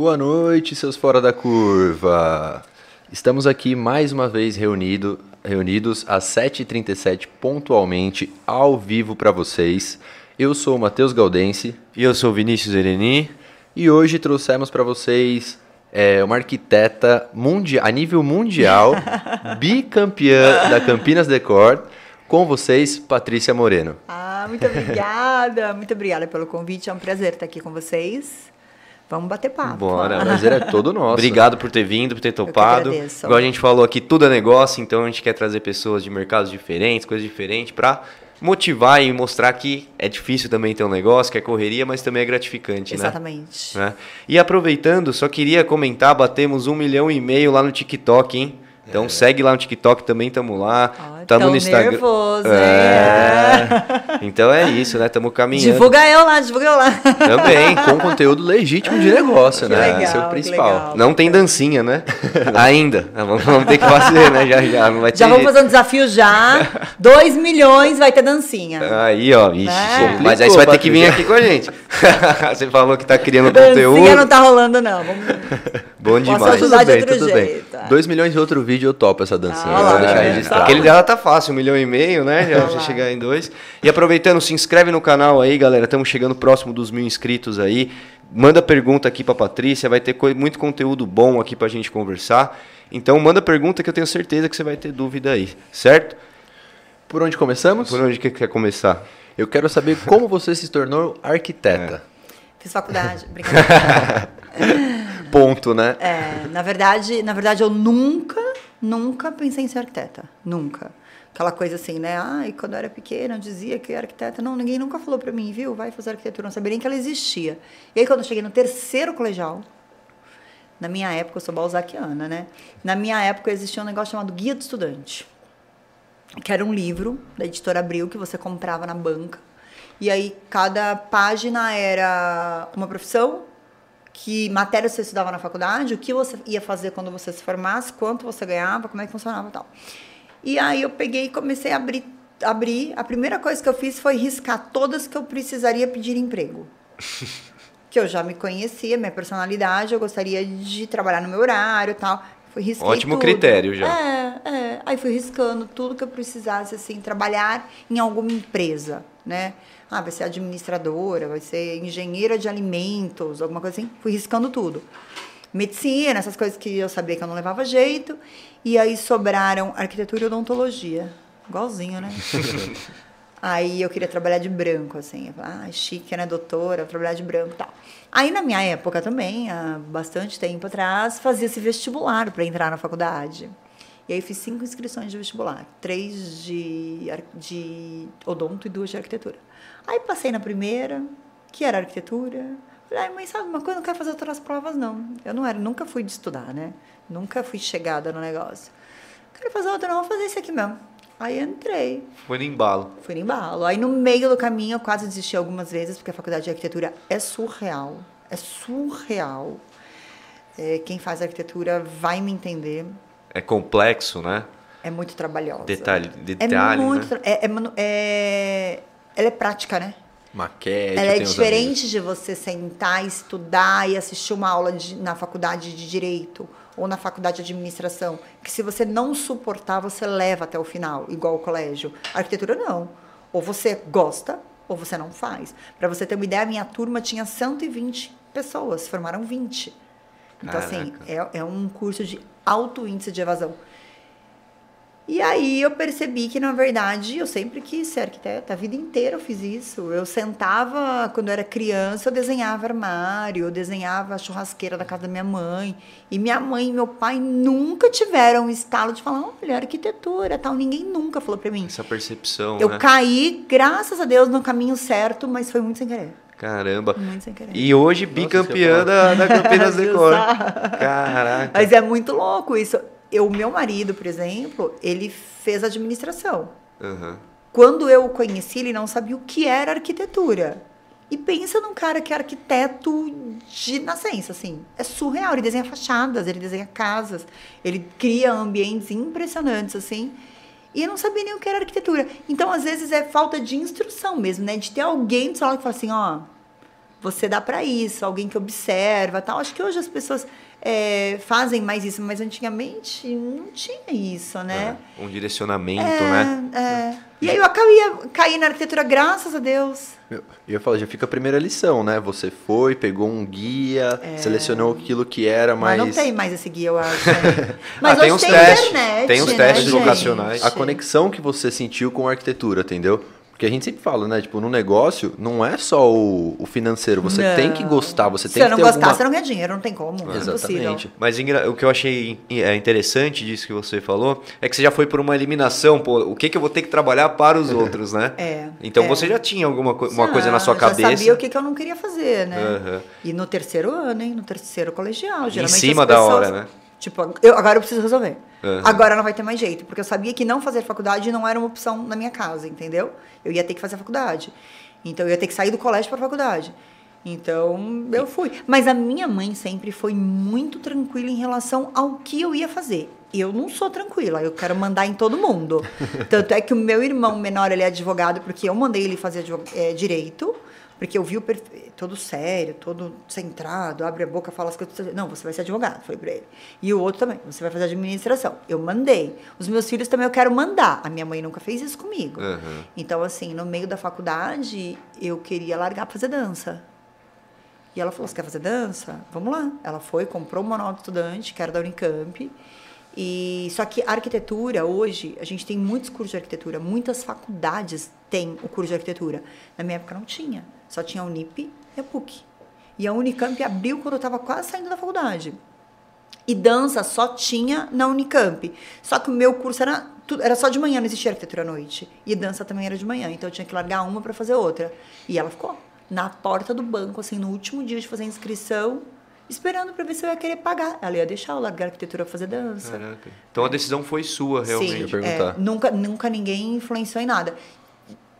boa noite, seus fora da curva. Estamos aqui mais uma vez reunido, reunidos às 7h37 pontualmente, ao vivo para vocês. Eu sou o Matheus Galdense. E eu sou o Vinícius Ereni. E hoje trouxemos para vocês é, uma arquiteta mundial, a nível mundial, bicampeã da Campinas Decor. Com vocês, Patrícia Moreno. Ah, muito obrigada, muito obrigada pelo convite. É um prazer estar aqui com vocês. Vamos bater papo. Bora. O prazer é todo nosso. Obrigado por ter vindo, por ter topado. Igual a gente falou aqui, tudo é negócio, então a gente quer trazer pessoas de mercados diferentes, coisas diferentes, para motivar e mostrar que é difícil também ter um negócio, que é correria, mas também é gratificante, Exatamente. né? Exatamente. E aproveitando, só queria comentar, batemos um milhão e meio lá no TikTok, hein? Então é. segue lá no TikTok também, tamo lá. Oh, tamo no Instagram. nervoso, é. é. Então é isso, né? Tamo caminhando. Divulga eu lá, divulga eu lá. Também. Com conteúdo legítimo de negócio, que né? Legal, Esse é o principal. Legal. Não tem dancinha, né? Ainda. Vamos ter que fazer, né? Já, já. Não vai ter já vamos fazer um desafio já. 2 milhões vai ter dancinha. Aí, ó. Ixi, é. Mas aí você vai ter que vir aqui com a gente. você falou que tá criando dancinha conteúdo. Dancinha não tá rolando, não. Vamos... Bom demais. Posso ajudar tudo de bem, outro jeito. 2 milhões de outro vídeo eu topo essa dancinha. Ah, deixar registrado. Aquele dela tá fácil, um milhão e meio, né? Já, já chegar em dois. E aproveitando, se inscreve no canal aí, galera. Estamos chegando próximo dos mil inscritos aí. Manda pergunta aqui pra Patrícia, vai ter muito conteúdo bom aqui pra gente conversar. Então manda pergunta que eu tenho certeza que você vai ter dúvida aí, certo? Por onde começamos? Por onde que quer começar? Eu quero saber como você se tornou arquiteta. É. Fiz faculdade, brincadeira. Ponto, né? É, na verdade, na verdade eu nunca, nunca pensei em ser arquiteta, nunca. Aquela coisa assim, né? Ai, quando eu era pequena, eu dizia que eu era arquiteta. Não, ninguém nunca falou para mim, viu? Vai fazer arquitetura, não sabia nem que ela existia. E aí quando eu cheguei no terceiro colegial, na minha época, eu sou balzaquiana, né? Na minha época existia um negócio chamado Guia do Estudante, que era um livro da editora Abril que você comprava na banca. E aí cada página era uma profissão, que matéria você estudava na faculdade, o que você ia fazer quando você se formasse, quanto você ganhava, como é que funcionava e tal. E aí eu peguei e comecei a abrir, abrir. A primeira coisa que eu fiz foi riscar todas que eu precisaria pedir emprego. que eu já me conhecia, minha personalidade, eu gostaria de trabalhar no meu horário e tal. Fui risquei Ótimo tudo. critério já. É, é. Aí fui riscando tudo que eu precisasse, assim, trabalhar em alguma empresa, né? Ah, vai ser administradora, vai ser engenheira de alimentos, alguma coisa assim. Fui riscando tudo. Medicina, essas coisas que eu sabia que eu não levava jeito. E aí sobraram arquitetura e odontologia. Igualzinho, né? aí eu queria trabalhar de branco, assim. Eu falei, ah, chique, né, doutora? Trabalhar de branco e tal. Aí na minha época também, há bastante tempo atrás, fazia-se vestibular para entrar na faculdade. E aí fiz cinco inscrições de vestibular. Três de, de odonto e duas de arquitetura. Aí passei na primeira, que era arquitetura. Falei, ai, mãe, sabe uma coisa? Eu não quero fazer outras provas, não. Eu não era, nunca fui de estudar, né? Nunca fui chegada no negócio. Quero fazer outra, não, vou fazer isso aqui mesmo. Aí entrei. Foi no embalo. Fui no embalo. Aí no meio do caminho eu quase desisti algumas vezes, porque a faculdade de arquitetura é surreal. É surreal. É, quem faz arquitetura vai me entender. É complexo, né? É muito trabalhosa. Detalhe, detalhe é muito, né? é, é, é, ela é prática, né? Maquete. Ela é diferente de você sentar, estudar e assistir uma aula de, na faculdade de direito ou na faculdade de administração, que se você não suportar, você leva até o final, igual o colégio. A arquitetura não. Ou você gosta ou você não faz. Para você ter uma ideia, a minha turma tinha 120 pessoas, formaram 20. Então, assim, Caraca. assim, é, é um curso de alto índice de evasão. E aí eu percebi que, na verdade, eu sempre quis ser arquiteta. A vida inteira eu fiz isso. Eu sentava, quando eu era criança, eu desenhava armário, eu desenhava a churrasqueira da casa da minha mãe. E minha mãe e meu pai nunca tiveram um estalo de falar, olha, arquitetura tal. Ninguém nunca falou para mim. Essa percepção, Eu né? caí, graças a Deus, no caminho certo, mas foi muito sem querer. Caramba. Muito sem querer. E hoje bicampeã da, da Campinas Decor. Caraca. Mas é muito louco isso eu, o meu marido, por exemplo, ele fez administração. Uhum. Quando eu o conheci, ele não sabia o que era arquitetura. E pensa num cara que é arquiteto de nascença, assim. É surreal. Ele desenha fachadas, ele desenha casas, ele cria ambientes impressionantes, assim. E eu não sabia nem o que era arquitetura. Então, às vezes, é falta de instrução mesmo, né? De ter alguém do seu lado que fala assim, ó, você dá para isso, alguém que observa, tal. Acho que hoje as pessoas é, fazem mais isso, mas antigamente não tinha isso, né? É, um direcionamento, é, né? É. E aí eu acabei cair na arquitetura, graças a Deus. Eu ia falar, já fica a primeira lição, né? Você foi, pegou um guia, é. selecionou aquilo que era mais. Mas não tem mais esse guia, eu acho. Né? Mas ah, tem uns tem testes, internet. Tem uns né, testes gente? vocacionais. A conexão que você sentiu com a arquitetura, entendeu? Porque a gente sempre fala, né? Tipo, no negócio, não é só o, o financeiro. Você Não. tem que gostar, você Se tem que não ter gostar, alguma... você não ganha dinheiro, não tem como. É. Exatamente. Mas o que eu achei é interessante disso que você falou é que você já foi por uma eliminação, pô, o que, que eu vou ter que trabalhar para os outros, né? É, Então é. você já tinha alguma co- uma Já, coisa na sua Já cabeça. sabia o que, que eu não queria fazer, né? Aham. E no terceiro ano, hein? No terceiro colegial. Em Geralmente cima as da pessoas- hora, né? Tipo, eu, agora eu preciso resolver. Aham. Agora não vai ter mais jeito. Porque eu sabia que não fazer faculdade não era uma opção na minha casa, entendeu? Eu ia ter que fazer faculdade. Então eu ia ter que sair do colégio para a faculdade. Então eu fui. Mas a minha mãe sempre foi muito tranquila em relação ao que eu ia fazer. Eu não sou tranquila, eu quero mandar em todo mundo. Tanto é que o meu irmão menor ele é advogado, porque eu mandei ele fazer eh, direito, porque eu vi o perfil todo sério, todo centrado, abre a boca, fala as coisas. Não, você vai ser advogado, falei pra ele. E o outro também, você vai fazer administração. Eu mandei. Os meus filhos também eu quero mandar. A minha mãe nunca fez isso comigo. Aham. Então, assim, no meio da faculdade, eu queria largar pra fazer dança. E ela falou: Você quer fazer dança? Vamos lá. Ela foi, comprou um manual de estudante, que era da Unicamp. E só que a arquitetura hoje, a gente tem muitos cursos de arquitetura, muitas faculdades têm o curso de arquitetura. Na minha época não tinha, só tinha a Unip e a PUC. E a Unicamp abriu quando eu estava quase saindo da faculdade. E dança só tinha na Unicamp. Só que o meu curso era, era só de manhã, não existia arquitetura à noite. E dança também era de manhã, então eu tinha que largar uma para fazer outra. E ela ficou na porta do banco, assim, no último dia de fazer a inscrição, esperando para ver se eu ia querer pagar. Ela ia deixar eu largar a arquitetura pra fazer dança. Caraca. Então a decisão foi sua, realmente. Sim, ia perguntar. é, nunca, nunca ninguém influenciou em nada.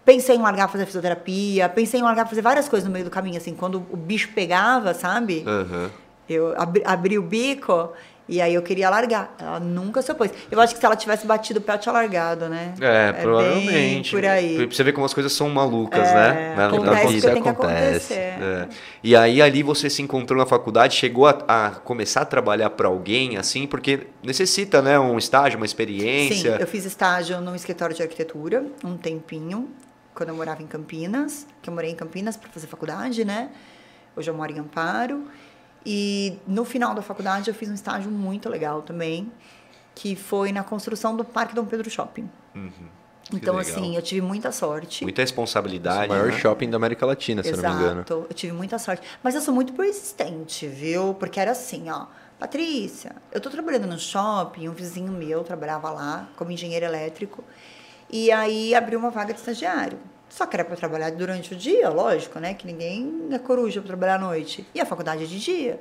Pensei em largar pra fazer fisioterapia, pensei em largar pra fazer várias coisas no meio do caminho, assim, quando o bicho pegava, sabe? Aham. Eu abri, abri o bico e aí eu queria largar. Ela nunca se opôs. Eu acho que se ela tivesse batido o pé, eu tinha largado, né? É, bem provavelmente. por aí. Pra você ver como as coisas são malucas, É, né? Na- na acontece vida. tem que acontece. É. E aí ali você se encontrou na faculdade, chegou a, a começar a trabalhar para alguém, assim, porque necessita, né, um estágio, uma Sim, experiência. eu fiz estágio num escritório de arquitetura, um tempinho, quando eu morava em Campinas, que eu morei em Campinas para fazer faculdade, né? Hoje eu moro em Amparo. E no final da faculdade eu fiz um estágio muito legal também, que foi na construção do Parque Dom Pedro Shopping. Então, legal. assim, eu tive muita sorte. Muita responsabilidade. O maior né? shopping da América Latina, se eu não me engano. Exato, eu tive muita sorte. Mas eu sou muito persistente, viu? Porque era assim, ó. Patrícia, eu tô trabalhando no shopping, um vizinho meu trabalhava lá como engenheiro elétrico. E aí abriu uma vaga de estagiário. Só que era para trabalhar durante o dia, lógico, né? Que ninguém é coruja para trabalhar à noite. E a faculdade é de dia.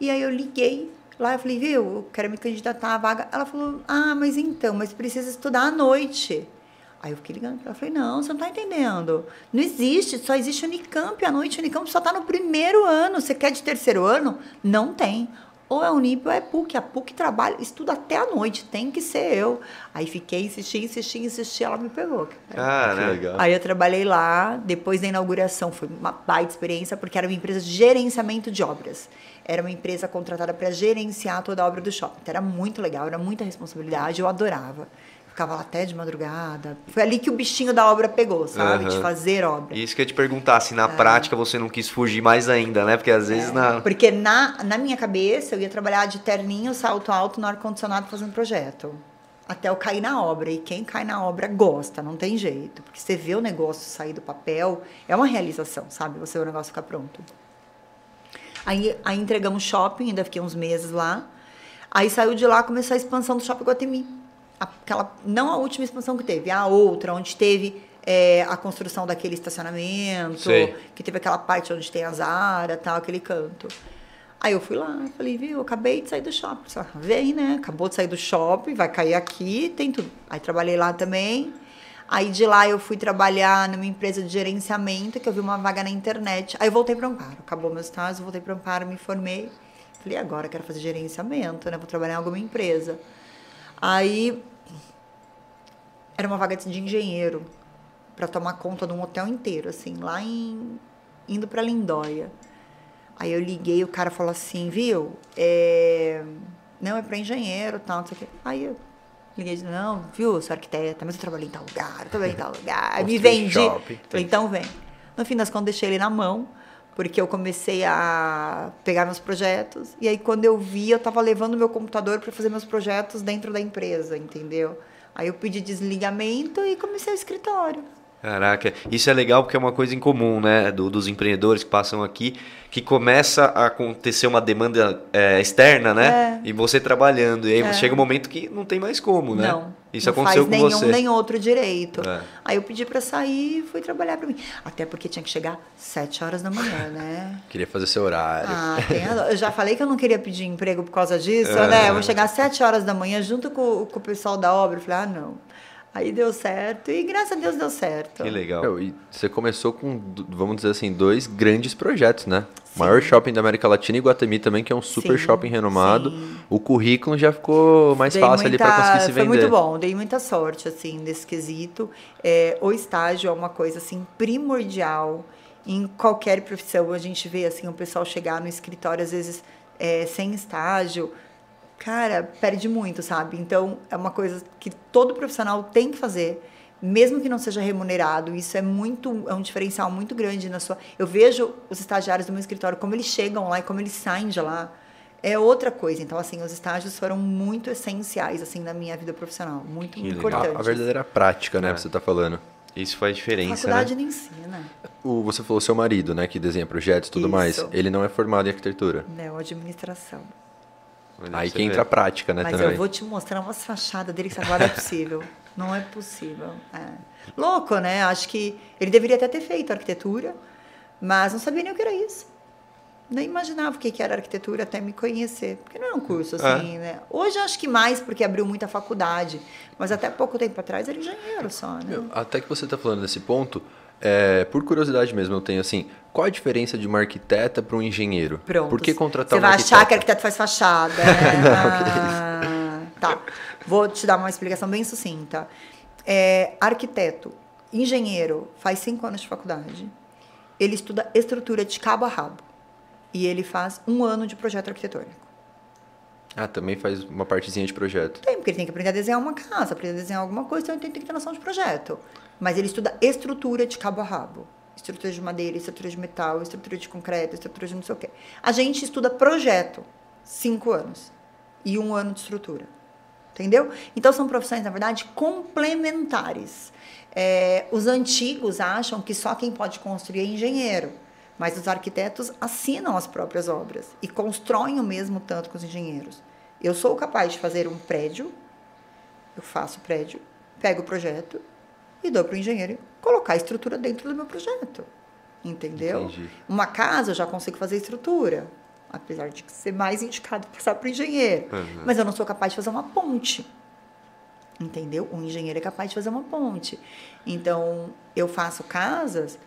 E aí eu liguei lá, eu falei, viu, eu quero me candidatar à vaga. Ela falou, ah, mas então, mas precisa estudar à noite. Aí eu fiquei ligando pra ela, falei, não, você não tá entendendo. Não existe, só existe Unicamp à noite, Unicamp só tá no primeiro ano. Você quer de terceiro ano? Não tem. Ou é Unip ou é PUC. A PUC trabalha, estuda até à noite, tem que ser eu. Aí fiquei, insisti, insisti, insisti, ela me pegou. Ah, Que né? legal. Aí eu trabalhei lá, depois da inauguração, foi uma baita experiência, porque era uma empresa de gerenciamento de obras. Era uma empresa contratada para gerenciar toda a obra do shopping. Então era muito legal, era muita responsabilidade, eu adorava. Ficava lá até de madrugada. Foi ali que o bichinho da obra pegou, sabe? De Aham. fazer obra. Isso que eu ia te perguntar, se na É. prática você não quis fugir mais ainda, né? Porque às vezes na. Porque na, na minha cabeça eu ia trabalhar de terninho, salto alto, no ar-condicionado fazendo projeto. Até eu cair na obra. E quem cai na obra gosta, não tem jeito. Porque você vê o negócio sair do papel, é uma realização, sabe? Você vê o negócio ficar pronto. Aí, aí entregamos shopping, ainda fiquei uns meses lá. Aí saiu de lá, começou a expansão do Shopping Guatemi. Aquela, não a última expansão que teve, a outra, onde teve é, a construção daquele estacionamento, Sei. que teve aquela parte onde tem a Zara, tal, aquele canto. Aí eu fui lá, falei, viu, acabei de sair do shopping. Só, vem, né? Acabou de sair do shopping, vai cair aqui, tem tudo. Aí trabalhei lá também. Aí de lá eu fui trabalhar numa empresa de gerenciamento, que eu vi uma vaga na internet. Aí eu voltei para Amparo. Acabou meu estágio, voltei para Amparo, me formei. Falei, agora eu quero fazer gerenciamento, né? Vou trabalhar em alguma empresa. Aí era uma vaga de engenheiro para tomar conta de um hotel inteiro, assim, lá em indo para Lindóia. Aí eu liguei, o cara falou assim, viu? É... Não, é para engenheiro, tal, não sei o quê. Aí eu liguei, não, viu, sou arquiteta, mas eu trabalhei em tal lugar, eu trabalhei em tal lugar. Me vendi. shopping. Falei, então vem. No fim das contas, deixei ele na mão, porque eu comecei a pegar meus projetos. E aí, quando eu vi, eu estava levando meu computador para fazer meus projetos dentro da empresa, entendeu? Aí eu pedi desligamento e comecei o escritório. Caraca, isso é legal porque é uma coisa em comum, né? do- dos empreendedores que passam aqui, que começa a acontecer uma demanda é, externa, né? E você trabalhando. E aí chega um momento que não tem mais como, né? Não. Isso não aconteceu faz com nenhum você. nem outro direito. É. Aí eu pedi para sair e fui trabalhar para mim. Até porque tinha que chegar sete horas da manhã, né? Queria fazer seu horário. Ah, tem. Eu já falei que eu não queria pedir emprego por causa disso, né? Eu vou chegar às sete horas da manhã junto com, com o pessoal da obra. Eu falei, ah, não. Aí deu certo e graças a Deus deu certo. Que legal. Meu, e você começou com, vamos dizer assim, dois grandes projetos, né? O maior shopping da América Latina e Guatemi também, que é um super Sim, shopping renomado. sim. O currículo já ficou mais Dei fácil ali para muita- conseguir se Foi vender. muito bom, dei muita sorte, assim, nesse quesito. É, o estágio é uma coisa, assim, primordial em qualquer profissão. A gente vê, assim, o pessoal chegar no escritório, às vezes, é, sem estágio. Cara, perde muito, sabe? Então, é uma coisa que todo profissional tem que fazer, mesmo que não seja remunerado. Isso é muito, é um diferencial muito grande na sua... Eu vejo os estagiários do meu escritório, como eles chegam lá e como eles saem de lá é outra coisa. Então, assim, os estágios foram muito essenciais, assim, na minha vida profissional. Muito, Que muito legal. importantes. A, a verdadeira prática, né? É. que Você tá falando. Isso faz A diferença, faculdade né? não ensina, O, você falou seu marido, né? Que desenha projetos e tudo Isso. mais. Ele não é formado em arquitetura. né? Ou administração. Aí que entra a prática, né? Mas também. eu vou te mostrar umas fachadas dele que não é possível. Não é possível. É. Louco, né? Acho que ele deveria até ter feito arquitetura, mas não sabia nem o que era isso. Nem imaginava o que que era arquitetura até me conhecer. Porque não é um curso assim, né? Hoje acho que mais porque abriu muita faculdade. Mas até pouco tempo atrás era engenheiro só, né? Meu, até que você tá falando desse ponto, é, por curiosidade mesmo, eu tenho assim, qual a diferença de uma arquiteta para um engenheiro? Pronto. Por que contratar Você vai achar que arquiteto faz fachada. Né? Ah, tá. Vou te dar uma explicação bem sucinta. É, arquiteto, engenheiro, faz cinco anos de faculdade. Ele estuda estrutura de cabo a rabo. E ele faz um ano de projeto arquitetônico. Ah, também faz uma partezinha de projeto. Tem, porque ele tem que aprender a desenhar uma casa, aprender a desenhar alguma coisa, então ele tem que ter noção de projeto. Mas ele estuda estrutura de cabo a rabo. Estrutura de madeira, estrutura de metal, estrutura de concreto, estrutura de não sei o quê. A gente estuda projeto, cinco anos. E um ano de estrutura. Entendeu? Então são profissões, na verdade, complementares. É, os antigos acham que só quem pode construir é engenheiro. Mas os arquitetos assinam as próprias obras e constroem o mesmo tanto que os engenheiros. Eu sou capaz de fazer um prédio, eu faço o prédio, pego o projeto e dou para o engenheiro colocar a estrutura dentro do meu projeto. Entendeu? Entendi. Uma casa eu já consigo fazer estrutura, apesar de ser mais indicado passar para o engenheiro. Uhum. Mas eu não sou capaz de fazer uma ponte. Entendeu? Um engenheiro é capaz de fazer uma ponte. Então, eu faço casas.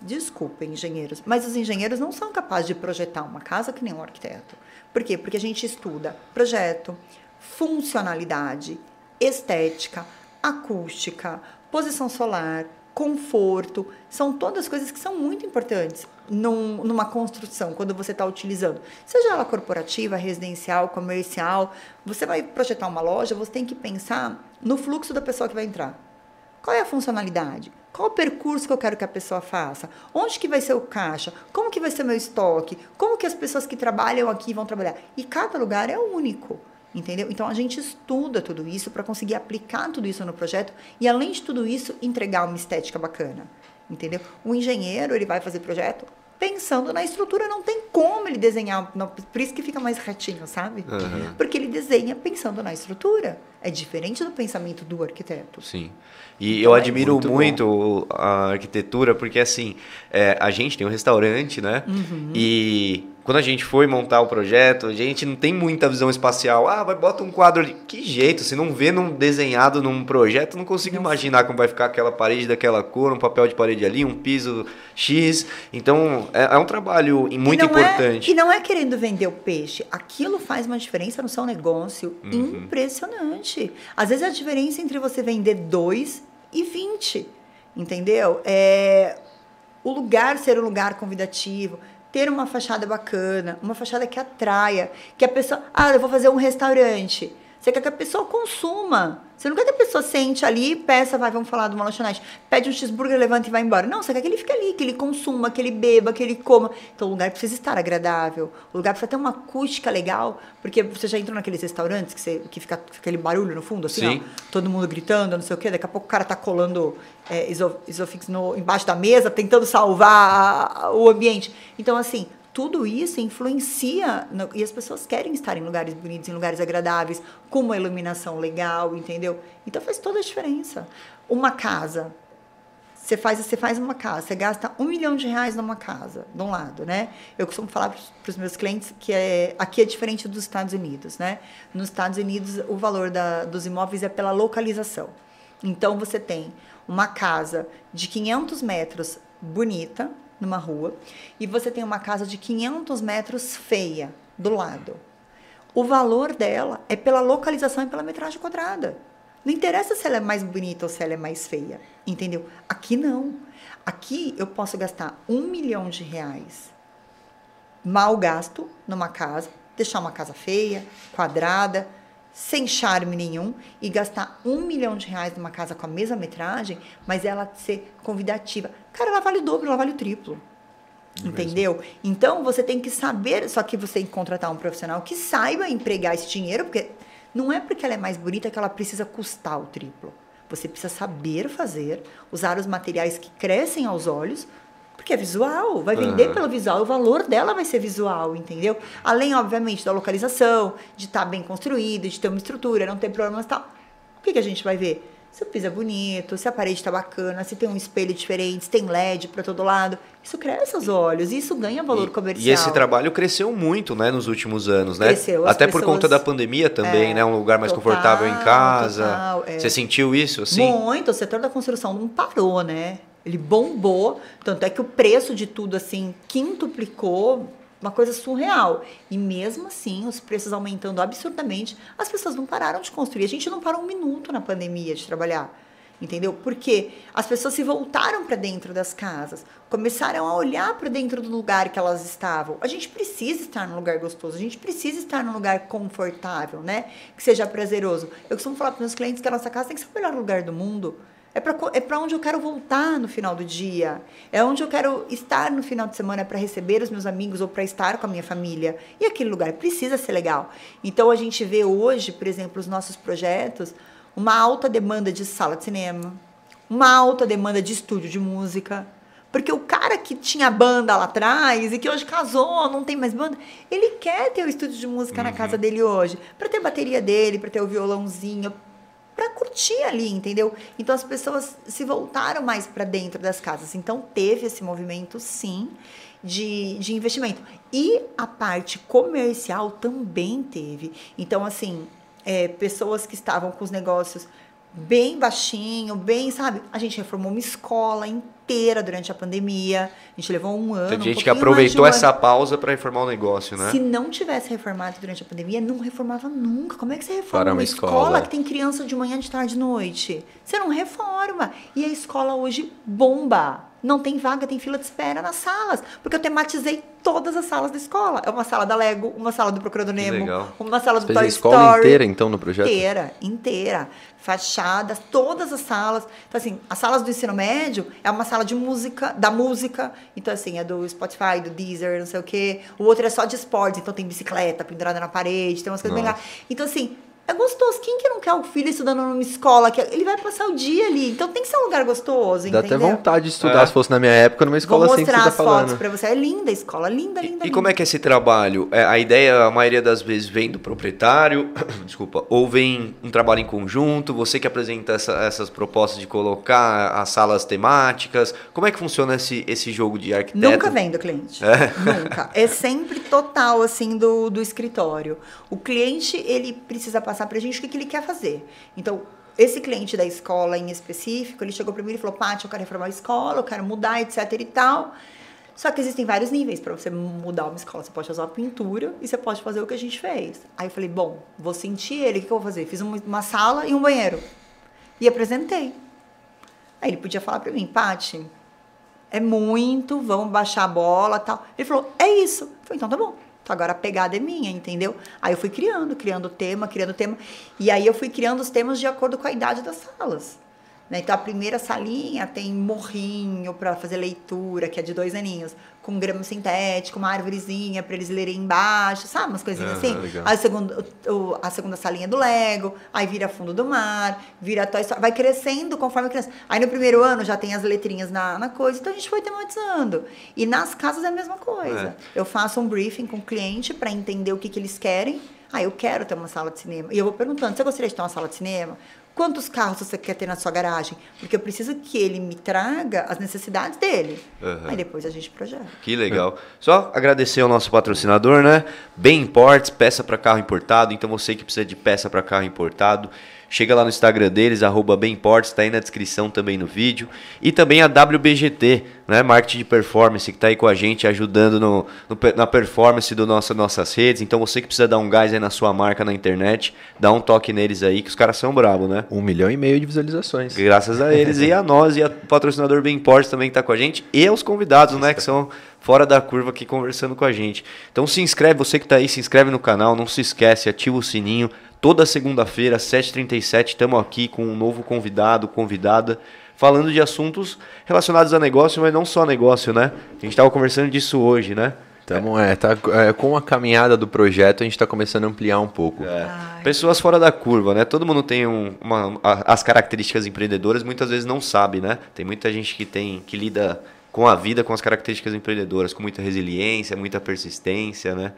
Desculpem, engenheiros, mas os engenheiros não são capazes de projetar uma casa que nem um arquiteto. Por quê? Porque a gente estuda projeto, funcionalidade, estética, acústica, posição solar, conforto. São todas coisas que são muito importantes num- numa construção, quando você está utilizando. Seja ela corporativa, residencial, comercial, você vai projetar uma loja, você tem que pensar no fluxo da pessoa que vai entrar. Qual é a funcionalidade? Qual o percurso que eu quero que a pessoa faça? Onde que vai ser o caixa? Como que vai ser meu estoque? Como que as pessoas que trabalham aqui vão trabalhar? E cada lugar é único, entendeu? Então a gente estuda tudo isso para conseguir aplicar tudo isso no projeto e além de tudo isso entregar uma estética bacana, entendeu? O engenheiro ele vai fazer projeto pensando na estrutura, não tem como ele desenhar, não, por isso que fica mais retinho, sabe? Aham. Porque ele desenha pensando na estrutura. É diferente do pensamento do arquiteto. Sim. E Então eu é admiro muito muito, a arquitetura, porque assim, é, a gente tem um restaurante, né? Uhum. E quando a gente foi montar o projeto, a gente não tem muita visão espacial. Ah, vai bota um quadro ali. Que jeito? Se não vê num desenhado num projeto, não consigo imaginar como vai ficar aquela parede daquela cor, um papel de parede ali, um piso X. Então, é, é um trabalho muito e não importante. É, e não é querendo vender o peixe. Aquilo faz uma diferença no seu negócio Uhum. impressionante. Às vezes a diferença entre você vender 2 e 20. Entendeu? É, o lugar ser um lugar convidativo, ter uma fachada bacana, uma fachada que atraia, que a pessoa, ah, eu vou fazer um restaurante. Você quer que a pessoa consuma. Você não quer que a pessoa sente ali, peça, vai, vamos falar de uma lanchonete, pede um cheeseburger, levanta e vai embora. Não, você quer que ele fique ali, que ele consuma, que ele beba, que ele coma. Então o lugar precisa estar agradável. O lugar precisa ter uma acústica legal, porque você já entrou naqueles restaurantes que, você, que fica, fica aquele barulho no fundo, assim, Sim. ó, todo mundo gritando, não sei o quê. Daqui a pouco o cara tá colando é, iso, isofix no, embaixo da mesa, tentando salvar a, o ambiente. Então, assim, tudo isso influencia no, e as pessoas querem estar em lugares bonitos, em lugares agradáveis, com uma iluminação legal, entendeu? Então faz toda a diferença. Uma casa, você faz, você faz uma casa, você gasta um milhão de reais numa casa, de um lado, né? Eu costumo falar para os meus clientes que é, aqui é diferente dos Estados Unidos, né? Nos Estados Unidos, o valor da, dos imóveis é pela localização. Então, você tem uma casa de 500 metros bonita, numa rua, e você tem uma casa de 500 metros feia do lado. O valor dela é pela localização e pela metragem quadrada. Não interessa se ela é mais bonita ou se ela é mais feia, entendeu? Aqui não. Aqui eu posso gastar um milhão de reais mal gasto numa casa, deixar uma casa feia, quadrada, sem charme nenhum e gastar um milhão de reais numa casa com a mesma metragem, mas ela ser convidativa. Cara, ela vale o dobro, ela vale o triplo. Entendeu? Então você tem que saber, só que você tem que contratar um profissional que saiba empregar esse dinheiro, porque não é porque ela é mais bonita que ela precisa custar o triplo. Você precisa saber fazer, usar os materiais que crescem aos olhos, porque é visual, vai vender Aham. pelo visual, o valor dela vai ser visual, entendeu? Além, obviamente, da localização, de estar bem construído, de ter uma estrutura, não ter problemas e tal. O que, que a gente vai ver? Se o piso é bonito, se a parede está bacana, se tem um espelho diferente, se tem LED para todo lado. Isso cresce aos olhos, isso ganha valor E- comercial. E esse trabalho cresceu muito, né, nos últimos anos, né? Cresceu, Até por pessoas- conta da pandemia também, É, né? Um lugar mais total, confortável em casa. total, é. Você sentiu isso, assim? Muito, o setor da construção não parou, né? Ele bombou, tanto é que o preço de tudo assim quintuplicou, uma coisa surreal. E mesmo assim, os preços aumentando absurdamente, as pessoas não pararam de construir. A gente não parou um minuto na pandemia de trabalhar. Entendeu? Porque as pessoas se voltaram para dentro das casas, começaram a olhar para dentro do lugar que elas estavam. A gente precisa estar num lugar gostoso, a gente precisa estar num lugar confortável, né? Que seja prazeroso. Eu costumo falar para meus clientes que a nossa casa tem que ser o melhor lugar do mundo. É para é pra onde eu quero voltar no final do dia. É onde eu quero estar no final de semana para receber os meus amigos ou para estar com a minha família. E aquele lugar precisa ser legal. Então a gente vê hoje, por exemplo, os nossos projetos, uma alta demanda de sala de cinema, uma alta demanda de estúdio de música. Porque o cara que tinha banda lá atrás e que hoje casou, não tem mais banda, ele quer ter o estúdio de música na casa dele hoje, para ter a bateria dele, para ter o violãozinho, para curtir ali, entendeu? Então as pessoas se voltaram mais para dentro das casas. Então teve esse movimento, sim, de, de investimento. E a parte comercial também teve. Então, assim, é, pessoas que estavam com os negócios bem baixinho, bem, sabe? A gente reformou uma escola inteira durante a pandemia. A gente levou um ano. Tem um gente que mais de aproveitou um essa ano. pausa para reformar o negócio, né? Se não tivesse reformado durante a pandemia, não reformava nunca. Como é que você reforma Para uma, uma escola. escola. que tem criança de manhã, de tarde, de noite? Você não reforma. E a escola hoje bomba. Não tem vaga, tem fila de espera nas salas. Porque eu tematizei todas as salas da escola. É uma sala da Lego, uma sala do Procurador Nemo, legal. uma sala do Fez a Toy escola Story. inteira, então, no projeto? Inteira, inteira. Fachadas, todas as salas. Então, assim, as salas do ensino médio é uma sala de música, da música. Então, assim, é do Spotify, do Deezer, não sei o quê. O outro é só de esportes, então tem bicicleta pendurada na parede, tem umas coisas bem Nossa. legais. Então, assim, é gostoso. Quem que não quer o filho estudando numa escola? Que ele vai passar o dia ali. Então tem que ser um lugar gostoso, Dá entendeu? até vontade de estudar, É. se fosse na minha época, numa Vou escola assim que mostrar você tá as fotos pra você. É linda a escola, linda, linda, E como é que é esse trabalho? É, a ideia, a maioria das vezes, vem do proprietário, desculpa, ou vem um trabalho em conjunto, você que apresenta essa- essas propostas de colocar as salas temáticas. Como é que funciona esse, esse jogo de arquiteto? Nunca vem do cliente. Nunca. É sempre total, assim, do, do escritório. O cliente, ele precisa passar pra gente o que, que ele quer fazer. Então, esse cliente da escola em específico, ele chegou pra mim e falou, Paty, eu quero reformar a escola, eu quero mudar, etc e tal. Só que existem vários níveis para você mudar uma escola. Você pode fazer uma pintura e você pode fazer o que a gente fez. Aí eu falei, bom, vou sentir ele, o que, que eu vou fazer? Fiz uma, sala e um banheiro. E apresentei. Aí ele podia falar pra mim, Paty, é muito, vamos baixar a bola tal. Ele falou, é isso. Eu falei, então tá bom. Agora a pegada é minha, entendeu? Aí eu fui criando, criando tema, criando tema. E aí eu fui criando os temas de acordo com a idade das salas. Né? Então a primeira salinha tem morrinho para fazer leitura, que é de dois aninhos com grama sintética, uma árvorezinha para eles lerem embaixo, sabe? Umas coisinhas assim. Legal. Aí a segunda, o, a segunda salinha do Lego, aí vira fundo do mar, vira Toy Story, vai crescendo conforme a criança. Aí no primeiro ano já tem as letrinhas na, na coisa, então a gente foi tematizando. E nas casas é a mesma coisa. É. Eu faço um briefing com o cliente para entender o que, que eles querem. Ah, eu quero ter uma sala de cinema. E eu vou perguntando: você gostaria de ter uma sala de cinema? Quantos carros você quer ter na sua garagem? Porque eu preciso que ele me traga as necessidades dele. Uhum. Aí depois a gente projeta. Que legal. Só agradecer ao nosso patrocinador, né? Bem Imports, peça para carro importado. Então você que precisa de peça para carro importado, Chega lá no Instagram deles, arroba Bemports, está aí na descrição também no vídeo. E também a WBGT, né, Marketing de Performance, que está aí com a gente, ajudando no, no, na performance do nosso, nossas redes. Então você que precisa dar um gás aí na sua marca na internet, dá um toque neles aí, que os caras são bravos, né? Um milhão e meio de visualizações. Graças a eles e a nós e a patrocinador Bemports também que está com a gente. E aos convidados, né, que são fora da curva aqui conversando com a gente. Então se inscreve, você que está aí, se inscreve no canal, não se esquece, ativa o sininho, Toda segunda-feira, 7h37, estamos aqui com um novo convidado, convidada, falando de assuntos relacionados a negócio, mas não só negócio, né? A gente estava conversando disso hoje, né? Então, é, tá, é, com a caminhada do projeto, a gente está começando a ampliar um pouco. É. Pessoas fora da curva, né? Todo mundo tem um, uma, as características empreendedoras, muitas vezes não sabe, né? Tem muita gente que tem que lida com a vida, com as características empreendedoras, com muita resiliência, muita persistência, né?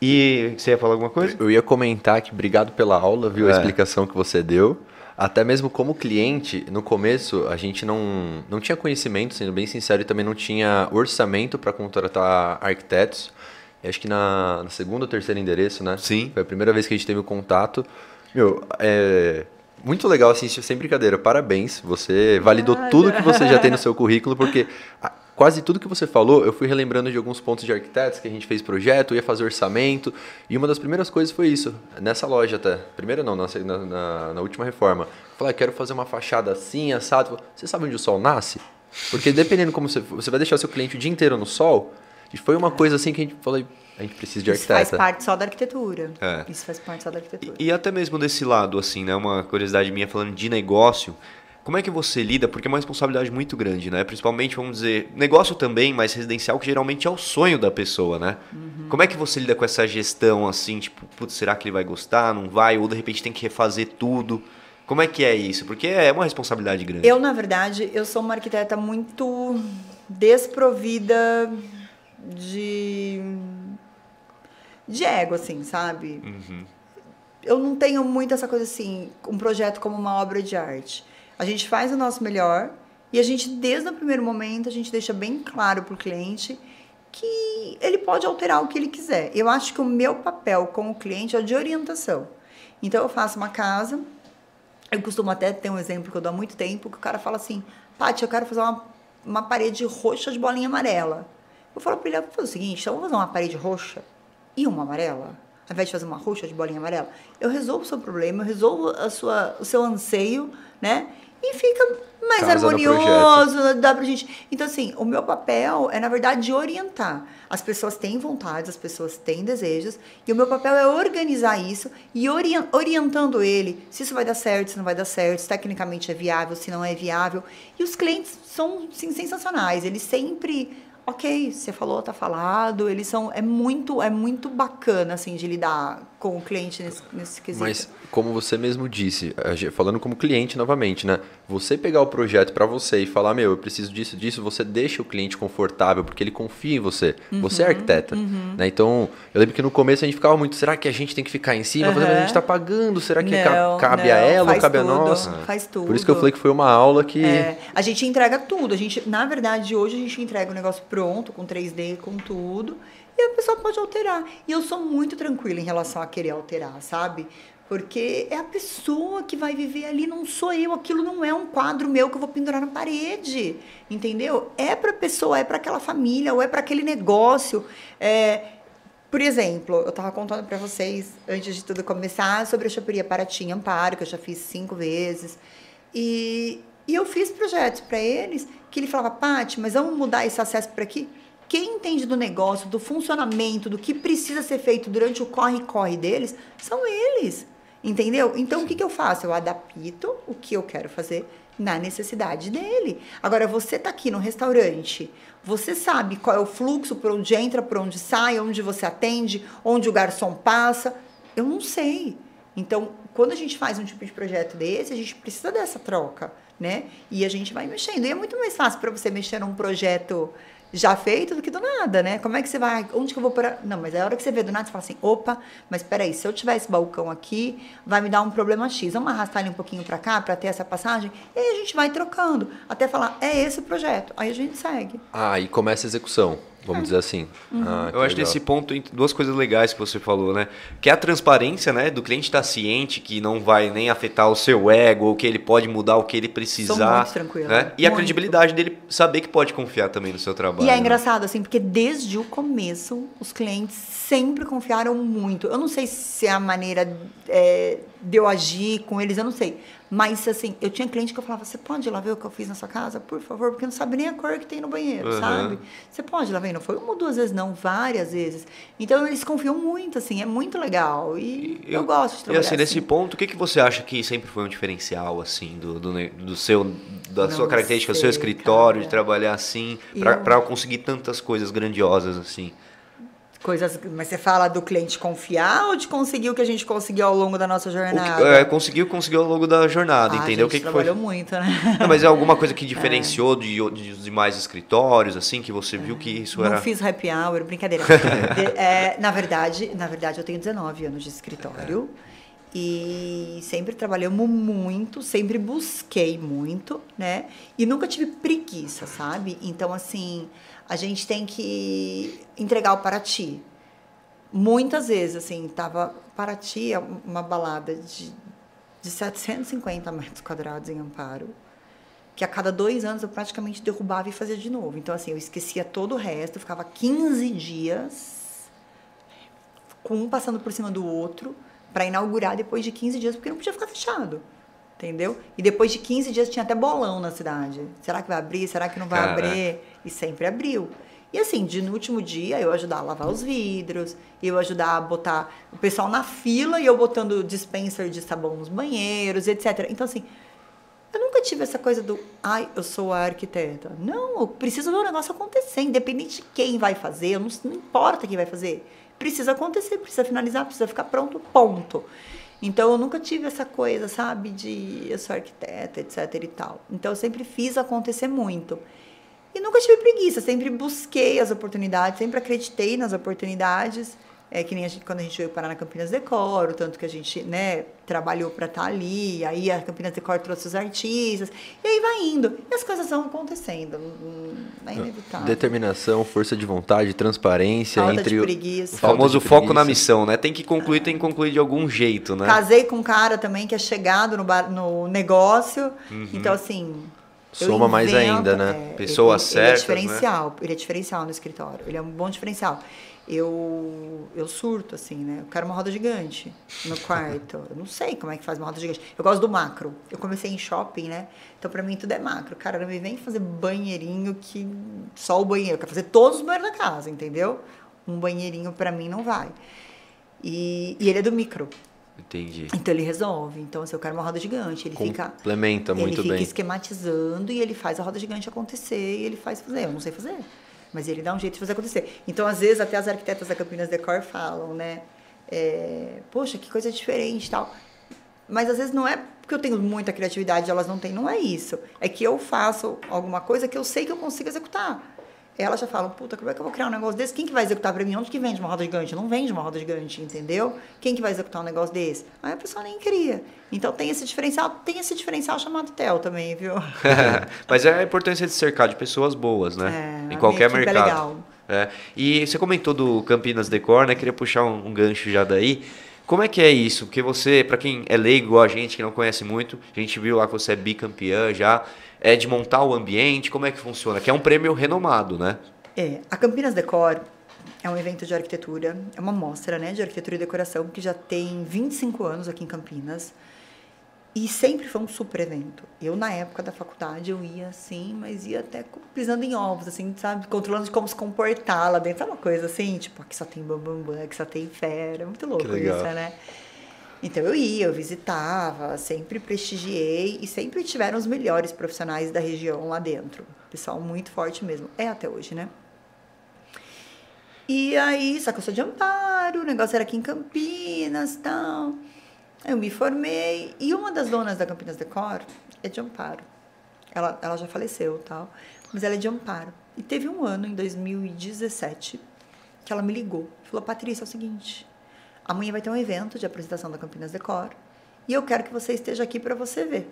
E você ia falar alguma coisa? Eu ia comentar que obrigado pela aula, viu? É. A explicação que você deu. Até mesmo como cliente, no começo a gente não, não tinha conhecimento, sendo bem sincero, e também não tinha orçamento para contratar arquitetos. E acho que na, na segunda ou terceiro endereço, né? Sim. Foi a primeira vez que a gente teve o contato. Meu, é muito legal, assim, sem brincadeira. Parabéns. Você validou tudo que você já tem no seu currículo, porque quase tudo que você falou, eu fui relembrando de alguns pontos de arquitetos que a gente fez projeto, ia fazer orçamento, e uma das primeiras coisas foi isso, nessa loja até. Primeira não, na, na, na última reforma. falei, ah, quero fazer uma fachada assim, assado. Você sabe onde o sol nasce? Porque dependendo como você... Você vai deixar seu cliente o dia inteiro no sol, e foi uma coisa assim que a gente falou, a gente precisa de arquiteto. Isso faz parte só da arquitetura. É. Isso faz parte só da arquitetura. E, e até mesmo desse lado, assim, né? Uma curiosidade minha falando de negócio. Como é que você lida? Porque é uma responsabilidade muito grande, né? Principalmente, vamos dizer, negócio também, mas residencial, que geralmente é o sonho da pessoa, né? Uhum. Como é que você lida com essa gestão, assim, tipo, putz, será que ele vai gostar, não vai? Ou de repente tem que refazer tudo? Como é que é isso? Porque é uma responsabilidade grande. Eu, na verdade, eu sou uma arquiteta muito desprovida de de ego, assim, sabe? Uhum. Eu não tenho muito essa coisa assim, um projeto como uma obra de arte. A gente faz o nosso melhor e a gente, desde o primeiro momento, a gente deixa bem claro para o cliente que ele pode alterar o que ele quiser. Eu acho que o meu papel com o cliente é de orientação. Então, eu faço uma casa, eu costumo até ter um exemplo que eu dou há muito tempo, que o cara fala assim, Paty, eu quero fazer uma, uma parede roxa de bolinha amarela. Eu falo para ele, vou fazer o seguinte, então vamos fazer uma parede roxa e uma amarela? Ao invés de fazer uma roxa de bolinha amarela, eu resolvo o seu problema, eu resolvo a sua, o seu anseio, né? e fica mais Casa harmonioso, dá pra gente. Então, assim, o meu papel é, na verdade, de orientar. As pessoas têm vontades, as pessoas têm desejos, e o meu papel é organizar isso e orientando ele se isso vai dar certo, se não vai dar certo, se tecnicamente é viável, se não é viável. E os clientes são sim, sensacionais, eles sempre ok, você falou, tá falado. Eles são. É muito, é muito bacana, assim, de lidar com o cliente nesse, nesse quesito. Mas, como você mesmo disse, falando como cliente novamente, né? Você pegar o projeto para você e falar, meu, eu preciso disso, disso, você deixa o cliente confortável, porque ele confia em você. Uhum, você é arquiteta. Uhum. Né? Então, eu lembro que no começo a gente ficava muito, será que a gente tem que ficar em cima? Uhum. a gente tá pagando, será que não, cabe não, a ela ou cabe tudo, a nós? Faz tudo. Por isso que eu falei que foi uma aula que. É, a gente entrega tudo. A gente, na verdade, hoje a gente entrega o negócio pronto, com 3D, com tudo e a pessoa pode alterar. E eu sou muito tranquila em relação a querer alterar, sabe? Porque é a pessoa que vai viver ali, não sou eu. Aquilo não é um quadro meu que eu vou pendurar na parede, entendeu? É para a pessoa, é para aquela família, ou é para aquele negócio. É, por exemplo, eu estava contando para vocês, antes de tudo começar, sobre a Chaperia Paraty Amparo, que eu já fiz cinco vezes. E, E eu fiz projetos para eles que ele falava, Paty, mas vamos mudar esse acesso para aqui? Quem entende do negócio, do funcionamento, do que precisa ser feito durante o corre-corre deles, são eles. Entendeu? Então, Sim. o que, que eu faço? Eu adapto o que eu quero fazer na necessidade dele. Agora, você está aqui no restaurante, você sabe qual é o fluxo, por onde entra, por onde sai, onde você atende, onde o garçom passa. Eu não sei. Então, quando a gente faz um tipo de projeto desse, a gente precisa dessa troca, né? E a gente vai mexendo. E é muito mais fácil para você mexer num projeto já feito do que do nada, né? Como é que você vai? Onde que eu vou para? Não, mas é a hora que você vê do nada, você fala assim: opa, mas peraí, se eu tiver esse balcão aqui, vai me dar um problema X. Vamos arrastar ele um pouquinho para cá para ter essa passagem? E aí a gente vai trocando até falar: é esse o projeto. Aí a gente segue. Ah, e começa a execução vamos dizer assim. Uhum. Ah, eu acho nesse ponto duas coisas legais que você falou, né? Que é a transparência, né? Do cliente estar tá ciente que não vai nem afetar o seu ego, ou que ele pode mudar o que ele precisar. Sou muito tranquilo. Né? E muito. a credibilidade dele saber que pode confiar também no seu trabalho. E é né? engraçado, assim, porque desde o começo, os clientes sempre confiaram muito. Eu não sei se é a maneira é, de eu agir com eles, eu não sei. Mas, assim, eu tinha cliente que eu falava, você pode ir lá ver o que eu fiz na sua casa, por favor? Porque não sabe nem a cor que tem no banheiro, uhum. sabe? Você pode ir lá ver? Não foi uma ou duas vezes, não, várias vezes. Então, eles confiam muito, assim, é muito legal. E, eu, eu, gosto de trabalhar E, assim, assim, nesse ponto, o que, que você acha que sempre foi um diferencial, assim, do, do, do seu, da não sua característica, do seu escritório, cara. de trabalhar assim, para conseguir tantas coisas grandiosas, assim? Coisas, mas você fala do cliente confiar ou de conseguir o que a gente conseguiu ao longo da nossa jornada? Que, é, conseguiu, conseguiu ao longo da jornada, ah, entendeu? A gente o que, que trabalhou muito, né? Não, mas é alguma coisa que diferenciou é. de, de demais escritórios, assim, que você viu que isso era... Não fiz happy hour, brincadeira. é, na verdade, na verdade, eu tenho 19 anos de escritório. E sempre trabalhamos muito, sempre busquei muito, né? E nunca tive preguiça, sabe? Então, assim, a gente tem que entregar o Paraty. Muitas vezes, assim, tava Paraty é uma balada de, de 750 metros quadrados em Amparo, que a cada dois anos eu praticamente derrubava e fazia de novo. Então, assim, eu esquecia todo o resto, eu ficava 15 dias com um passando por cima do outro para inaugurar depois de 15 dias, porque não podia ficar fechado entendeu? E depois de 15 dias tinha até bolão na cidade. Será que vai abrir? Será que não vai Caraca. abrir? E sempre abriu. E assim, de no último dia eu ajudar a lavar os vidros, eu ajudar a botar o pessoal na fila e eu botando dispenser de sabão nos banheiros, etc. Então assim, eu nunca tive essa coisa do, ai, eu sou a arquiteta. Não, eu preciso ver o negócio acontecer, independente de quem vai fazer, não, não importa quem vai fazer. Precisa acontecer, precisa finalizar, precisa ficar pronto, ponto. Então eu nunca tive essa coisa, sabe, de eu sou arquiteta, etc e tal. Então eu sempre fiz acontecer muito. E nunca tive preguiça, sempre busquei as oportunidades, sempre acreditei nas oportunidades. É que nem a gente, quando a gente veio parar na Campinas Decor, o tanto que a gente né, trabalhou para estar tá ali, aí a Campinas Decor trouxe os artistas, e aí vai indo. E as coisas vão acontecendo, é inevitável. Determinação, força de vontade, transparência, Falta entre de preguiça. o famoso foco na missão, né? Tem que concluir, tem que concluir de algum jeito, né? Casei com um cara também que é chegado no, bar, no negócio, uhum. então assim... Soma mais ainda, né? É, Pessoas ele, certas, Ele é diferencial, né? ele é diferencial no escritório, ele é um bom diferencial eu, eu surto, assim, né? Eu quero uma roda gigante no quarto. Eu não sei como é que faz uma roda gigante. Eu gosto do macro. Eu comecei em shopping, né? Então, pra mim, tudo é macro. Cara, não me vem fazer banheirinho que só o banheiro. Eu quero fazer todos os banheiros da casa, entendeu? Um banheirinho, pra mim, não vai. E, e ele é do micro. Entendi. Então ele resolve. Então, se eu quero uma roda gigante, ele Complementa fica. Complementa muito bem. Ele fica esquematizando e ele faz a roda gigante acontecer e ele faz fazer. Eu não sei fazer mas ele dá um jeito de fazer acontecer. Então, às vezes, até as arquitetas da Campinas Decor falam, né? É, Poxa, que coisa diferente e tal. Mas às vezes não é porque eu tenho muita criatividade, elas não têm, não é isso. É que eu faço alguma coisa que eu sei que eu consigo executar elas já falam, puta, como é que eu vou criar um negócio desse? Quem que vai executar para mim? Onde que vende uma roda gigante? Não vende uma roda gigante, entendeu? Quem que vai executar um negócio desse? Aí a pessoa nem cria. Então tem esse diferencial, tem esse diferencial chamado TEL também, viu? Mas é a importância de cercar de pessoas boas, né? É, em qualquer é mercado. É legal. É. E você comentou do Campinas Decor, né? Queria puxar um, um gancho já daí. Como é que é isso? Porque você, para quem é leigo igual a gente, que não conhece muito, a gente viu lá que você é bicampeã já é de montar o ambiente? Como é que funciona? Que é um prêmio renomado, né? É, a Campinas Decor é um evento de arquitetura, é uma mostra né, de arquitetura e decoração que já tem 25 anos aqui em Campinas. E sempre foi um super evento. Eu, na época da faculdade, eu ia assim, mas ia até pisando em ovos, assim, sabe? Controlando de como se comportar lá dentro. Sabe uma coisa assim? Tipo, aqui só tem bambambam, bam, bam, aqui só tem fera. Muito louco isso, né? Então eu ia, eu visitava, sempre prestigiei e sempre tiveram os melhores profissionais da região lá dentro. Pessoal muito forte mesmo. É até hoje, né? E aí, só que eu sou de Amparo, o negócio era aqui em Campinas e tal. Eu me formei e uma das donas da Campinas Decor é de Amparo. Ela, ela já faleceu tal, mas ela é de Amparo. E teve um ano, em 2017, que ela me ligou. Falou, Patrícia, é o seguinte, amanhã vai ter um evento de apresentação da Campinas Decor e eu quero que você esteja aqui para você ver.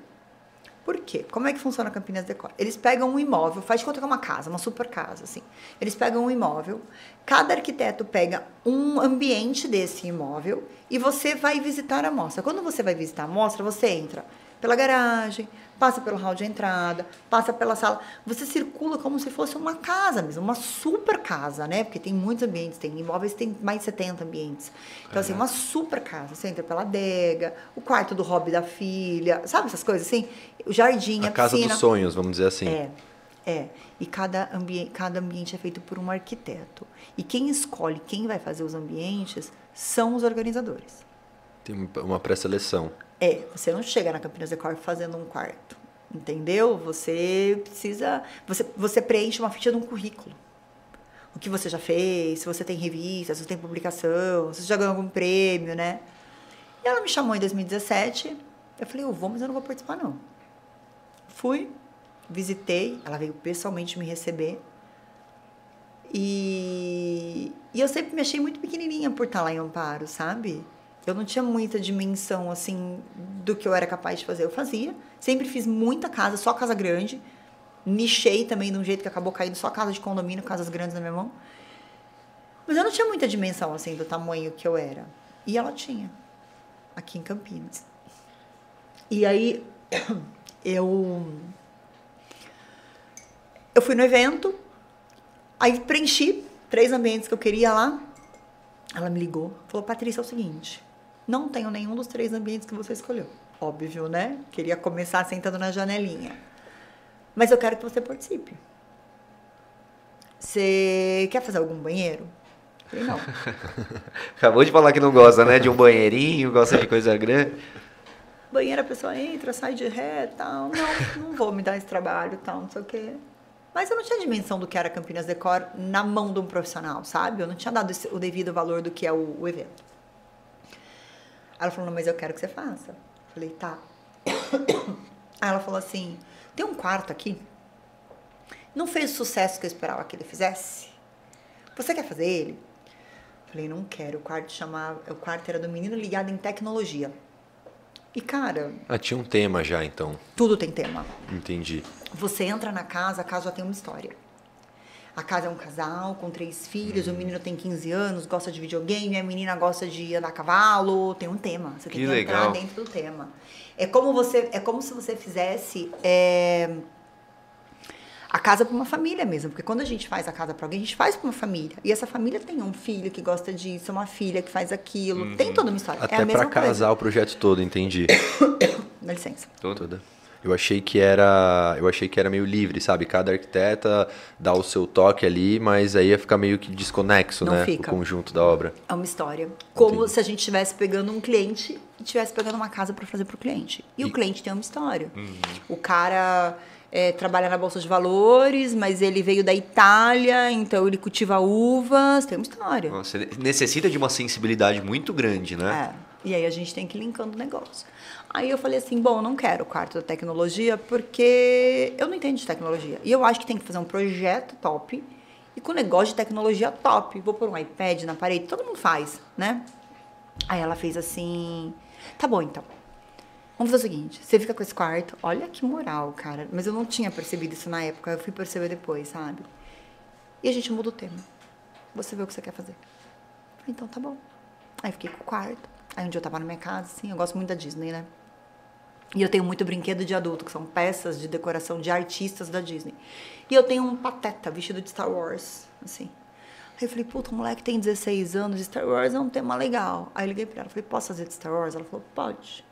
Por quê? Como é que funciona a Campinas Decor? Eles pegam um imóvel, faz de conta que é uma casa, uma super casa, assim. Eles pegam um imóvel, cada arquiteto pega um ambiente desse imóvel e você vai visitar a mostra. Quando você vai visitar a mostra, você entra pela garagem, passa pelo hall de entrada, passa pela sala. Você circula como se fosse uma casa mesmo, uma super casa, né? Porque tem muitos ambientes, tem imóveis, tem mais de 70 ambientes. Então, assim, uma super casa. Você entra pela adega, o quarto do hobby da filha, sabe essas coisas assim? O jardim, a, a casa piscina. dos sonhos, vamos dizer assim. É. É, e cada, ambi cada ambiente é feito por um arquiteto. E quem escolhe quem vai fazer os ambientes são os organizadores. Tem uma pré-seleção. É, você não chega na Campinas Decor fazendo um quarto, entendeu? Você precisa, você, você preenche uma ficha de um currículo. O que você já fez, se você tem revista, se você tem publicação, se você já ganhou algum prêmio, né? E ela me chamou em 2017, eu falei, eu vou, mas eu não vou participar não. Fui, visitei, ela veio pessoalmente me receber. E, e eu sempre me achei muito pequenininha por estar lá em Amparo, sabe? Eu não tinha muita dimensão, assim, do que eu era capaz de fazer. Eu fazia. Sempre fiz muita casa, só casa grande. Nichei também de um jeito que acabou caindo só casa de condomínio, casas grandes na minha mão. Mas eu não tinha muita dimensão, assim, do tamanho que eu era. E ela tinha, aqui em Campinas. E aí, eu... Eu fui no evento, aí preenchi três ambientes que eu queria lá. Ela me ligou, falou, Patrícia, é o seguinte, não tenho nenhum dos três ambientes que você escolheu. Óbvio, né? Queria começar sentando na janelinha. Mas eu quero que você participe. Você quer fazer algum banheiro? falei, não. Acabou de falar que não gosta, né? De um banheirinho, gosta de coisa grande. Banheiro a pessoa entra, sai de ré tal. Não, não vou me dar esse trabalho tal, não sei o quê. Mas eu não tinha dimensão do que era Campinas Decor na mão de um profissional, sabe? Eu não tinha dado o devido valor do que é o, o evento. Ela falou, não, mas eu quero que você faça. Falei, tá. Aí ela falou assim, tem um quarto aqui. Não fez o sucesso que eu esperava que ele fizesse. Você quer fazer ele? Falei, não quero. O quarto chamava, o quarto era do menino ligado em tecnologia. E cara, ah, tinha um tema já então. Tudo tem tema. Entendi. Você entra na casa, a casa já tem uma história. A casa é um casal com três filhos, hum. o menino tem 15 anos, gosta de videogame, a menina gosta de andar a cavalo, tem um tema. Você tem que, que entrar dentro do tema. É como você, é como se você fizesse é, a casa para uma família mesmo, porque quando a gente faz a casa para alguém, a gente faz para uma família. E essa família tem um filho que gosta disso, uma filha que faz aquilo, uhum. tem toda uma história. Até é para casar o projeto todo, entendi. Dá licença. Toda. Eu achei que era, eu achei que era meio livre, sabe? Cada arquiteta dá o seu toque ali, mas aí ia ficar meio que desconexo, Não né? Fica. O conjunto da obra. É uma história. Como Entendi. se a gente estivesse pegando um cliente e estivesse pegando uma casa para fazer para o cliente. E, e, o cliente tem uma história. Uhum. O cara é, trabalha na bolsa de valores, mas ele veio da Itália, então ele cultiva uvas, tem uma história. Você necessita de uma sensibilidade muito grande, né? É. E aí a gente tem que ir linkando o negócio. Aí eu falei assim, bom, não quero o quarto da tecnologia porque eu não entendo de tecnologia. E eu acho que tem que fazer um projeto top e com negócio de tecnologia top. Vou pôr um iPad na parede, todo mundo faz, né? Aí ela fez assim, tá bom então. Vamos fazer o seguinte, você fica com esse quarto, olha que moral, cara. Mas eu não tinha percebido isso na época, eu fui perceber depois, sabe? E a gente muda o tema. Você vê o que você quer fazer. Então tá bom. Aí fiquei com o quarto. Aí um dia eu tava na minha casa, assim, eu gosto muito da Disney, né? E eu tenho muito brinquedo de adulto, que são peças de decoração de artistas da Disney. E eu tenho um pateta vestido de Star Wars, assim. Aí eu falei, puta, o moleque tem 16 anos, Star Wars é um tema legal. Aí eu liguei pra ela, falei, posso fazer de Star Wars? Ela falou, pode.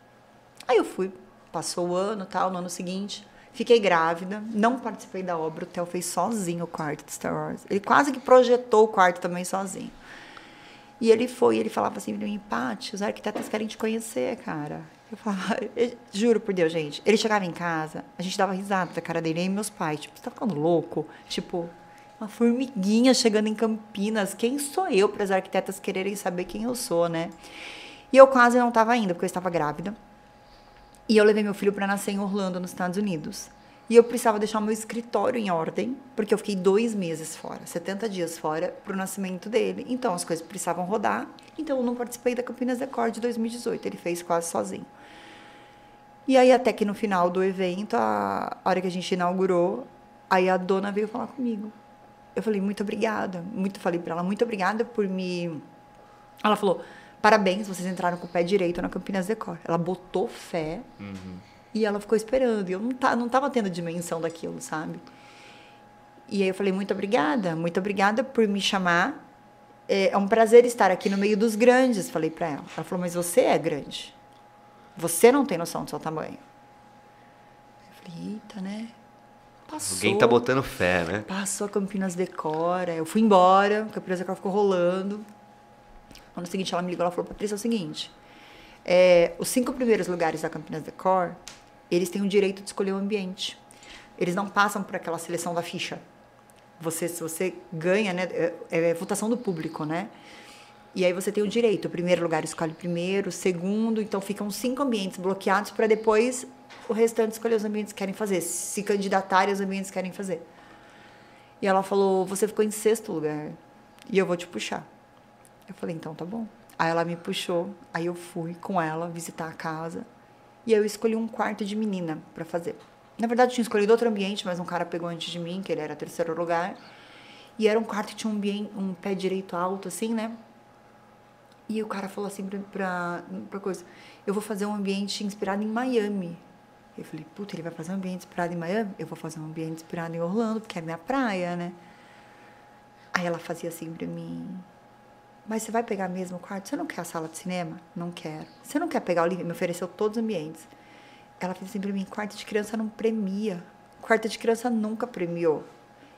Aí eu fui, Passou o ano tal, no ano seguinte. Fiquei grávida, não participei da obra, o Theo fez sozinho o quarto de Star Wars. Ele quase que projetou o quarto também sozinho. E ele foi, ele falava assim mim, Paty, os arquitetos querem te conhecer, cara. Eu falava, eu, juro por Deus, gente. Ele chegava em casa, a gente dava risada da cara dele, e meus pais, tipo, você tá ficando louco? Tipo, uma formiguinha chegando em Campinas. Quem sou eu para as arquitetas quererem saber quem eu sou, né? E eu quase não estava indo, porque eu estava grávida. E eu levei meu filho para nascer em Orlando, nos Estados Unidos. E eu precisava deixar meu escritório em ordem, porque eu fiquei dois meses fora, 70 dias fora, para o nascimento dele. Então as coisas precisavam rodar. Então eu não participei da Campinas Decor de 2018. Ele fez quase sozinho. E aí, até que no final do evento, a hora que a gente inaugurou, aí a dona veio falar comigo. Eu falei, muito obrigada. Muito, falei para ela, muito obrigada por me. Ela falou, parabéns, vocês entraram com o pé direito na Campinas Decor. Ela botou fé uhum. E ela ficou esperando. E eu não, tá, não tava tendo dimensão daquilo, sabe? E aí eu falei, muito obrigada, muito obrigada por me chamar. É, é um prazer estar aqui no meio dos grandes, falei para ela. Ela falou, mas você é grande. Você não tem noção do seu tamanho. Eu falei, eita, né? Passou, Alguém tá botando fé, né? Passou a Campinas Decora. Eu fui embora, a Campinas Decora ficou rolando. No ano seguinte, ela me ligou ela falou: Patrícia, é o seguinte. É, os cinco primeiros lugares da Campinas Decor, eles têm o direito de escolher o ambiente. Eles não passam por aquela seleção da ficha. Você, se você ganha, né? É, é votação do público, né? E aí você tem o direito. O primeiro lugar escolhe primeiro, o segundo. Então ficam cinco ambientes bloqueados para depois o restante escolher os ambientes que querem fazer, se candidatarem aos ambientes que querem fazer. E ela falou: Você ficou em sexto lugar e eu vou te puxar. Eu falei: Então tá bom. Aí ela me puxou, aí eu fui com ela visitar a casa e eu escolhi um quarto de menina para fazer. Na verdade, eu tinha escolhido outro ambiente, mas um cara pegou antes de mim, que ele era terceiro lugar. E era um quarto que tinha um, ambiente, um pé direito alto, assim, né? E o cara falou assim pra, pra, pra coisa: Eu vou fazer um ambiente inspirado em Miami. Eu falei, puta, ele vai fazer um ambiente inspirado em Miami? Eu vou fazer um ambiente inspirado em Orlando, porque é minha praia, né? Aí ela fazia assim pra mim, mas você vai pegar mesmo o quarto? Você não quer a sala de cinema? Não quero. Você não quer pegar o livro? Me ofereceu todos os ambientes. Ela fez assim pra mim, quarto de criança não premia. Quarto de criança nunca premiou.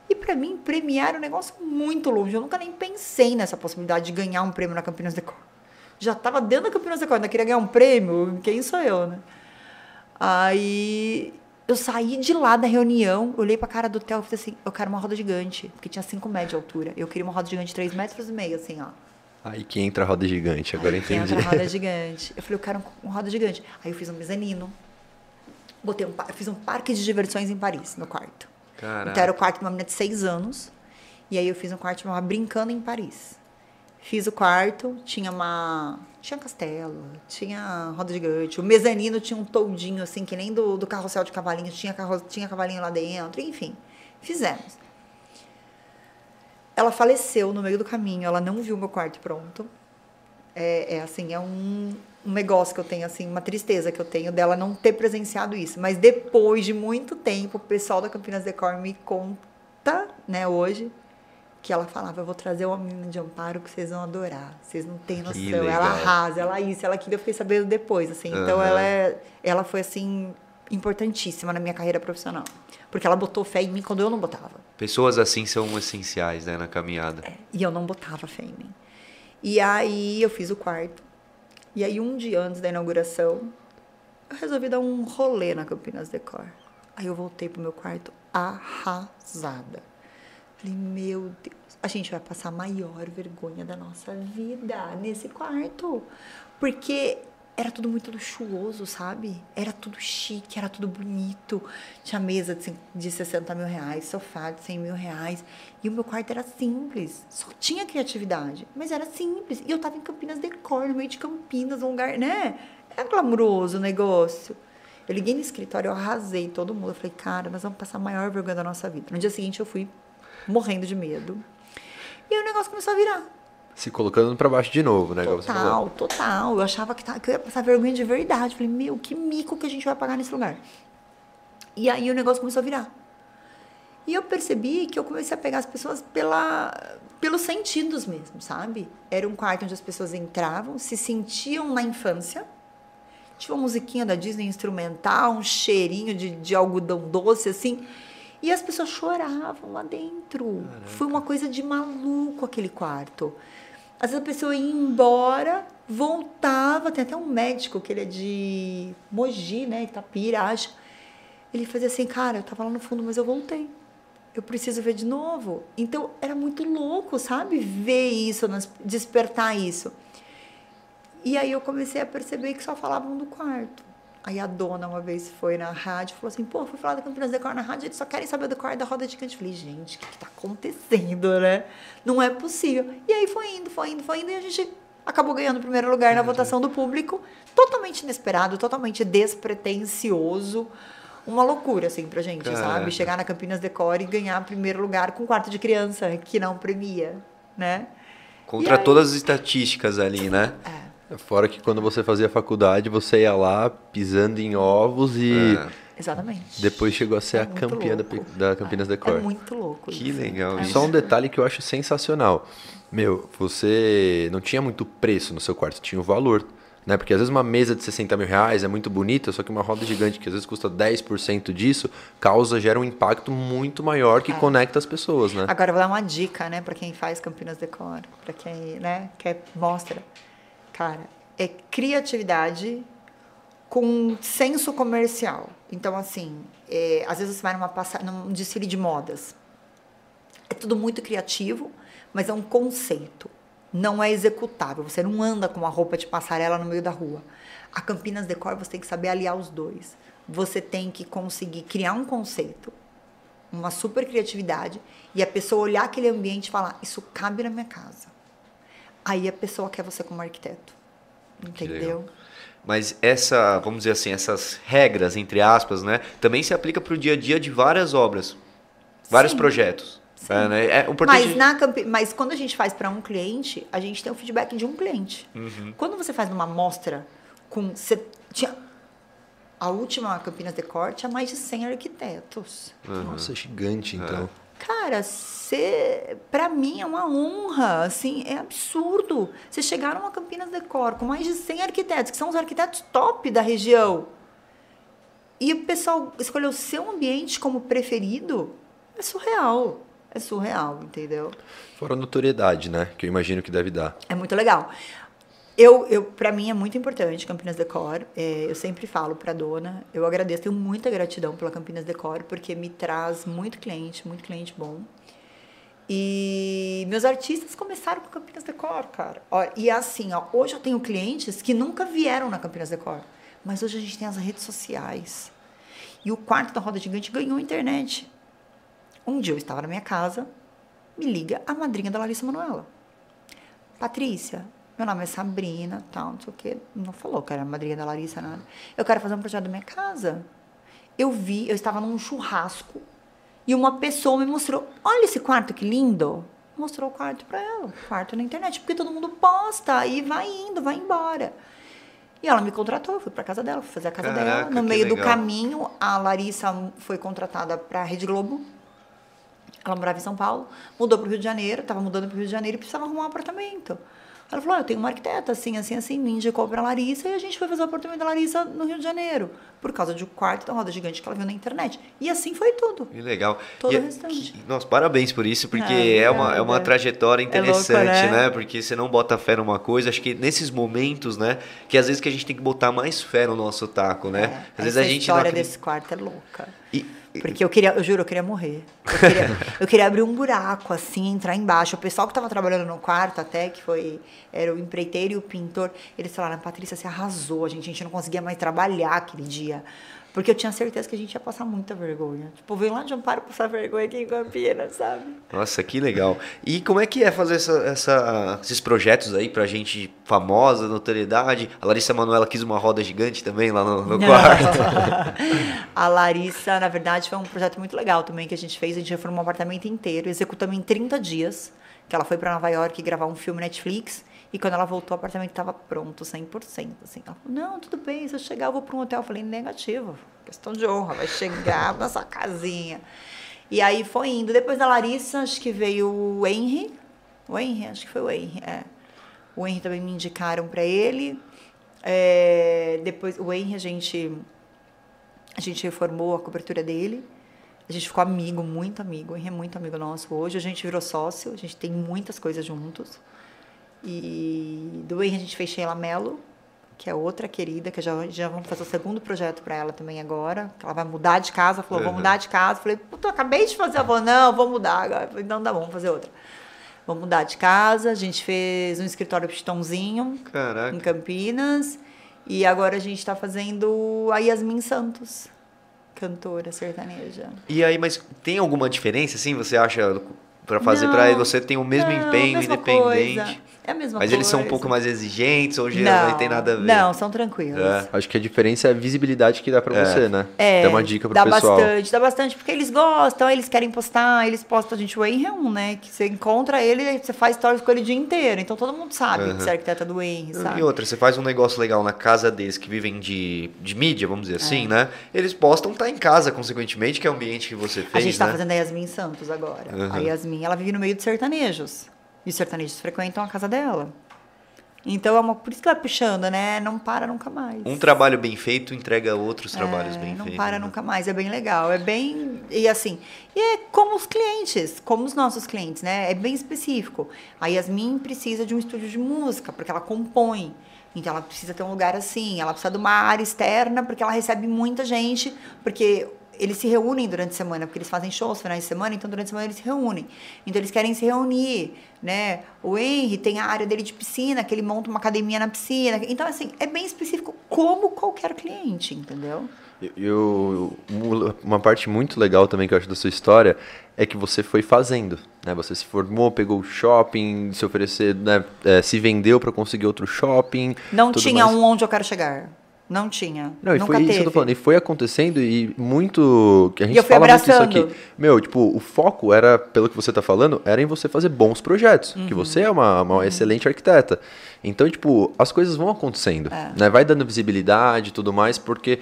E para mim, premiar é um negócio muito longe. Eu nunca nem pensei nessa possibilidade de ganhar um prêmio na Campinas Decor. Já estava dentro da Campinas Decor, ainda queria ganhar um prêmio. Quem sou eu, né? Aí eu saí de lá da reunião, olhei pra cara do Theo e falei assim, eu quero uma roda gigante, porque tinha 5 metros de altura. Eu queria uma roda gigante de 3 metros e meio, assim, ó. Aí que entra a roda gigante, agora Aí entendi. entra a roda gigante. Eu falei, eu quero uma roda gigante. Aí eu fiz um mezanino, botei um, fiz um parque de diversões em Paris, no quarto. Caraca. Então era o quarto de uma menina de 6 anos, e aí eu fiz um quarto uma brincando em Paris. Fiz o quarto, tinha uma. Tinha castelo, tinha roda gigante. O mezanino tinha um toldinho, assim, que nem do, do carrossel de cavalinho, tinha, carro, tinha cavalinho lá dentro, enfim. Fizemos. Ela faleceu no meio do caminho, ela não viu meu quarto pronto. É, é assim, é um, um negócio que eu tenho, assim, uma tristeza que eu tenho dela não ter presenciado isso. Mas depois de muito tempo, o pessoal da Campinas Decor me conta, né, hoje, que ela falava, eu vou trazer uma menina de amparo que vocês vão adorar. Vocês não têm noção. Ela arrasa, ela isso, ela aquilo. Eu fiquei sabendo depois, assim. Uhum. Então, ela, é, ela foi, assim, importantíssima na minha carreira profissional. Porque ela botou fé em mim quando eu não botava. Pessoas assim são essenciais, né, na caminhada. É, e eu não botava fé em mim. E aí, eu fiz o quarto. E aí, um dia antes da inauguração, eu resolvi dar um rolê na Campinas Decor. Aí eu voltei pro meu quarto arrasada. Falei, meu Deus, a gente vai passar a maior vergonha da nossa vida nesse quarto. Porque era tudo muito luxuoso, sabe? Era tudo chique, era tudo bonito. Tinha mesa de 60 mil reais, sofá de 100 mil reais. E o meu quarto era simples. Só tinha criatividade, mas era simples. E eu tava em Campinas Decor, no meio de Campinas, um lugar, né? É glamouroso o negócio. Eu liguei no escritório, eu arrasei todo mundo. Eu falei, cara, nós vamos passar a maior vergonha da nossa vida. No dia seguinte, eu fui morrendo de medo. E aí o negócio começou a virar. Se colocando para baixo de novo, né? Total, total. Eu achava que, tá, que eu ia passar vergonha de verdade. Falei, meu, que mico que a gente vai pagar nesse lugar. E aí o negócio começou a virar. E eu percebi que eu comecei a pegar as pessoas pela, pelos sentidos mesmo, sabe? Era um quarto onde as pessoas entravam, se sentiam na infância, Tinha uma musiquinha da Disney instrumental, um cheirinho de, de algodão doce, assim. E as pessoas choravam lá dentro. Foi uma coisa de maluco aquele quarto. Às vezes a pessoa ia embora, voltava, tem até um médico que ele é de Mogi, né, Itapira, acho. Ele fazia assim, cara, eu tava lá no fundo, mas eu voltei. Eu preciso ver de novo. Então era muito louco, sabe? Ver isso, despertar isso. E aí eu comecei a perceber que só falavam do quarto. Aí a dona uma vez foi na rádio e falou assim: pô, fui falar da Campinas Decor na rádio, eles só querem saber do quarto da roda gigante. Eu falei: gente, o que, que tá acontecendo, né? Não é possível. E aí foi indo, foi indo, foi indo, e a gente acabou ganhando o primeiro lugar na votação do público, totalmente inesperado, totalmente despretensioso. Uma loucura, assim, pra gente, Caraca. sabe? Chegar na Campinas Decor e ganhar primeiro lugar com quarto de criança, que não premia, né? Contra aí... todas as estatísticas ali, né? É. Fora que quando você fazia faculdade, você ia lá pisando em ovos e. É. Exatamente. Depois chegou a ser é a campeã da, da, Campinas é, Decor. É muito louco. Que isso. legal. É. Só um detalhe que eu acho sensacional. Meu, você não tinha muito preço no seu quarto, tinha o valor. Né? Porque às vezes uma mesa de 60 mil reais é muito bonita, só que uma roda gigante que às vezes custa 10% disso, causa, gera um impacto muito maior que é. conecta as pessoas, né? Agora eu vou dar uma dica, né, para quem faz Campinas Decor, para quem, né, quer mostra. Cara, é criatividade com senso comercial. Então, assim, é, às vezes você vai numa passa num desfile de modas. É tudo muito criativo, mas é um conceito. Não é executável. Você não anda com uma roupa de passarela no meio da rua. A Campinas Decor você tem que saber aliar os dois. Você tem que conseguir criar um conceito, uma super criatividade, e a pessoa olhar aquele ambiente e falar: Isso cabe na minha casa. Aí a pessoa quer você como arquiteto. Entendeu? Mas essa, vamos dizer assim, essas regras, entre aspas, né, também se aplica para o dia a dia de várias obras, vários Sim. projetos. É, né? é mas, na, mas quando a gente faz para um cliente, a gente tem o feedback de um cliente. Uhum. Quando você faz numa amostra com. Você tinha, a última Campinas Decor tinha mais de 100 arquitetos. Uhum. Nossa, é gigante, então. É. Cara, você, para mim é uma honra, assim, é absurdo. Você chegar numa Campinas Decor com mais de 100 arquitetos, que são os arquitetos top da região, e o pessoal escolher o seu ambiente como preferido, é surreal. É surreal, entendeu? Fora a notoriedade, né? Que eu imagino que deve dar. É muito legal. Eu, eu para mim é muito importante Campinas Decor. É, eu sempre falo para dona, eu agradeço, tenho muita gratidão pela Campinas Decor porque me traz muito cliente, muito cliente bom. E meus artistas começaram com Campinas Decor, cara. Ó, e assim, ó, hoje eu tenho clientes que nunca vieram na Campinas Decor, mas hoje a gente tem as redes sociais. E o quarto da Roda Gigante ganhou internet. Um dia eu estava na minha casa, me liga a madrinha da Larissa Manoela. Patrícia, meu nome é Sabrina, tal, não sei o quê. Não falou que era a madrinha da Larissa, nada. Eu quero fazer um projeto da minha casa. Eu vi, eu estava num churrasco e uma pessoa me mostrou: olha esse quarto que lindo. Mostrou o quarto para ela, quarto na internet, porque todo mundo posta e vai indo, vai embora. E ela me contratou, eu fui para casa dela, fui fazer a casa Caraca, dela. No meio legal. do caminho, a Larissa foi contratada para a Rede Globo. Ela morava em São Paulo, mudou para o Rio de Janeiro, estava mudando para o Rio de Janeiro e precisava arrumar um apartamento. Ela falou: ah, eu tenho uma arquiteta, assim, assim, assim, me indicou para Larissa e a gente foi fazer o apartamento da Larissa no Rio de Janeiro, por causa de um quarto da roda gigante que ela viu na internet. E assim foi tudo. Que legal. Todo e, o restante. Que, nossa, parabéns por isso, porque é, é uma, é uma trajetória interessante, é louco, né? né? Porque você não bota fé numa coisa, acho que nesses momentos, né, que às vezes que a gente tem que botar mais fé no nosso taco, né? É, às vezes a gente. A história não... desse quarto é louca. E, porque eu queria, eu juro, eu queria morrer. Eu queria, eu queria, abrir um buraco, assim, entrar embaixo. O pessoal que estava trabalhando no quarto até, que foi, era o empreiteiro e o pintor, eles falaram, Patrícia, você arrasou, a gente, a gente não conseguia mais trabalhar aquele dia. Porque eu tinha certeza que a gente ia passar muita vergonha. Tipo, veio lá de Amparo passar vergonha aqui em Campinas, sabe? Nossa, que legal. E como é que é fazer essa, essa, esses projetos aí pra gente famosa, notoriedade? A Larissa Manoela quis uma roda gigante também lá no, no quarto. a Larissa, na verdade, foi um projeto muito legal também que a gente fez. A gente reformou um apartamento inteiro, executamos em 30 dias. Que ela foi para Nova York gravar um filme Netflix. E quando ela voltou, o apartamento estava pronto, 100%. Assim. Ela falou, não, tudo bem, se eu chegar, eu vou para um hotel. Eu falei, negativo, questão de honra, vai chegar na sua casinha. E aí foi indo. Depois da Larissa, acho que veio o Henry. O Henry, acho que foi o Henry, é. O Henry também me indicaram para ele. É, depois, o Henry, a gente, a gente reformou a cobertura dele. A gente ficou amigo, muito amigo. O Henry é muito amigo nosso hoje. A gente virou sócio, a gente tem muitas coisas juntos. E do Henry a gente fez Sheila Mello, que é outra querida, que já, já vamos fazer o segundo projeto para ela também agora. Que ela vai mudar de casa. Falou, vou mudar de casa. Falei, puta, acabei de fazer. Falou, não, vou mudar agora. Falei, não, dá bom, vamos fazer outra. Vamos mudar de casa. A gente fez um escritório pistãozinho Caraca. em Campinas. E agora a gente está fazendo a Yasmin Santos, cantora sertaneja. E aí, mas tem alguma diferença, assim, você acha, pra fazer pra você ter o mesmo não, empenho independente? coisa. É a mesma Mas coisa. eles são um pouco mais exigentes, hoje não, tem nada a ver. Não, são tranquilos. É. Acho que a diferença é a visibilidade que dá pra É. você, né? É, Dá uma dica pro dá pessoal. bastante, dá bastante, porque eles gostam, eles querem postar, eles postam, a gente, o Henry é né, que você encontra ele, você faz stories com ele o dia inteiro, então todo mundo sabe que você é arquiteta do Henry, sabe? E outra, você faz um negócio legal na casa deles que vivem de, de mídia, vamos dizer É. assim, né? Eles postam tá em casa, consequentemente, que é o ambiente que você fez, A gente tá né? fazendo a Yasmin Santos agora. Uhum. A Yasmin, ela vive no meio de sertanejos. E os sertanejos frequentam a casa dela. Então, é uma, por isso que vai puxando, né? Não para nunca mais. Um trabalho bem feito entrega outros trabalhos É, bem não feitos. para né? nunca mais, é bem legal, é bem e assim, e é como os clientes, como os nossos clientes, né? É bem específico. A Yasmin precisa de um estúdio de música porque ela compõe. Então ela precisa ter um lugar assim, ela precisa de uma área externa porque ela recebe muita gente, porque eles se reúnem durante a semana, porque eles fazem shows finais de semana, então durante a semana eles se reúnem. Então eles querem se reunir, né? O Henry tem a área dele de piscina, que ele monta uma academia na piscina. Então, assim, é bem específico, como qualquer cliente, entendeu? Eu- uma parte muito legal também que eu acho da sua história é que você foi fazendo, né? Você se formou, pegou o shopping, se oferecer, né? é, se vendeu para conseguir outro shopping. Não tinha mais. um onde eu quero chegar. Não tinha. Não, e Nunca foi teve. isso que eu tô falando. E foi acontecendo e muito. Que a gente eu fui fala muito isso abraçando. aqui. Meu, tipo, o foco era, pelo que você tá falando, era em você fazer bons projetos. Uhum. Que você é uma, uma excelente arquiteta. Então, tipo, as coisas vão acontecendo. É. Né? Vai dando visibilidade e tudo mais, porque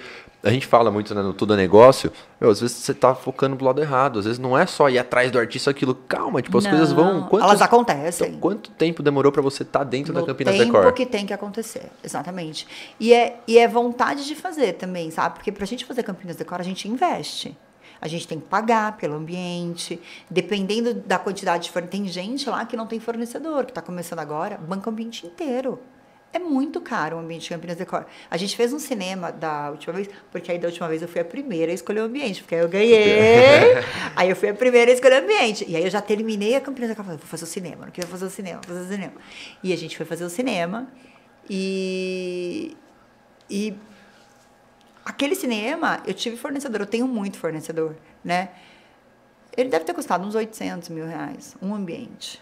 a gente fala muito né, no Tudo é Negócio. Meu, às vezes você tá focando pro lado errado. Às vezes não é só ir atrás do artista aquilo. Calma, tipo, as Não, coisas vão. Quantos, Elas acontecem. Então, quanto tempo demorou para você estar dentro da no Campinas tempo Decor? que tem que acontecer, exatamente. E é, e é vontade de fazer também, sabe? Porque pra gente fazer Campinas Decor, a gente investe. A gente tem que pagar pelo ambiente, dependendo da quantidade de fornecedor. Tem gente lá que não tem fornecedor, que está começando agora, banca o ambiente inteiro. É muito caro o ambiente de Campinas Decor. A gente fez um cinema da última vez, porque aí da última vez eu fui a primeira a escolher o ambiente, porque aí eu ganhei. aí eu fui a primeira a escolher o ambiente. E aí eu já terminei a Campinas Decor, falei, vou fazer o cinema, não queria fazer o cinema, vou fazer o cinema. E a gente foi fazer o cinema e e aquele cinema, eu tive fornecedor, eu tenho muito fornecedor, né? Ele deve ter custado uns 800 mil reais, um ambiente.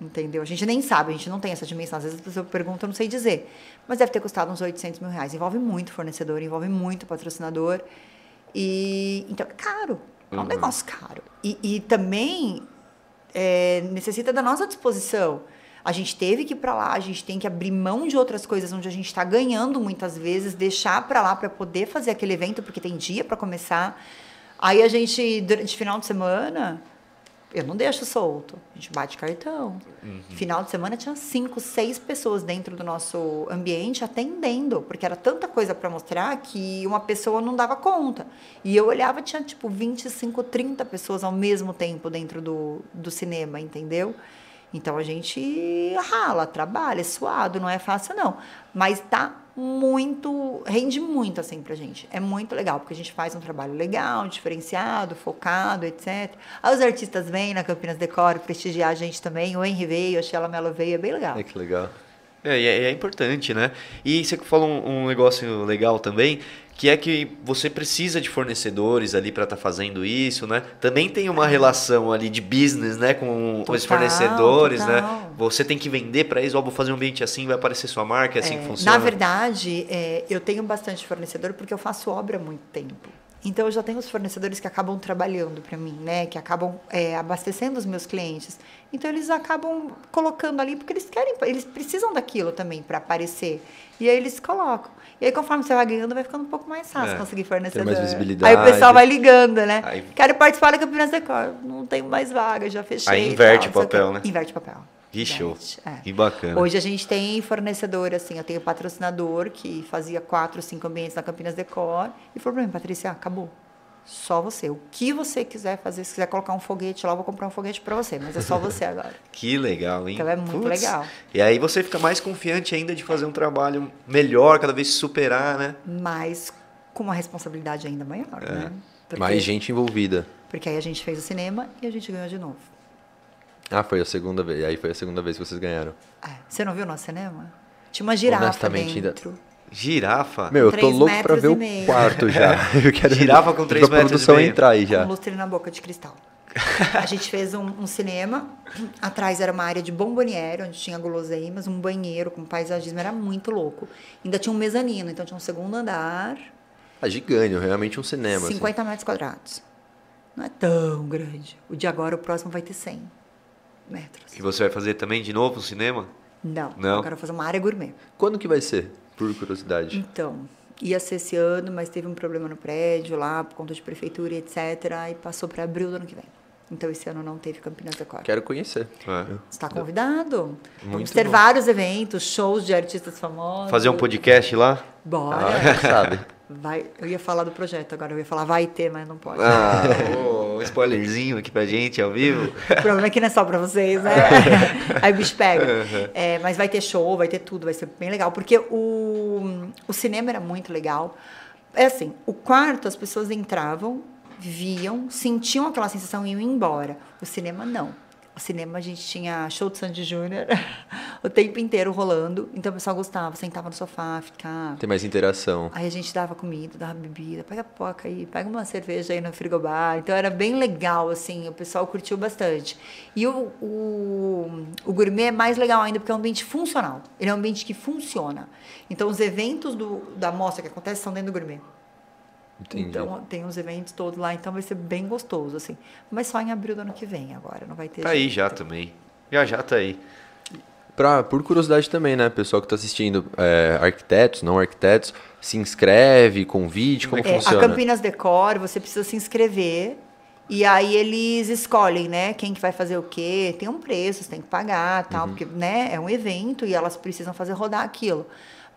Entendeu? A gente nem sabe, a gente não tem essa dimensão. Às vezes a pessoa pergunta, eu não sei dizer. Mas deve ter custado uns 800 mil reais. Envolve muito fornecedor, envolve muito patrocinador. E então é caro. É um negócio caro. E, e também é, necessita da nossa disposição. A gente teve que ir para lá, a gente tem que abrir mão de outras coisas onde a gente está ganhando muitas vezes, deixar para lá para poder fazer aquele evento, porque tem dia para começar. Aí a gente, durante final de semana, eu não deixo solto. A gente bate cartão. Final de semana tinha cinco, seis pessoas dentro do nosso ambiente atendendo, porque era tanta coisa para mostrar que uma pessoa não dava conta. E eu olhava, tinha tipo 25, 30 pessoas ao mesmo tempo dentro do, do cinema, entendeu? Então a gente rala, trabalha, é suado, não é fácil não. Mas tá muito, rende muito assim pra gente. É muito legal, porque a gente faz um trabalho legal, diferenciado, focado, etc. Aí os artistas vêm na Campinas Decor prestigiar a gente também. O Henry veio, a Sheila Mello veio, é bem legal. É que legal. É, é, é importante, né? E você falou um, um negócio legal também, que é que você precisa de fornecedores ali para estar fazendo isso, né? Também tem uma relação ali de business, né, com os Total, fornecedores, né? total. Você tem que vender para eles, ó, vou fazer um ambiente assim, vai aparecer sua marca, é assim que É, funciona. Na verdade, é, eu tenho bastante fornecedor porque eu faço obra há muito tempo. Então eu já tenho os fornecedores que acabam trabalhando para mim, né? Que acabam é, abastecendo os meus clientes. Então eles acabam colocando ali porque eles querem, eles precisam daquilo também para aparecer. E aí eles colocam. E aí conforme você vai ganhando, vai ficando um pouco mais fácil É, conseguir fornecedor. mais visibilidade. Aí o pessoal vai ligando, né? Aí- Quero participar da Campinas Decor. Não tenho mais vaga, já fechei. Aí inverte o papel, né? Inverte o papel. Que show. É. Que bacana. Hoje a gente tem fornecedor, assim, eu tenho patrocinador que fazia quatro, cinco ambientes na Campinas Decor e falou pra mim, Patrícia, acabou. Só você. O que você quiser fazer, se quiser colocar um foguete lá, eu vou comprar um foguete para você, mas é só você agora. Que legal, hein? Então é muito Putz. legal. E aí você fica mais confiante ainda de fazer um trabalho melhor, cada vez se superar, né? Mas com uma responsabilidade ainda maior, É. né? Porque, Mais gente envolvida. Porque aí a gente fez o cinema e a gente ganhou de novo. Ah, foi a segunda vez. Aí foi a segunda vez que vocês ganharam. É. Você não viu o nosso cinema? Tinha uma girafa Honestamente, ainda- dentro. Girafa. Meu, eu tô louco pra ver e o meio. quarto já. Eu quero Girafa com três pra metros e produção meio. entrar aí já. Com lustre na boca de cristal. A gente fez um, um cinema, atrás era uma área de bomboniere, onde tinha guloseimas, um banheiro com paisagismo, era muito louco. Ainda tinha um mezanino, então tinha um segundo andar, Ah, gigante, realmente um cinema. assim. 50 metros quadrados. Não é tão grande. O de agora, o próximo vai ter 100 metros. E você vai fazer também de novo no cinema? Não, Não? eu quero fazer uma área gourmet. Quando que vai ser? Por curiosidade. Então, ia ser esse ano, mas teve um problema no prédio lá, por conta de prefeitura e etc. E passou para abril do ano que vem. Então, esse ano não teve Campinas Decor. Quero conhecer. É. Está convidado? Vamos Muito ter bom. vários eventos, shows de artistas famosos. Fazer um podcast lá? Bora. Ah, sabe. Vai, eu ia falar do projeto agora, eu ia falar vai ter, mas não pode. Ah, um spoilerzinho aqui pra gente ao vivo. O problema é que não é só pra vocês, né? Aí o bicho pega. É, mas vai ter show, vai ter tudo, vai ser bem legal. Porque o, o cinema era muito legal. É assim, o quarto, as pessoas entravam, viam, sentiam aquela sensação e iam embora. O cinema, não. O cinema, a gente tinha show de Sandy Júnior o tempo inteiro rolando. Então, o pessoal gostava, sentava no sofá, ficava... Tem mais interação. Aí a gente dava comida, dava bebida, pega a pipoca aí, pega uma cerveja aí no frigobar. Então era bem legal, assim, o pessoal curtiu bastante. E o, o, o gourmet é mais legal ainda porque é um ambiente funcional. Ele é um ambiente que funciona. Então os eventos do, da mostra que acontecem são dentro do gourmet. Entendi. Então tem os eventos todos lá, então vai ser bem gostoso, assim. Mas só em abril do ano que vem agora, não vai ter. Tá aí jeito. já também. Já já tá aí. Pra, por curiosidade também, né? Pessoal que tá assistindo, é, arquitetos, não arquitetos, se inscreve, convide, como É, a funciona? Campinas Decor, você precisa se inscrever. E aí eles escolhem, né, quem que vai fazer o quê. Tem um preço, você tem que pagar, tal, porque, né, é um evento e elas precisam fazer rodar aquilo.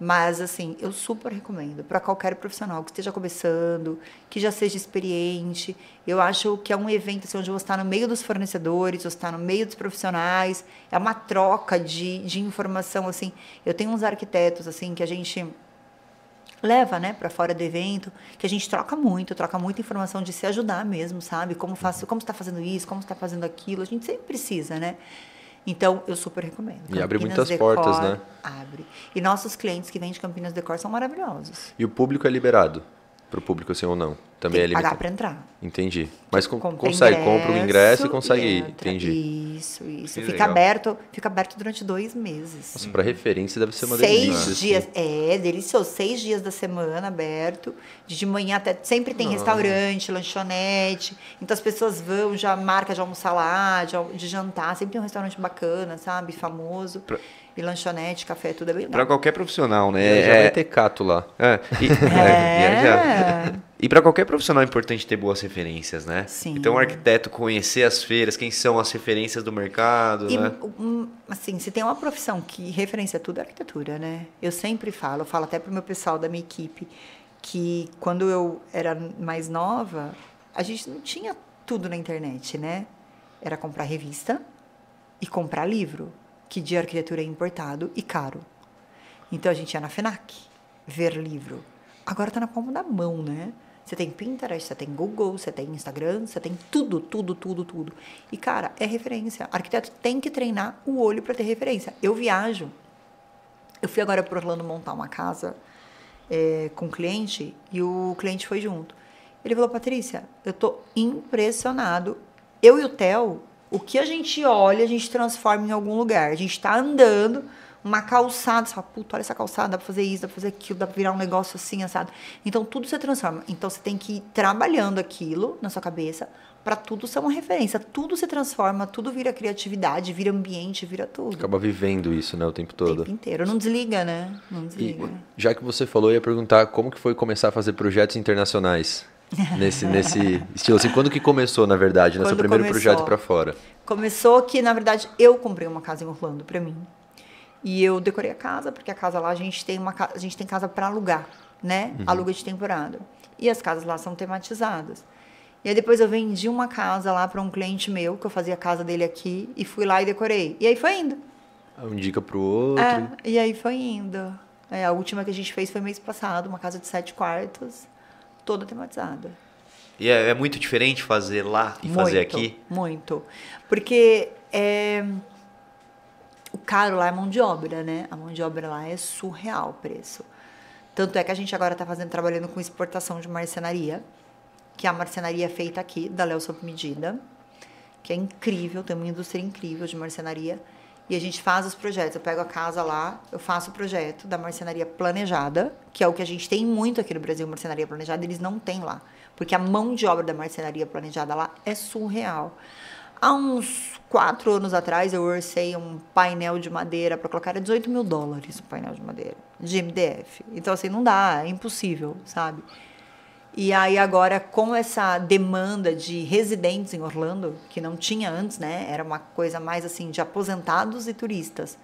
Mas assim, eu super recomendo para qualquer profissional que esteja começando, que já seja experiente. Eu acho que é um evento assim, onde você está no meio dos fornecedores, você está no meio dos profissionais. É uma troca de, de informação assim. Eu tenho uns arquitetos assim que a gente leva, né, para fora do evento, que a gente troca muito, troca muita informação de se ajudar mesmo, sabe? Como faço, como está fazendo isso, como está fazendo aquilo, a gente sempre precisa, né? Então, eu super recomendo. E abre Campinas muitas Decor portas, né? Abre. E nossos clientes que vêm de Campinas Decor são maravilhosos. E o público é liberado? Pro público assim ou não? Também é que pagar limitado? para entrar. Entendi. Mas con Compra consegue, compra o ingresso e consegue ir. Entendi. Isso, isso. Que Fica legal. aberto, fica aberto durante dois meses. Nossa, pra referência deve ser uma Seis delícia. assim. dias, é delicioso. Seis dias da semana aberto. De de manhã até. Sempre tem restaurante, lanchonete. Então as pessoas vão, já marca de almoçar lá, de, de jantar. Sempre tem um restaurante bacana, sabe? Famoso. Pra- E lanchonete, café, tudo é bem Pra legal. qualquer profissional, né? É, já É- vai ter cato lá. é, e, é, já. E para qualquer profissional é importante ter boas referências, né? Sim. Então, o arquiteto conhecer as feiras, quem são as referências do mercado, E, né? assim, se tem uma profissão que referencia tudo, é arquitetura, né? Eu sempre falo, eu falo até pro meu pessoal da minha equipe, que quando eu era mais nova, a gente não tinha tudo na internet, né? Era comprar revista e comprar livro, que de arquitetura é importado e caro. Então a gente ia na FENAC ver livro. Agora tá na palma da mão, né? Você tem Pinterest, você tem Google, você tem Instagram, você tem tudo, tudo, tudo, tudo. E cara, é referência. Arquiteto tem que treinar o olho para ter referência. Eu viajo. Eu fui agora para Orlando montar uma casa é, com um cliente e o cliente foi junto. Ele falou, Patrícia, eu tô impressionado. Eu e o Theo, o que a gente olha, a gente transforma em algum lugar. A gente tá andando, uma calçada, você fala, puta, olha essa calçada, dá pra fazer isso, dá pra fazer aquilo, dá pra virar um negócio assim, assado. Então tudo você transforma. Então você tem que ir trabalhando aquilo na sua cabeça para tudo ser uma referência. Tudo se transforma, tudo vira criatividade, vira ambiente, vira tudo. Acaba vivendo isso, né, o tempo O todo. tempo inteiro. Não desliga, né? Não E desliga. já que você falou, eu ia perguntar como que foi começar a fazer projetos internacionais. Nesse, nesse estilo assim, quando que começou, na verdade, no seu Quando primeiro começou? projeto pra fora? Começou que, na verdade, eu comprei uma casa em Orlando pra mim. E eu decorei a casa, porque a casa lá a gente tem uma a gente tem casa para alugar, né? Aluga de temporada. E as casas lá são tematizadas. E aí depois eu vendi uma casa lá para um cliente meu, que eu fazia a casa dele aqui, e fui lá e decorei. E aí foi indo. Um dica pro outro. É, e aí foi indo. É, a última que a gente fez foi mês passado, uma casa de sete quartos, toda tematizada. E é, é muito diferente fazer lá e fazer Muito, aqui? Muito. Porque é, o caro lá é mão de obra, né? A mão de obra lá é surreal o preço. Tanto é que a gente agora está fazendo, trabalhando com exportação de marcenaria, que é a marcenaria feita aqui, da Léo Sob Medida, que é incrível, tem uma indústria incrível de marcenaria. E a gente faz os projetos. Eu pego a casa lá, eu faço o projeto da marcenaria planejada, que é o que a gente tem muito aqui no Brasil, marcenaria planejada, eles não têm lá. Porque a mão de obra da marcenaria planejada lá é surreal. Há uns quatro anos atrás, eu orcei um painel de madeira para colocar, era 18 mil dólares o painel de madeira, de MDF. Então, assim, não dá, é impossível, sabe? E aí agora com essa demanda de residentes em Orlando, que não tinha antes, né? Era uma coisa mais assim de aposentados e turistas.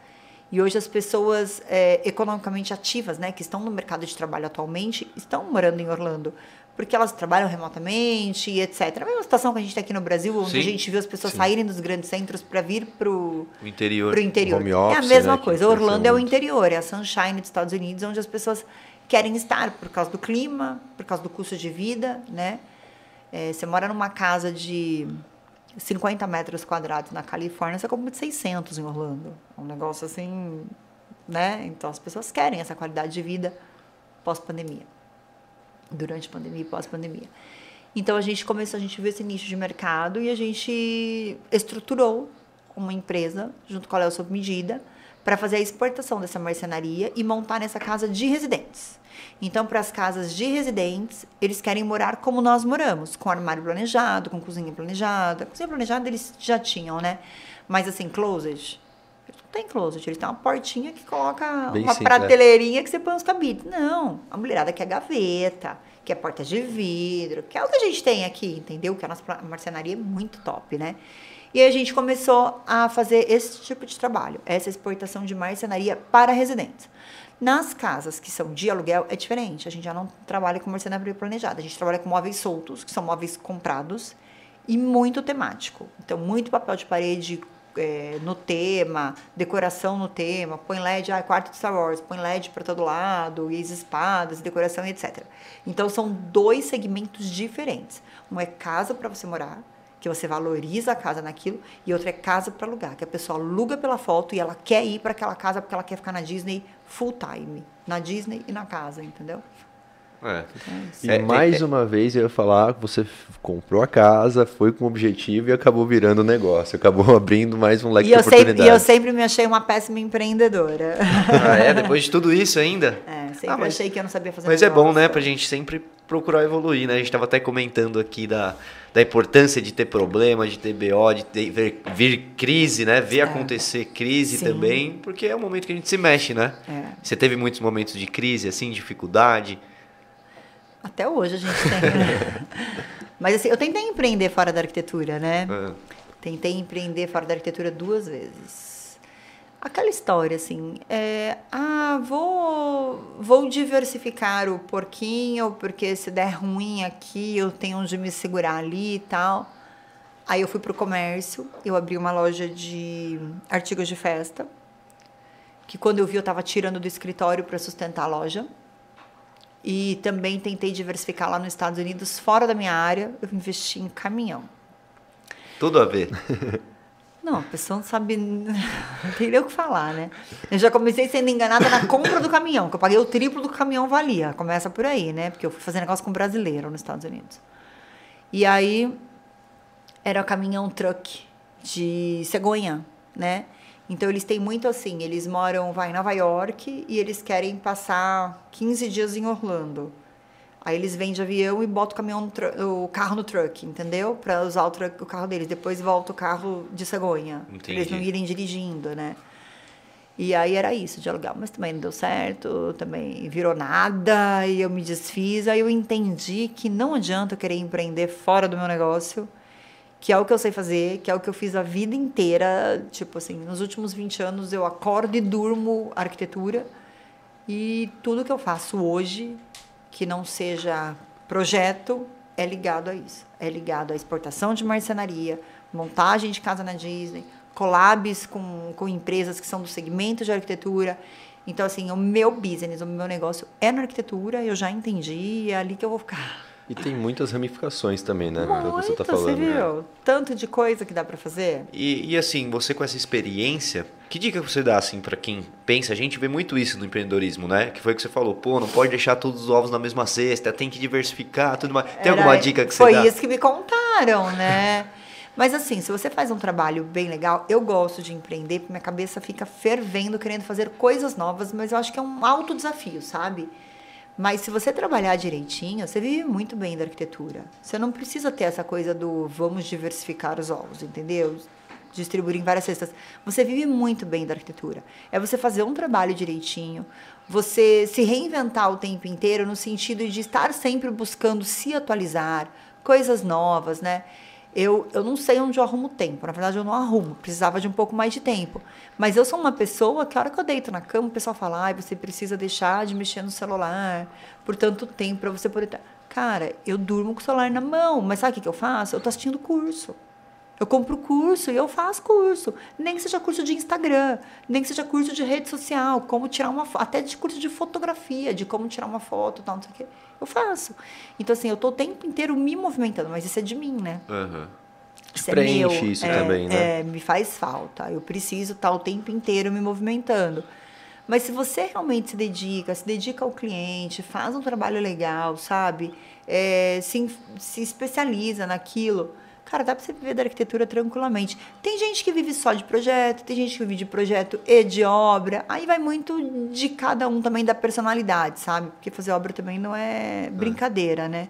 E hoje as pessoas é, economicamente ativas, né, que estão no mercado de trabalho atualmente, estão morando em Orlando, porque elas trabalham remotamente e etc. A mesma situação que a gente tem aqui no Brasil, onde Sim. a gente viu as pessoas saírem dos grandes centros para vir pro O interior. pro interior. Home é office, a mesma né, coisa. Orlando é o interior, é a Sunshine dos Estados Unidos, onde as pessoas querem estar por causa do clima, por causa do custo de vida, né? É, você mora numa casa de 50 metros quadrados na Califórnia, você compra de 600 em Orlando. É um negócio assim, né? Então as pessoas querem essa qualidade de vida pós-pandemia. Durante a pandemia e pós-pandemia. Então a gente começou, a gente viu esse nicho de mercado e a gente estruturou uma empresa junto com a Léo sob medida para fazer a exportação dessa marcenaria e montar nessa casa de residentes. Então, para as casas de residentes, eles querem morar como nós moramos, com armário planejado, com cozinha planejada. Cozinha planejada eles já tinham, né? Mas assim, closet, eles não tem closet, eles têm uma portinha que coloca Bem uma simples, é. prateleirinha que você põe os cabides. Não, a mulherada quer gaveta, quer porta de vidro, que é o que a gente tem aqui, entendeu? Que a nossa marcenaria é muito top, né? E a gente começou a fazer esse tipo de trabalho, essa exportação de marcenaria para residentes. Nas casas que são de aluguel é diferente, a gente já não trabalha com marcenaria planejada, a gente trabalha com móveis soltos, que são móveis comprados, e muito temático. Então, muito papel de parede é, no tema, decoração no tema, põe LED, ah, quarto de Star Wars, põe LED para todo lado, e as espadas, decoração e etc. Então, são dois segmentos diferentes. Um é casa para você morar, que você valoriza a casa naquilo, e outra é casa para alugar, que a pessoa aluga pela foto e ela quer ir para aquela casa porque ela quer ficar na Disney full time, na Disney e na casa, entendeu? É. Então é. E É, mais é, uma vez eu ia falar que você comprou a casa, foi com objetivo e acabou virando negócio. Acabou abrindo mais um leque E de eu, sempre, e eu oportunidades. sempre me achei uma péssima empreendedora. Ah, é? Depois de tudo isso ainda? É, sempre Ah, mas- achei que eu não sabia fazer Mas é bom, né, negócio. pra gente sempre procurar evoluir, né? A gente tava até comentando aqui da, da importância de ter problema, de ter BO, de ter, ver, vir crise, né? Ver É. acontecer crise Sim. também, porque é o momento que a gente se mexe, né? É. Você teve muitos momentos de crise, assim, dificuldade? Até hoje a gente tem. né? Mas assim, eu tentei empreender fora da arquitetura, né? Ah, Tentei empreender fora da arquitetura duas vezes. Aquela história, assim, é, ah, vou, vou diversificar o porquinho, porque se der ruim aqui, eu tenho onde me segurar ali e tal. Aí eu fui pro comércio, eu abri uma loja de artigos de festa, que quando eu vi eu estava tirando do escritório para sustentar a loja. E também tentei diversificar lá nos Estados Unidos, fora da minha área, eu investi em caminhão. tudo a ver. Não, a pessoa não sabe, não tem nem o que falar, né? Eu já comecei sendo enganada na compra do caminhão, que eu paguei o triplo do que o caminhão valia. Começa por aí, né? Porque eu fui fazer negócio com brasileiro nos Estados Unidos. E aí, era o caminhão truck de cegonha, né? Então, eles têm muito assim, eles moram, vai, em Nova York e eles querem passar 15 dias em Orlando. Aí eles vêm de avião e botam o, caminhão o carro no truck, entendeu? Para usar o, truck, o carro deles. Depois volta o carro de cegonha. Pra eles não Entendi. irem dirigindo, né? E aí era isso, de aluguel, mas também não deu certo, também virou nada e eu me desfiz. Aí eu entendi que não adianta eu querer empreender fora do meu negócio, que é o que eu sei fazer, que é o que eu fiz a vida inteira. Tipo assim, nos últimos 20 anos eu acordo e durmo arquitetura e tudo que eu faço hoje, que não seja projeto, é ligado a isso. É ligado à exportação de marcenaria, montagem de casa na Disney, collabs com, com empresas que são do segmento de arquitetura. Então, assim, o meu business, o meu negócio é na arquitetura, eu já entendi, é ali que eu vou ficar. E tem muitas ramificações também, né? Muito, do que você tá falando. Você viu? Tanto de coisa que dá para fazer. E, e, assim, você com essa experiência, que dica você dá assim para quem pensa? A gente vê muito isso no empreendedorismo, né? Que foi o que você falou, pô, não pode deixar todos os ovos na mesma cesta, tem que diversificar, tudo mais. Tem Era, alguma dica que você foi dá? Foi isso que me contaram, né? Mas assim, se você faz um trabalho bem legal, eu gosto de empreender, porque minha cabeça fica fervendo, querendo fazer coisas novas, mas eu acho que é um alto desafio, sabe? Mas se você trabalhar direitinho, você vive muito bem da arquitetura. Você não precisa ter essa coisa do vamos diversificar os ovos, entendeu? Distribuir em várias cestas. Você vive muito bem da arquitetura. É você fazer um trabalho direitinho, você se reinventar o tempo inteiro no sentido de estar sempre buscando se atualizar, coisas novas, né? Eu, eu não sei onde eu arrumo tempo. Na verdade, eu não arrumo. Precisava de um pouco mais de tempo. Mas eu sou uma pessoa que, a hora que eu deito na cama, o pessoal fala: ah, você precisa deixar de mexer no celular por tanto tempo para você poder. Cara, eu durmo com o celular na mão. Mas sabe o que, que eu faço? Eu estou assistindo curso. Eu compro curso e eu faço curso. Nem que seja curso de Instagram, nem que seja curso de rede social, como tirar uma até de curso de fotografia, de como tirar uma foto, tal, não sei o quê. Eu faço. Então, assim, eu tô o tempo inteiro me movimentando, mas isso é de mim, né? Uhum. Isso Preenche é meu, isso é, também, né? É, me faz falta. Eu preciso estar o tempo inteiro me movimentando. Mas se você realmente se dedica, se dedica ao cliente, faz um trabalho legal, sabe? É, se, se especializa naquilo Cara, dá para você viver da arquitetura tranquilamente. Tem gente que vive só de projeto, tem gente que vive de projeto e de obra. Aí vai muito de cada um também da personalidade, sabe? Porque fazer obra também não é brincadeira, é. né?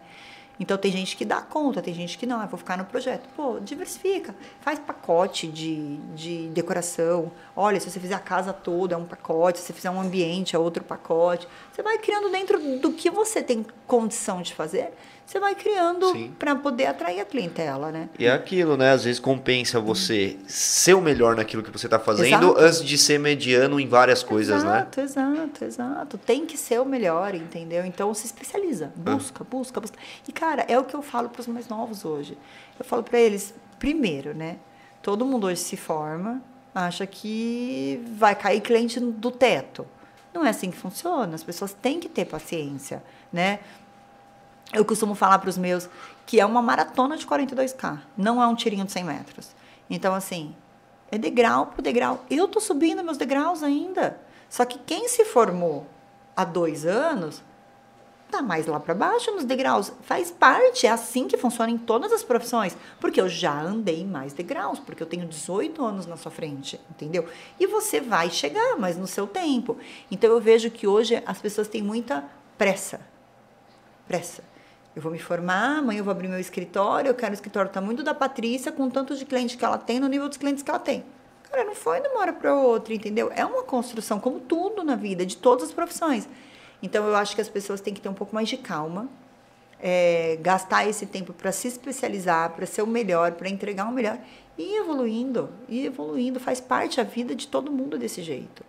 Então tem gente que dá conta, tem gente que não, eu vou ficar no projeto. Pô, diversifica, faz pacote de, de decoração. Olha, se você fizer a casa toda, é um pacote, se você fizer um ambiente, é outro pacote. Você vai criando dentro do que você tem condição de fazer você vai criando para poder atrair a clientela, né? E é aquilo, né? Às vezes compensa você ser o melhor naquilo que você está fazendo exato. antes de ser mediano em várias coisas, exato, né? Exato, exato, exato. Tem que ser o melhor, entendeu? Então se especializa, busca, ah. busca, busca. E cara, é o que eu falo para os mais novos hoje. Eu falo para eles, primeiro, né? Todo mundo hoje se forma, acha que vai cair cliente do teto. Não é assim que funciona. As pessoas têm que ter paciência, né? Eu costumo falar para os meus que é uma maratona de 42K, não é um tirinho de 100 metros. Então, assim, é degrau por degrau. Eu estou subindo meus degraus ainda. Só que quem se formou há dois anos tá mais lá para baixo nos degraus. Faz parte, é assim que funciona em todas as profissões. Porque eu já andei mais degraus, porque eu tenho 18 anos na sua frente, entendeu? E você vai chegar, mas no seu tempo. Então eu vejo que hoje as pessoas têm muita pressa. Pressa. Eu vou me formar, amanhã eu vou abrir meu escritório, eu quero o escritório tamanho da Patrícia, com tanto de cliente que ela tem, no nível dos clientes que ela tem. Cara, não foi de uma hora para outra, entendeu? É uma construção, como tudo na vida, de todas as profissões. Então, eu acho que as pessoas têm que ter um pouco mais de calma, é, gastar esse tempo para se especializar, para ser o melhor, para entregar o melhor, e ir evoluindo, e evoluindo. Faz parte a vida de todo mundo desse jeito.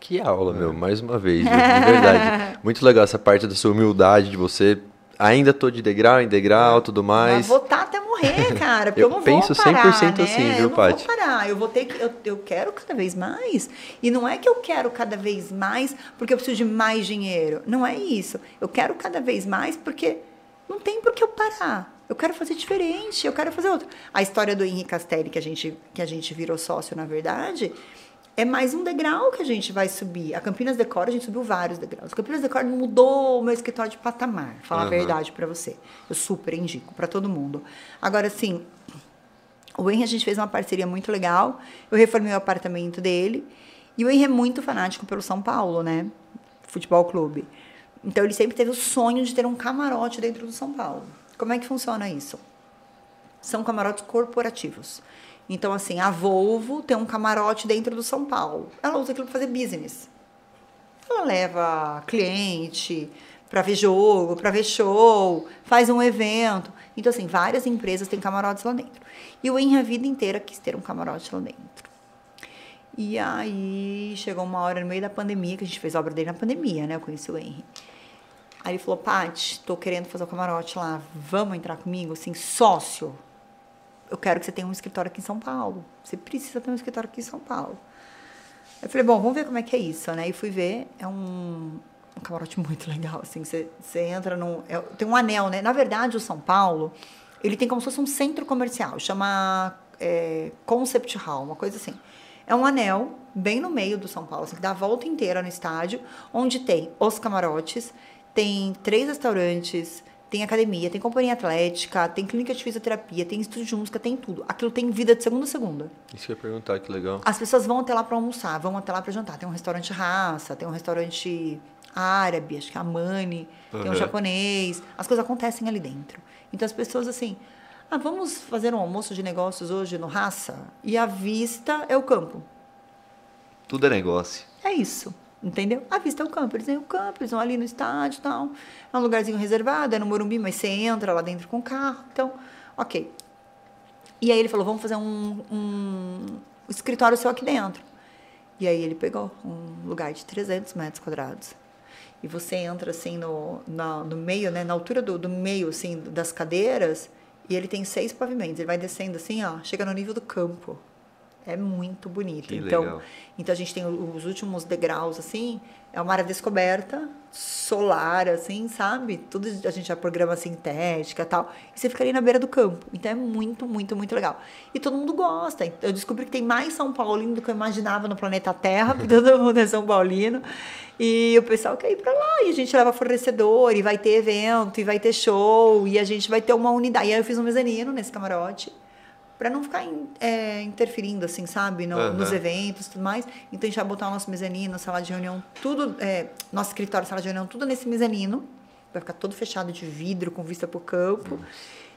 Que aula, meu, mais uma vez, de verdade. Muito legal essa parte da sua humildade, de você ainda tô de degrau em degrau, tudo mais. Mas vou estar tá até morrer, cara, porque eu, eu não penso vou parar, 100% né? assim, viu, Paty? Eu não vou parar, eu vou ter que eu, eu quero cada vez mais. E não é que eu quero cada vez mais porque eu preciso de mais dinheiro. Não é isso. Eu quero cada vez mais porque não tem por que eu parar. Eu quero fazer diferente, eu quero fazer outro. A história do Henrique Castelli que a gente que a gente virou sócio, na verdade, é mais um degrau que a gente vai subir. A Campinas Decor, a gente subiu vários degraus. A Campinas Decor mudou o meu escritório de patamar, falar uhum. a verdade para você. Eu super indico para todo mundo. Agora, assim, o Henry, a gente fez uma parceria muito legal. Eu reformei o apartamento dele. E o Henry é muito fanático pelo São Paulo, né? Futebol clube. Então, ele sempre teve o sonho de ter um camarote dentro do São Paulo. Como é que funciona isso? são camarotes corporativos. Então, assim, a Volvo tem um camarote dentro do São Paulo. Ela usa aquilo para fazer business. Ela leva cliente para ver jogo, para ver show, faz um evento. Então, assim, várias empresas têm camarotes lá dentro. E o Henry a vida inteira quis ter um camarote lá dentro. E aí chegou uma hora no meio da pandemia, que a gente fez a obra dele na pandemia, né? Eu conheci o Henry. Aí ele falou, Paty, tô querendo fazer o camarote lá, vamos entrar comigo? Assim, sócio, eu quero que você tenha um escritório aqui em São Paulo. Você precisa ter um escritório aqui em São Paulo. Eu falei, bom, vamos ver como é que é isso, né? E fui ver, é um, um camarote muito legal, assim, você, você entra no... É, tem um anel, né? Na verdade, o São Paulo, ele tem como se fosse um centro comercial, chama é, Concept Hall, uma coisa assim. É um anel bem no meio do São Paulo, assim, que dá a volta inteira no estádio, onde tem os camarotes, tem três restaurantes, tem academia, tem companhia atlética, tem clínica de fisioterapia, tem estúdio de música, tem tudo. Aquilo tem vida de segunda a segunda. Isso que eu ia perguntar, que legal. As pessoas vão até lá para almoçar, vão até lá para jantar. Tem um restaurante raça, tem um restaurante árabe, acho que é a Mani, uhum. tem um japonês. As coisas acontecem ali dentro. Então as pessoas assim, ah, vamos fazer um almoço de negócios hoje no raça? E a vista é o campo. Tudo é negócio. É isso. Entendeu? A vista é o campo. Eles têm o vão ali no estádio e tal. É um lugarzinho reservado, é no Morumbi, mas você entra lá dentro com o carro. Então, ok. E aí ele falou, vamos fazer um, um escritório seu aqui dentro. E aí ele pegou um lugar de 300 metros quadrados. E você entra assim no, na, no meio, né, na altura do, do meio assim das cadeiras, e ele tem seis pavimentos. Ele vai descendo assim, ó, chega no nível do campo. É muito bonito. Que então, legal. então a gente tem os últimos degraus assim, é uma área descoberta, solar assim, sabe? Tudo a gente já programa sintética, tal. E você fica ali na beira do campo. Então é muito, muito, muito legal. E todo mundo gosta. Eu descobri que tem mais São Paulino do que eu imaginava no planeta Terra, porque todo mundo é São Paulino. E o pessoal quer ir para lá, e a gente leva fornecedor, e vai ter evento, e vai ter show, e a gente vai ter uma unidade. E aí eu fiz um mezanino nesse camarote para não ficar é, interferindo, assim, sabe, no, uhum. nos eventos e tudo mais. Então a gente vai botar o nosso mezanino, sala de reunião, tudo, é, nosso escritório, sala de reunião, tudo nesse mezanino. Vai ficar todo fechado de vidro, com vista para o campo. Uhum.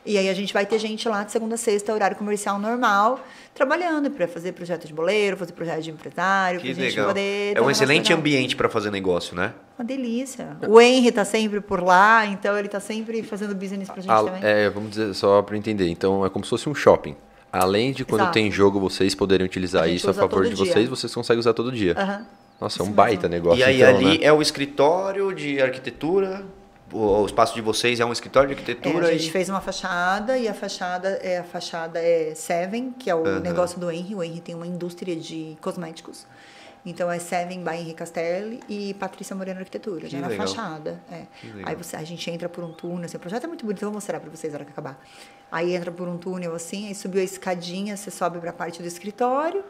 E aí a gente vai ter gente lá de segunda a sexta, horário comercial normal, trabalhando para fazer projeto de boleiro, fazer projeto de empresário, que pra gente legal. poder. É um excelente ambiente para fazer negócio, né? Uma delícia. O Henry tá sempre por lá, então ele tá sempre fazendo business pra gente ah, também. É, vamos dizer, só para entender. Então é como se fosse um shopping. Além de quando Exato. tem jogo vocês poderem utilizar A isso a favor de dia. vocês, vocês conseguem usar todo dia. Aham. Nossa, é um Isso baita mesmo. negócio. E aí então, ali né? é o escritório de arquitetura, o, espaço de vocês é um escritório de É, arquitetura. a gente e... fez uma fachada e a fachada é a fachada é Seven, que é o Aham. negócio do Henry. O Henry tem uma indústria de cosméticos. Então é Seven by Henry Castelli e Patrícia Moreno Arquitetura, Que já na legal. fachada. É. Legal. Aí você, a gente entra por um túnel, assim, o projeto é muito bonito, eu vou mostrar para vocês na hora que acabar. Aí entra por um túnel assim, aí subiu a escadinha, você sobe para a parte do escritório.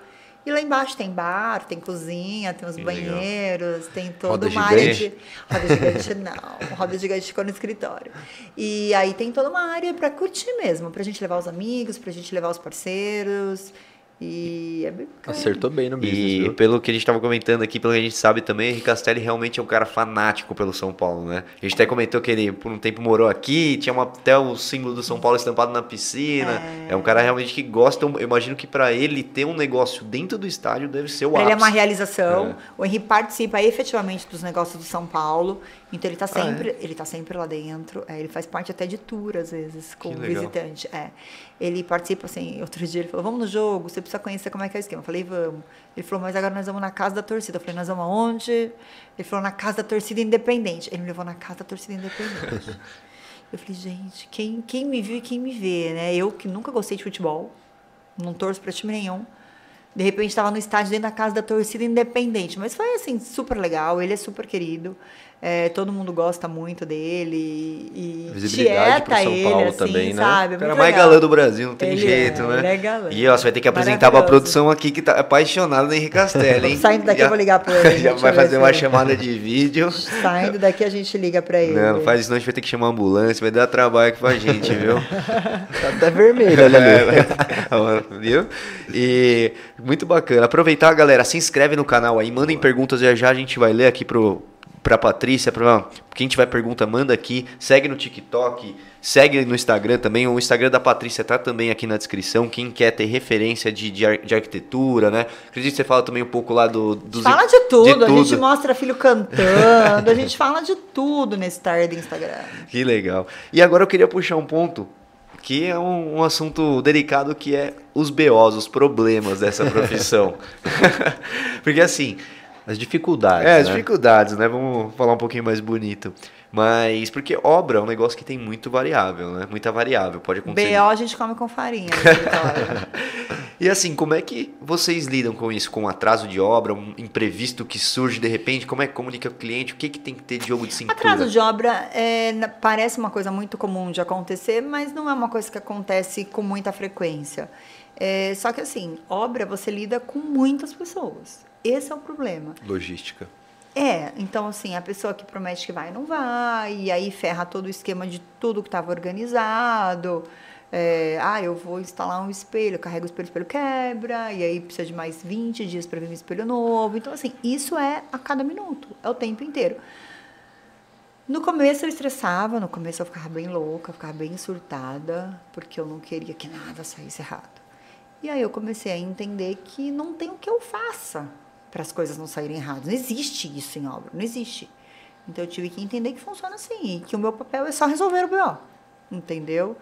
E lá embaixo tem bar, tem cozinha, tem os Que legal. banheiros, tem toda Roda uma área de. Roda gigante não. Roda gigante ficou no escritório. E aí tem toda uma área para curtir mesmo, pra gente levar os amigos, pra gente levar os parceiros. E é bem. Acertou bem no business, E viu? pelo que a gente estava comentando aqui, pelo que a gente sabe também, Henrique Castelli realmente é um cara fanático pelo São Paulo, né? A gente até comentou que ele por um tempo morou aqui, tinha uma, até o símbolo do São Paulo estampado na piscina. É, um cara realmente que gosta. Eu imagino que para ele ter um negócio dentro do estádio deve ser o Pra ele é uma ápice. realização. É. O Henrique participa efetivamente dos negócios do São Paulo. Então ele está Ah, sempre, ele tá sempre lá dentro. É, ele faz parte até de tour, às vezes, com o visitante. É. Ele participa, assim, outro dia ele falou, vamos no jogo, você precisa conhecer como é que é o esquema. Eu falei, vamos. Ele falou, mas agora nós vamos na casa da torcida. Eu falei, nós vamos aonde? Ele falou, na casa da torcida independente. Ele me levou na casa da torcida independente. Eu falei, gente, quem, quem me viu e quem me vê, né? Eu que nunca gostei de futebol, não torço pra time nenhum. De repente estava no estádio dentro da casa da torcida independente. Mas foi assim, super legal. Ele é super querido. É, todo mundo gosta muito dele. E Visibilidade pro tieta São ele, Paulo assim, também, né? sabe? É O cara muito mais legal. galã do Brasil, não tem Ele jeito, é, né? ele é galã. E ó, você vai ter que apresentar pra produção aqui que tá apaixonada no Henrique Castelli, hein? Saindo daqui Já- eu vou ligar pra ele. Já vai fazer uma ele- chamada de vídeo. Saindo daqui a gente liga pra ele. Não, não faz isso não, a gente vai ter que chamar uma ambulância, vai dar trabalho aqui pra gente, viu? Tá até vermelho, olha ali. É, viu? E muito bacana. Aproveitar, galera, se inscreve no canal aí, mandem perguntas e já já a gente vai ler aqui pro pra Patrícia, pra quem tiver pergunta, manda aqui, segue no TikTok, segue no Instagram também, o Instagram da Patrícia tá também aqui na descrição, quem quer ter referência de, de, ar- de arquitetura, né? Acredito que você fala também um pouco lá do, dos... Fala de tudo, a gente tudo. mostra filho cantando, a gente fala de tudo nesse tar do Instagram. Que legal. E agora eu queria puxar um ponto que é um, um assunto delicado que é os BOs, os problemas dessa profissão. Porque assim, As dificuldades, é, as né? dificuldades, né? Vamos falar um pouquinho mais bonito. Mas porque obra é um negócio que tem muito variável, né? Muita variável, pode acontecer. BO a gente come com farinha. escritório. E assim, como é que vocês lidam com isso? Com atraso de obra, um imprevisto que surge de repente? Como é que comunica com o cliente? O que, que tem que ter de jogo de cintura? Atraso de obra é, parece uma coisa muito comum de acontecer, mas não é uma coisa que acontece com muita frequência. É, só que assim, obra você lida com muitas pessoas. Esse é o problema. Logística. É, então assim, a pessoa que promete que vai não vai, e aí ferra todo o esquema de tudo que estava organizado. É, ah, eu vou instalar um espelho, carrega o espelho, o espelho quebra, e aí precisa de mais 20 dias para vir um espelho novo. Então, assim, isso é a cada minuto, é o tempo inteiro. No começo eu estressava, no começo eu ficava bem louca, ficava bem surtada, porque eu não queria que nada saísse errado. E aí eu comecei a entender que não tem o que eu faça para as coisas não saírem erradas. Não existe isso em obra, não existe. Então eu tive que entender que funciona assim, e que o meu papel é só resolver o BO, entendeu?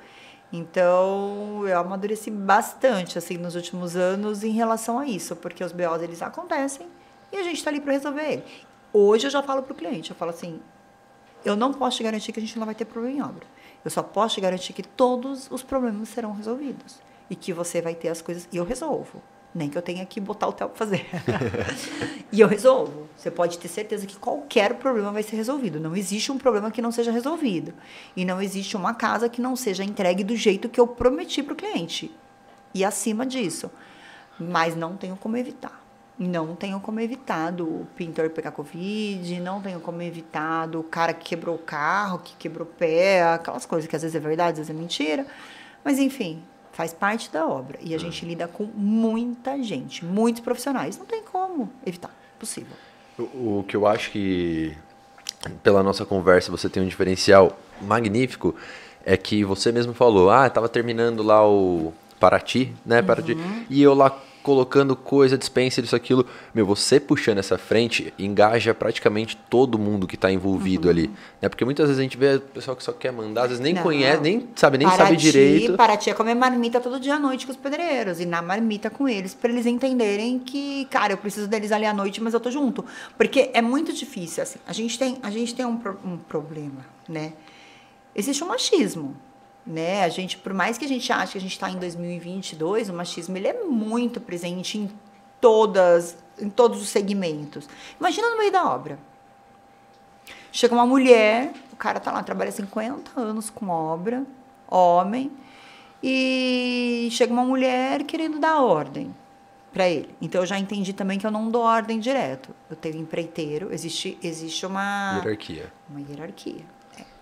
Então eu amadureci bastante assim nos últimos anos em relação a isso, porque os BOs eles acontecem e a gente está ali para resolver ele. Hoje eu já falo para o cliente, eu falo assim, eu não posso te garantir que a gente não vai ter problema em obra. Eu só posso te garantir que todos os problemas serão resolvidos. E que você vai ter as coisas. E eu resolvo. Nem que eu tenha que botar o Theo para fazer. e eu resolvo. Você pode ter certeza que qualquer problema vai ser resolvido. Não existe um problema que não seja resolvido. E não existe uma casa que não seja entregue do jeito que eu prometi para o cliente. E acima disso. Mas não tenho como evitar. Não tenho como evitar do pintor pegar Covid, não tenho como evitar do cara que quebrou o carro, que quebrou o pé, aquelas coisas que às vezes é verdade, às vezes é mentira. Mas enfim, faz parte da obra. E a gente lida com muita gente, muitos profissionais. Não tem como evitar. Possível. O, o que eu acho que, pela nossa conversa, você tem um diferencial magnífico é que você mesmo falou, ah, tava terminando lá o Paraty, né, Paraty, e eu lá colocando coisa, dispenser, isso, aquilo. Meu, você puxando essa frente, engaja praticamente todo mundo que tá envolvido ali, né, porque muitas vezes a gente vê o pessoal que só quer mandar, às vezes nem Não. conhece, nem sabe, nem Paraty, sabe direito. Paraty é comer marmita todo dia à noite com os pedreiros. E na marmita com eles, para eles entenderem que, cara, eu preciso deles ali à noite, mas eu tô junto. Porque é muito difícil, assim. A gente tem, a gente tem um, um problema, né? Existe um machismo, né? A gente, por mais que a gente ache que a gente está em 2022, o machismo ele é muito presente em todas, em todos os segmentos. Imagina no meio da obra. Chega uma mulher, o cara tá lá, trabalha 50 anos com obra, homem, e chega uma mulher querendo dar ordem para ele. Então eu já entendi também que eu não dou ordem direto. Eu tenho empreiteiro, existe existe uma Hierarquia. uma hierarquia.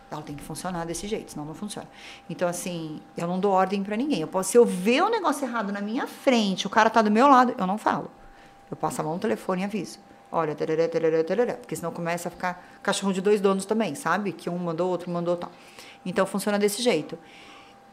Ela tem que funcionar desse jeito, senão não funciona. Então, assim, eu não dou ordem pra ninguém. Eu posso, se eu ver um negócio errado na minha frente, o cara tá do meu lado, eu não falo. Eu passo a mão no telefone e aviso. Olha, tarará, tarará, tarará, porque senão começa a ficar cachorro de dois donos também, sabe? Que um mandou, outro mandou tal. Então funciona desse jeito.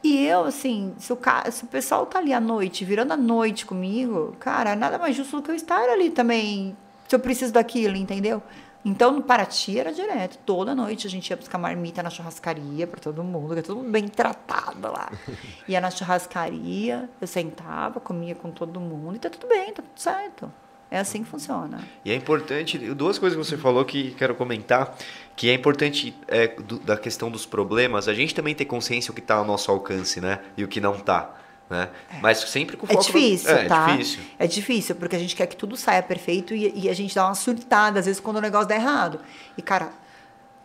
E eu, assim, se o, ca- se o pessoal tá ali à noite, virando a noite comigo, cara, nada mais justo do que eu estar ali também, se eu preciso daquilo, entendeu? Então, no Paraty era direto. Toda noite a gente ia buscar marmita na churrascaria para todo mundo, que é todo mundo bem tratado lá. Ia na churrascaria, eu sentava, comia com todo mundo e tá tudo bem, tá tudo certo. É assim que funciona. E é importante, duas coisas que você falou que quero comentar, que é importante é, do- da questão dos problemas, a gente também ter consciência o que está ao nosso alcance, né? E o que não está. Né? Mas sempre com É foco... difícil, é, tá? É difícil. É difícil, porque a gente quer que tudo saia perfeito e, e a gente dá uma surtada, às vezes, quando o negócio dá errado. E, cara,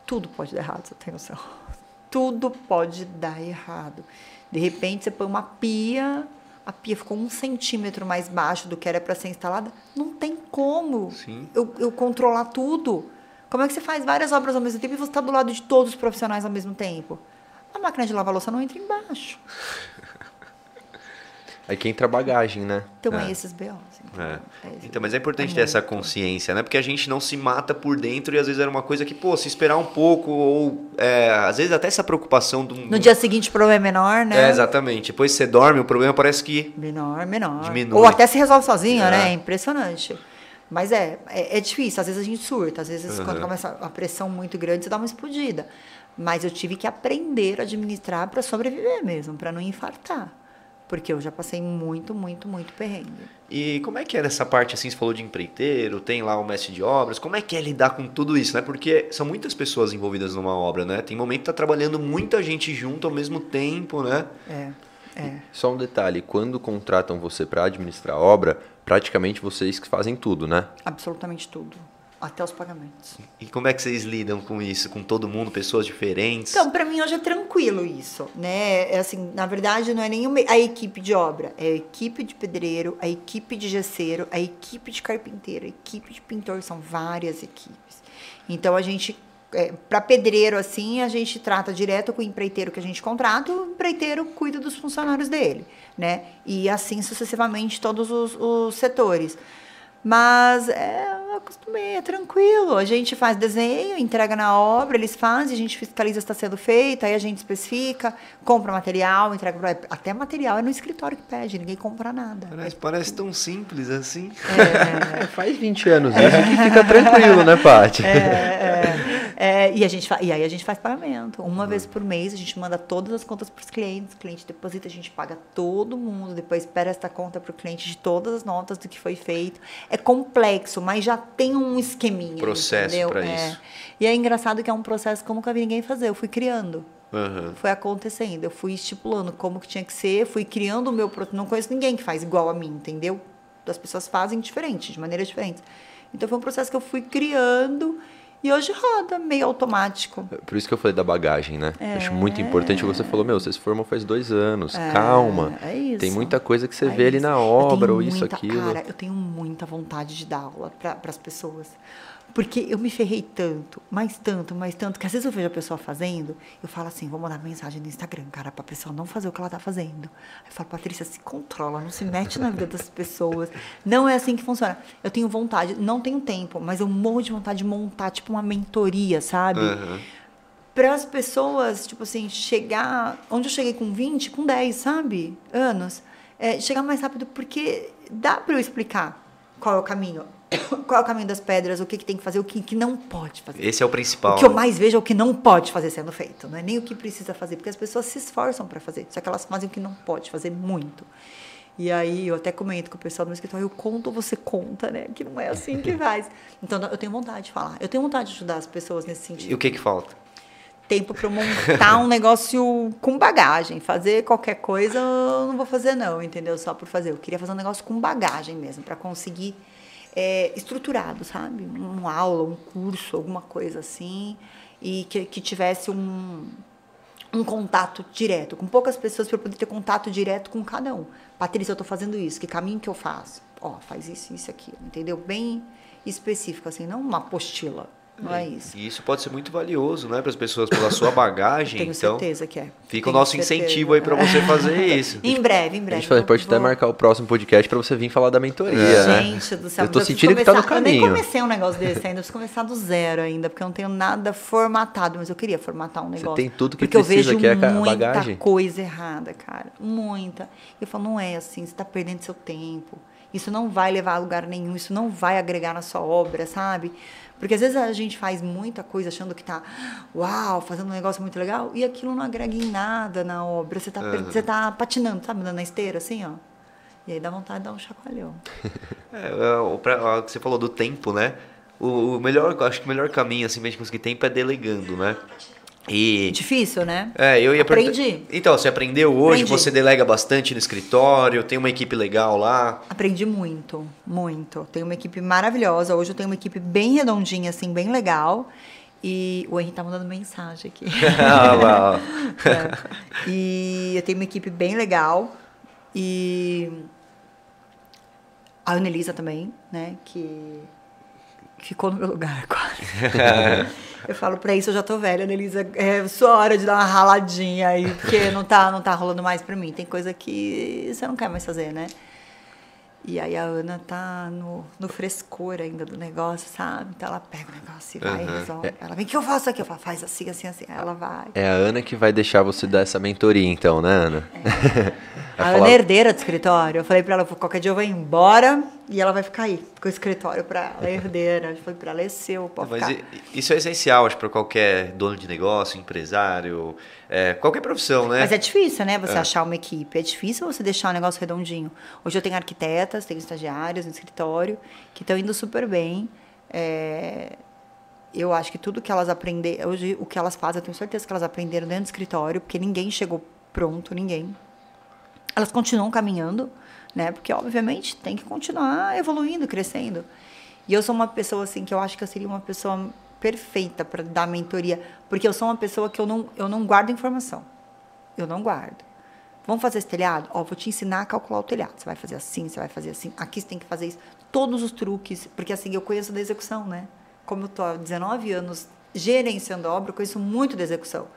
tudo pode dar errado, você tem noção. Tudo pode dar errado. De repente, você põe uma pia, a pia ficou um centímetro mais baixo do que era para ser instalada. Não tem como Sim. eu, eu controlar tudo. Como é que você faz várias obras ao mesmo tempo e você está do lado de todos os profissionais ao mesmo tempo? A máquina de lavar louça não entra embaixo. Aí quem entra a bagagem, né? Então É. é, esses BOs. entendeu? É. É esse- Então, mas é importante é ter essa consciência, né? Porque a gente não se mata por dentro e às vezes era uma coisa que, pô, se esperar um pouco, ou é, às vezes até essa preocupação do. No dia seguinte o problema é menor, né? É, exatamente. Depois você dorme, o problema parece que. Menor, menor. Diminui. Ou até se resolve sozinho, É. né? É impressionante. Mas é, é, é difícil. Às vezes a gente surta. Às vezes, Uhum. quando começa a pressão muito grande, você dá uma explodida. Mas eu tive que aprender a administrar para sobreviver mesmo, para não infartar. Porque eu já passei muito, muito, muito perrengue. E como é que é nessa parte, assim, você falou de empreiteiro, tem lá o mestre de obras, como é que é lidar com tudo isso, né? Porque são muitas pessoas envolvidas numa obra, né? Tem momento que tá trabalhando muita gente junto ao mesmo tempo, né? É, é. Só um detalhe, quando contratam você para administrar a obra, praticamente vocês que fazem tudo, né? Absolutamente tudo. Até os pagamentos. E como é que vocês lidam com isso? Com todo mundo, pessoas diferentes? Então, para mim hoje é tranquilo isso, né? É assim, na verdade, não é nem uma- a equipe de obra, é a equipe de pedreiro, a equipe de gesseiro, a equipe de carpinteiro, a equipe de pintor, são várias equipes. Então a gente para pedreiro assim, a gente trata direto com o empreiteiro que a gente contrata, o empreiteiro cuida dos funcionários dele, né? E assim sucessivamente todos os, os setores. Mas é, acostumei, é tranquilo. A gente faz desenho, entrega na obra, eles fazem, a gente fiscaliza se está sendo feito, aí a gente especifica, compra material, entrega pra, até material é no escritório que pede, ninguém compra nada. Parece, parece tão simples assim. É, É, faz 20 anos isso que fica tranquilo, né, Paty? É, é, é, e, a gente fa- e aí a gente faz pagamento. Uma vez por mês a gente manda todas as contas para os clientes. O cliente deposita, a gente paga todo mundo. Depois espera esta conta para o cliente de todas as notas do que foi feito. É complexo, mas já tem um esqueminha. Processo pra É. isso. E é engraçado que é um processo que eu nunca vi ninguém fazer. Eu fui criando. Aham. Foi acontecendo. Eu fui estipulando como que tinha que ser, fui criando o meu. Não conheço ninguém que faz igual a mim, entendeu? As pessoas fazem diferente, de maneiras diferentes. Então foi um processo que eu fui criando e hoje roda meio automático. Por isso que eu falei da bagagem, né? É. Acho muito importante o que você falou, meu, você se formou faz dois anos, calma. é isso. Tem muita coisa que você É vê ali isso. na Eu obra, ou isso, muita- aquilo. Cara, eu tenho muita vontade de dar aula para as pessoas. Porque eu me ferrei tanto, mais tanto, mais tanto, que às vezes eu vejo a pessoa fazendo, eu falo assim, vou mandar mensagem no Instagram, cara, pra pessoa não fazer o que ela tá fazendo. Aí eu falo, Patrícia, se controla, não se mete na vida das pessoas. Não é assim que funciona. Eu tenho vontade, não tenho tempo, mas eu morro de vontade de montar, tipo, uma mentoria, sabe? Aham. para as pessoas, tipo assim, chegar onde eu cheguei com 20, com 10, sabe? Anos. É, chegar mais rápido, porque dá para eu explicar qual é o caminho. Qual é o caminho das pedras, o que, que tem que fazer, o que, que não pode fazer. Esse é o principal. O que eu mais vejo é o que não pode fazer sendo feito, não é nem o que precisa fazer, porque as pessoas se esforçam para fazer, só que elas fazem o que não pode fazer muito. E aí eu até comento com o pessoal do meu escritório, eu conto ou você conta, né? Que não é assim que faz. Então eu tenho vontade de falar, eu tenho vontade de ajudar as pessoas nesse sentido E o que que falta? tempo para eu montar um negócio com bagagem. Fazer qualquer coisa eu não vou fazer não, entendeu? Só por fazer. Eu queria fazer um negócio com bagagem mesmo, para conseguir é, estruturado, sabe? Uma aula, um curso, alguma coisa assim, e que, que tivesse um, um contato direto, com poucas pessoas para poder ter contato direto com cada um. Patrícia, eu estou fazendo isso, que caminho que eu faço? Ó, faz isso, isso, aquilo, entendeu? Bem específico, assim, não uma apostila. Não é isso. E isso pode ser muito valioso, né, para as pessoas pela sua bagagem. Tenho então, certeza que é. fica Tenho o nosso certeza. incentivo aí para você fazer isso. Em breve, em A breve. gente pode, pode até vou- marcar o próximo podcast pra você vir falar da mentoria, né? Gente do céu. Eu tô sentindo que tá no começar- Eu nem caminho. comecei um negócio desse ainda, eu preciso começar do zero ainda, porque eu não tenho nada formatado, mas eu queria formatar um negócio. tem tudo que porque precisa, eu vejo que é a muita bagagem. coisa errada, cara. Muita. Eu falo, não é assim, você tá perdendo seu tempo. Isso não vai levar a lugar nenhum, isso não vai agregar na sua obra, sabe? Porque às vezes a gente faz muita coisa achando que tá, uau, fazendo um negócio muito legal, e aquilo não agrega em nada na obra. Você tá, per- você tá patinando, sabe? Andando na esteira, assim, ó. E aí dá vontade de dar um chacoalhão. É, é, o pra- que você falou do tempo, né? O, o melhor, acho que o melhor caminho assim pra gente conseguir tempo é delegando, né? E Difícil, né? é, eu ia Aprendi. Então, você aprendeu hoje, Aprendi. você delega bastante no escritório, tem uma equipe legal lá. Aprendi muito, muito. Tenho uma equipe maravilhosa. Hoje eu tenho uma equipe bem redondinha, assim, bem legal. E o Henrique tá mandando mensagem aqui. Ah, lá. É. E eu tenho uma equipe bem legal. E a Anelisa também, né? Que ficou no meu lugar quase. eu falo, pra isso eu já tô velha, né, Elisa? É sua hora de dar uma raladinha aí, porque não tá, não tá rolando mais pra mim. Tem coisa que você não quer mais fazer, né? E aí a Ana tá no, no frescor ainda do negócio, sabe? Então ela pega o negócio e vai e resolve. Ela vem, o que eu faço aqui? Eu falo, faz assim, assim, assim. Aí ela vai. É a Ana que vai deixar você dar essa mentoria, então, né, Ana? A Ana é herdeira do escritório. Eu falei pra ela, qualquer dia eu vou embora e ela vai ficar aí, com o escritório ela, é herdeira. Eu falei pra ela, é seu, pode Mas ficar. isso é essencial, acho, para qualquer dono de negócio, empresário, é, qualquer profissão, né? Mas é difícil, né? Você achar uma equipe. É difícil você deixar o negócio redondinho. Hoje eu tenho arquitetas, tenho estagiários no escritório que estão indo super bem. É, Eu acho que tudo que elas aprenderam, hoje o que elas fazem, eu tenho certeza que elas aprenderam dentro do escritório, porque ninguém chegou pronto, ninguém. Elas continuam caminhando, né? Porque obviamente tem que continuar evoluindo, crescendo. E eu sou uma pessoa assim que eu acho que eu seria uma pessoa perfeita para dar mentoria, porque eu sou uma pessoa que eu não eu não guardo informação. Eu não guardo. Vamos fazer esse telhado? Ó, vou te ensinar a calcular o telhado. Você vai fazer assim, você vai fazer assim. Aqui você tem que fazer isso. Todos os truques, porque assim, eu conheço da execução, né? Como eu tô há 19 anos gerenciando obra, eu conheço muito da execução.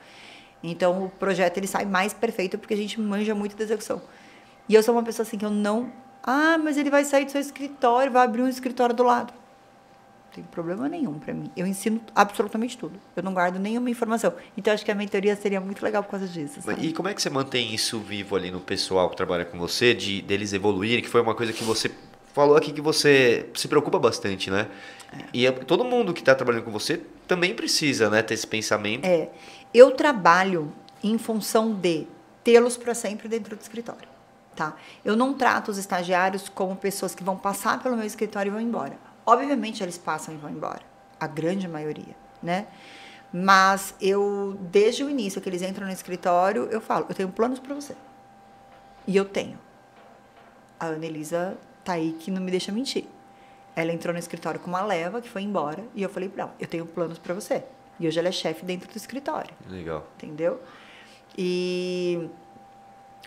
Então, o projeto ele sai mais perfeito porque a gente manja muito da execução. E eu sou uma pessoa assim que eu não... Ah, mas ele vai sair do seu escritório, vai abrir um escritório do lado. Não tem problema nenhum para mim. Eu ensino absolutamente tudo. Eu não guardo nenhuma informação. Então, acho que a mentoria seria muito legal por causa disso. sabe? E como é que você mantém isso vivo ali no pessoal que trabalha com você, de deles evoluírem, que foi uma coisa que você falou aqui que você se preocupa bastante, né? E é- todo mundo que está trabalhando com você também precisa, né, ter esse pensamento. É, eu trabalho em função de tê-los para sempre dentro do escritório, tá? Eu não trato os estagiários como pessoas que vão passar pelo meu escritório e vão embora. Obviamente eles passam e vão embora, a grande maioria, né? Mas eu, desde o início que eles entram no escritório, eu falo, eu tenho planos para você. E eu tenho. A Ana Elisa tá aí que não me deixa mentir. Ela entrou no escritório com uma leva que foi embora e eu falei para ela, eu tenho planos para você. E hoje ela é chefe dentro do escritório, Legal. entendeu? E,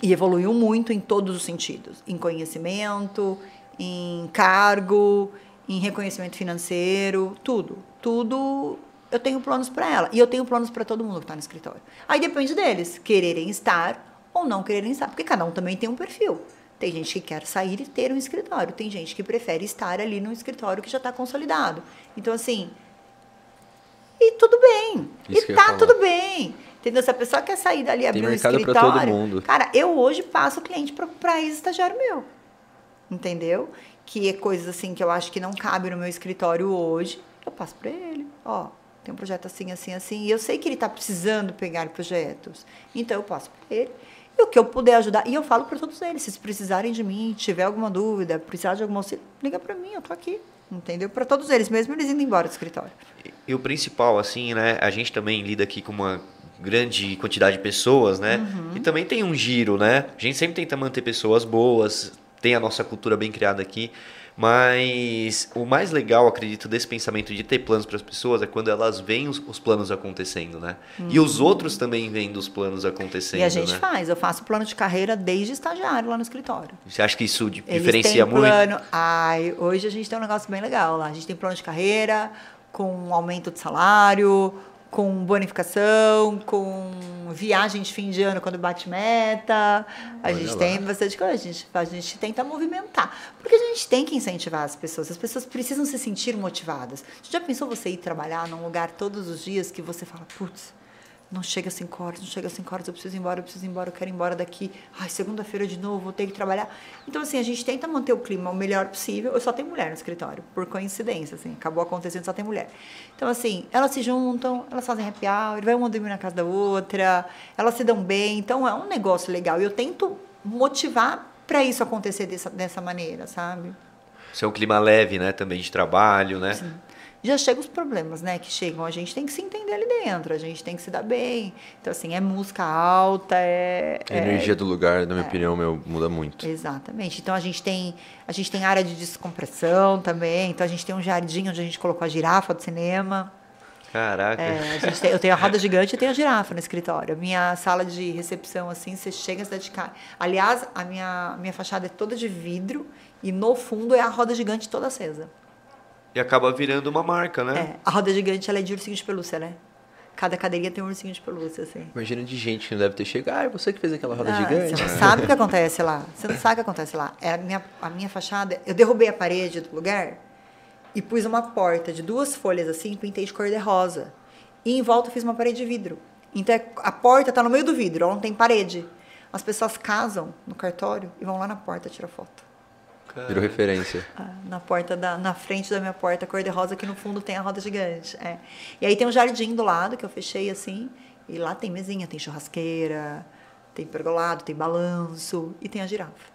e evoluiu muito em todos os sentidos, em conhecimento, em cargo, em reconhecimento financeiro, tudo, tudo. Eu tenho planos para ela e eu tenho planos para todo mundo que está no escritório. Aí depende deles quererem estar ou não quererem estar, porque cada um também tem um perfil. Tem gente que quer sair e ter um escritório, tem gente que prefere estar ali no escritório que já está consolidado. Então, assim, e tudo bem. Isso e tá tudo bem. Entendeu? Se a pessoa quer sair dali e abrir um mercado pra escritório. todo mundo. Cara, eu hoje passo cliente para ex-estagiário meu. Entendeu? Que é coisas assim que eu acho que não cabe no meu escritório hoje. Eu passo para ele. Ó, tem um projeto assim, assim, assim. E eu sei que ele está precisando pegar projetos. Então eu passo para ele. E o que eu puder ajudar. E eu falo para todos eles: se vocês precisarem de mim, tiver alguma dúvida, precisar de algum auxílio, liga para mim, eu tô aqui. Entendeu? Para todos eles, mesmo eles indo embora do escritório. E o principal, assim, né? A gente também lida aqui com uma grande quantidade de pessoas, né? E também tem um giro, né? A gente sempre tenta manter pessoas boas, tem a nossa cultura bem criada aqui. Mas o mais legal, acredito, desse pensamento de ter planos para as pessoas é quando elas veem os, os planos acontecendo, né? E os outros também veem os planos acontecendo, e a gente né? faz. Eu faço plano de carreira desde estagiário lá no escritório. Você acha que isso Eles diferencia muito? plano. Ai, hoje a gente tem um negócio bem legal lá. A gente tem plano de carreira, com aumento de salário, com bonificação, com viagem de fim de ano quando bate meta. A Olha gente lá. tem bastante coisa. A gente, a gente tenta movimentar. Porque a gente tem que incentivar as pessoas. As pessoas precisam se sentir motivadas. Você já pensou você ir trabalhar num lugar todos os dias que você fala, putz, não chega às 5 horas, não chega às 5 horas, eu preciso ir embora, eu preciso ir embora, eu quero ir embora daqui. Ai, segunda-feira de novo, vou ter que trabalhar. Então, assim, a gente tenta manter o clima o melhor possível. Eu só tenho mulher no escritório, por coincidência, assim, acabou acontecendo, só tem mulher. Então, assim, elas se juntam, elas fazem happy hour, vai uma dormir na casa da outra, elas se dão bem. Então, é um negócio legal. E eu tento motivar para isso acontecer dessa, dessa maneira, sabe? Isso é um clima leve, né? Também de trabalho, né? Já chegam os problemas, né? Que chegam, a gente tem que se entender ali dentro, a gente tem que se dar bem. Então, assim, é música alta, é. A é- energia do lugar, na minha opinião, meu, muda muito. Exatamente. Então a gente tem a gente tem área de descompressão também. Então a gente tem um jardim onde a gente colocou a girafa do cinema. Caraca. É, tem- eu tenho a roda gigante e tenho a girafa no escritório. A minha sala de recepção, assim, você chega a cidade de cara. Aliás, a minha, minha fachada é toda de vidro e no fundo é a roda gigante toda acesa. E acaba virando uma marca, né? É, a roda gigante ela é de ursinho de pelúcia, né? Cada cadeirinha tem um ursinho de pelúcia, assim. Imagina de gente que não deve ter chegado. Ah, é você que fez aquela roda Ah, gigante. Você não sabe o que acontece lá. Você não sabe o que acontece lá. É a minha, a minha fachada. Eu derrubei a parede do lugar e pus uma porta de duas folhas assim, pintei de cor de rosa. E em volta eu fiz uma parede de vidro. Então é- a porta tá no meio do vidro, ela não tem parede. As pessoas casam no cartório e vão lá na porta tirar foto. Virou referência. Ah, na porta da, na frente da minha porta cor de rosa que no fundo tem a roda gigante é. e aí tem um jardim do lado que eu fechei assim e lá tem mesinha tem churrasqueira tem pergolado tem balanço e tem a girafa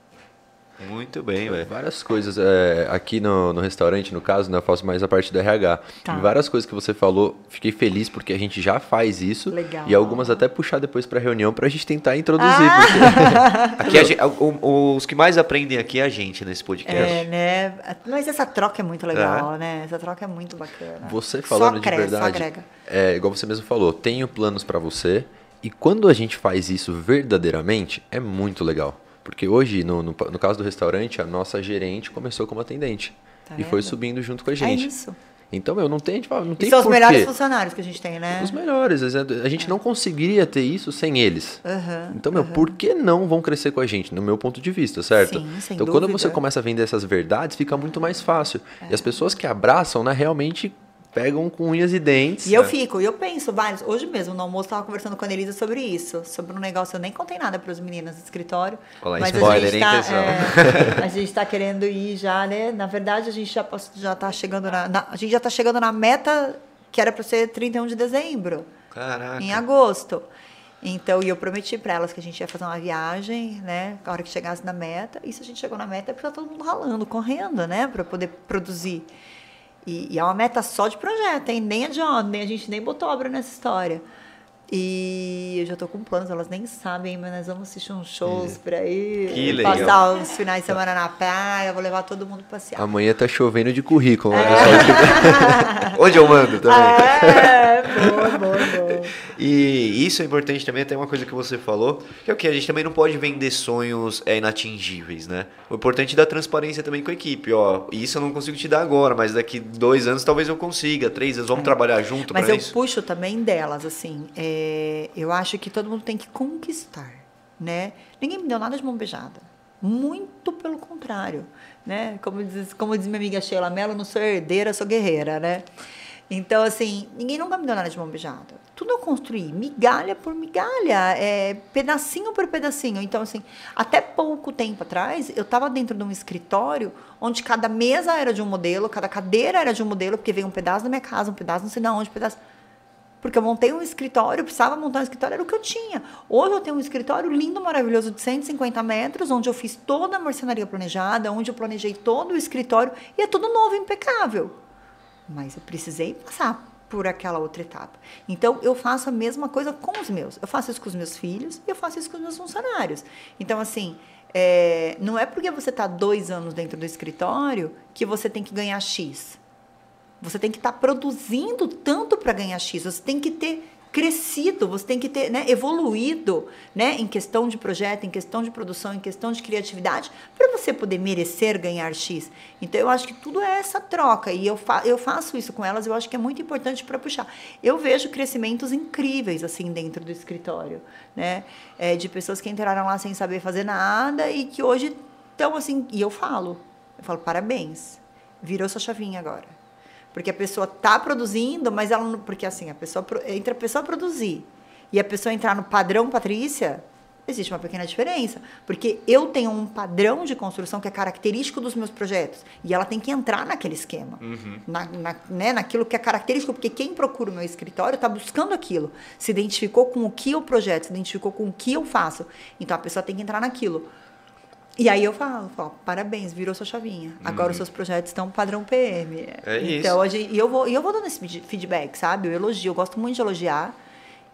Muito bem, velho. Várias coisas. é, aqui no, no restaurante, no caso, né, eu faço mais a parte do RH. Tá. E várias coisas que você falou, fiquei feliz porque a gente já faz isso. Legal. E algumas até puxar depois pra reunião pra gente tentar introduzir. Ah! porque- Aqui a gente- o- o- os que mais aprendem aqui é a gente nesse podcast. é né mas essa troca é muito legal né essa troca é muito bacana Você falando só de cresce, só verdade, agrega é igual você mesmo falou, tenho planos pra você. E quando a gente faz isso verdadeiramente, é muito legal. Porque hoje, no, no, no caso do restaurante, a nossa gerente começou como atendente. Tá e foi subindo junto com a é gente. isso Então, meu, não tem, tipo, não tem e são os melhores funcionários que a gente tem né Os melhores. A gente não conseguiria ter isso sem eles. Aham, Então, meu, por que não vão crescer com a gente? No meu ponto de vista, certo? Sim, sem então, quando dúvida. você começa a vender essas verdades, fica muito mais fácil. E as pessoas que abraçam, né, realmente pegam com unhas e dentes. E eu né? fico, e eu penso vários. Hoje mesmo, no almoço, eu tava conversando com a Elisa sobre isso. Sobre um negócio, eu nem contei nada para os meninos do escritório. Olha lá, mas spoiler, a gente hein, tá, é, a gente tá querendo ir já, né? Na verdade, a gente já, pass- já tá chegando na, na- A gente já tá chegando na meta que era para ser 31 de dezembro, Caraca. em agosto. Então, e eu prometi para elas que a gente ia fazer uma viagem, né? A hora que chegasse na meta. E se a gente chegou na meta, é porque tá todo mundo ralando, correndo, né? Para poder produzir. E, e é uma meta só de projeto, hein? Nem adianta, nem a gente nem botou obra nessa história. E eu já tô com planos, elas nem sabem, mas nós vamos assistir uns shows por aí. Que legal. Passar uns finais de semana na praia, vou levar todo mundo pra passear. Amanhã tá chovendo de currículo. É. né, pessoal? Onde eu mando também. É, boa, boa, boa. E isso é importante também, até uma coisa que você falou, que é o que? A gente também não pode vender sonhos é, inatingíveis, né? O importante é dar transparência também com a equipe, ó. Isso eu não consigo te dar agora, mas daqui dois anos talvez eu consiga, três anos, vamos trabalhar junto É. Mas eu isso. puxo também delas, assim. é, eu acho que todo mundo tem que conquistar, né? Ninguém me deu nada de mão beijada. Muito pelo contrário, né? Como diz, como diz minha amiga Sheila Mello, não sou herdeira, sou guerreira, né? Então, assim, ninguém nunca me deu nada de mão beijada. Tudo eu construí, migalha por migalha, é, pedacinho por pedacinho. Então, assim, até pouco tempo atrás, eu estava dentro de um escritório onde cada mesa era de um modelo, cada cadeira era de um modelo, porque veio um pedaço da minha casa, um pedaço não sei de onde, um pedaço... Porque eu montei um escritório, eu precisava montar um escritório, era o que eu tinha. Hoje eu tenho um escritório lindo, maravilhoso, de 150 metros, onde eu fiz toda a marcenaria planejada, onde eu planejei todo o escritório, e é tudo novo, impecável. Mas eu precisei passar por aquela outra etapa. Então, eu faço a mesma coisa com os meus. Eu faço isso com os meus filhos e eu faço isso com os meus funcionários. Então, assim, é, não é porque você está dois anos dentro do escritório que você tem que ganhar X. Você tem que estar produzindo tanto para ganhar X. Você tem que ter crescido, você tem que ter né, evoluído né, em questão de projeto, em questão de produção, em questão de criatividade, para você poder merecer ganhar X. Então, eu acho que tudo é essa troca. E eu, fa eu faço isso com elas, eu acho que é muito importante para puxar. Eu vejo crescimentos incríveis assim dentro do escritório, né? É, de pessoas que entraram lá sem saber fazer nada e que hoje estão assim. E eu falo, eu falo, parabéns, virou sua chavinha agora. Porque a pessoa está produzindo, mas ela não. Porque assim, a pessoa, entre a pessoa produzir e a pessoa entrar no padrão Patrícia, existe uma pequena diferença. Porque eu tenho um padrão de construção que é característico dos meus projetos. E ela tem que entrar naquele esquema. Na, na- né, naquilo que é característico, porque quem procura o meu escritório está buscando aquilo. Se identificou com o que eu projeto, se identificou com o que eu faço. Então a pessoa tem que entrar naquilo. E aí eu falo, falo, parabéns, virou sua chavinha. Agora os seus projetos estão padrão PM. É isso. então, a gente, e eu vou, e eu vou dando esse feed- feedback, sabe? Eu elogio, eu gosto muito de elogiar.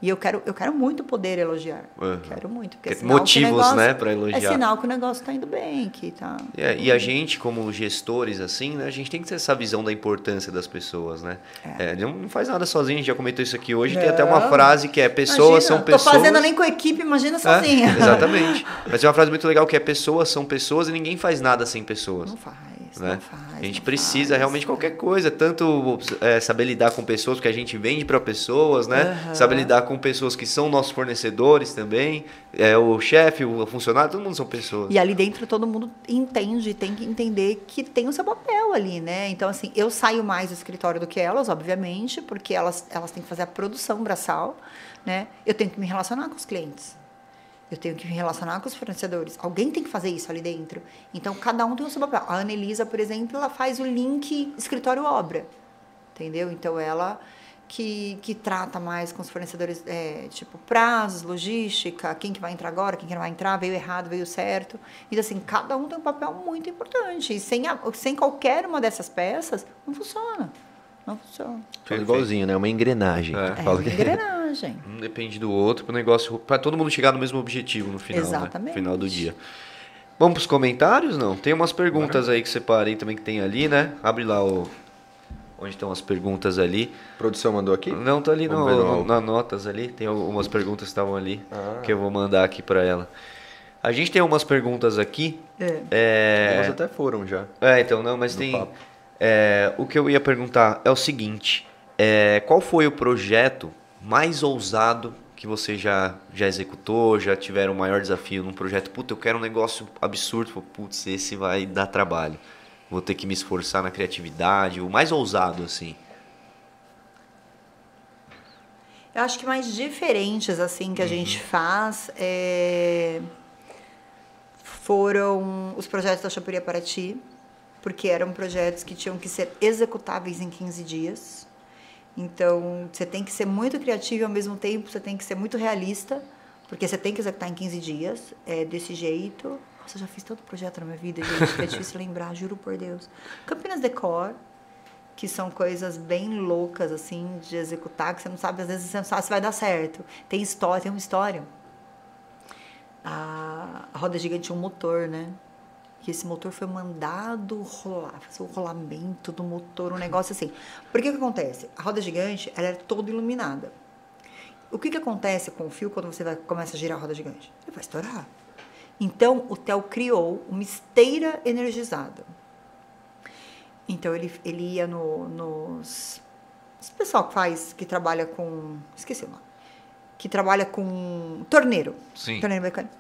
E eu quero, eu quero muito poder elogiar. Uhum. Quero muito. Porque é motivos, negócio- né, pra elogiar. É sinal que o negócio tá indo bem, que tá. É, e a gente, como gestores, assim, né, a gente tem que ter essa visão da importância das pessoas, né? É, não não faz nada sozinho, a gente já comentou isso aqui hoje. Tem até uma Não. frase que é: pessoas Imagina, são Tô pessoas. fazendo nem com a equipe, imagina sozinha. É, exatamente. Mas tem uma frase muito legal que é: pessoas são pessoas e ninguém faz nada sem pessoas. Não faz. Né? não faz, a gente precisa faz, realmente qualquer coisa, tanto é, saber lidar com pessoas, porque a gente vende para pessoas, né? Aham. Saber lidar com pessoas que são nossos fornecedores também, é, o chefe, o funcionário, todo mundo são pessoas. E ali dentro todo mundo entende, tem que entender que tem o seu papel ali, né? Então, assim, eu saio mais do escritório do que elas, obviamente, porque elas, elas têm que fazer a produção braçal, né? Eu tenho que me relacionar com os clientes. Eu tenho que me relacionar com os fornecedores. Alguém tem que fazer isso ali dentro. Então, cada um tem o seu papel. A Anelisa, por exemplo, ela faz o link escritório-obra. Entendeu? Então, ela que, que trata mais com os fornecedores, é, tipo, prazos, logística, quem que vai entrar agora, quem que não vai entrar, veio errado, veio certo. Então, assim, cada um tem um papel muito importante. E sem, a- sem qualquer uma dessas peças, não funciona. Não funciona. Tudo igualzinho, né? Uma engrenagem. É. É uma que- Um depende do outro para o negócio, para todo mundo chegar no mesmo objetivo no final, né? Exatamente. No final do dia. Vamos para os comentários, não? Tem umas perguntas aí que separei também que tem ali, né? Abre lá o onde estão as perguntas ali. A produção mandou aqui? Não, tá ali no, no- nas notas ali. Tem algumas perguntas que estavam ali Ah. que eu vou mandar aqui para ela. A gente tem umas perguntas aqui. É. É, Algumas até foram já. é, então, não, mas tem. é, o que eu ia perguntar é o seguinte: é, qual foi o projeto mais ousado que você já, já executou? Já tiveram o maior desafio num projeto? Puta, eu quero um negócio absurdo. Putz, esse vai dar trabalho. Vou ter que me esforçar na criatividade. O mais ousado, assim. Eu acho que mais diferentes, assim, que a gente faz é, foram os projetos da Chapuria Paraty, porque eram projetos que tinham que ser executáveis em 15 dias. Então, você tem que ser muito criativo ao mesmo tempo, você tem que ser muito realista, porque você tem que executar em 15 dias, é desse jeito. Nossa, eu já fiz tanto projeto na minha vida, gente, que é difícil lembrar, juro por Deus. Campinas Decor, que são coisas bem loucas, assim, de executar, que você não sabe, às vezes você não sabe se vai dar certo. Tem história, tem uma história. A, roda gigante um motor, né? Que esse motor foi mandado rolar, fazer o rolamento do motor, um negócio assim. Por que que acontece? A roda gigante, ela era toda iluminada. O que que acontece com o fio quando você vai, começa a girar a roda gigante? Ele vai estourar. Então, o Theo criou uma esteira energizada. Então ele, ele ia no, nos. Esse pessoal que faz, que trabalha com. Esqueci o nome. Que trabalha com torneiro. Sim. Torneiro mecânico.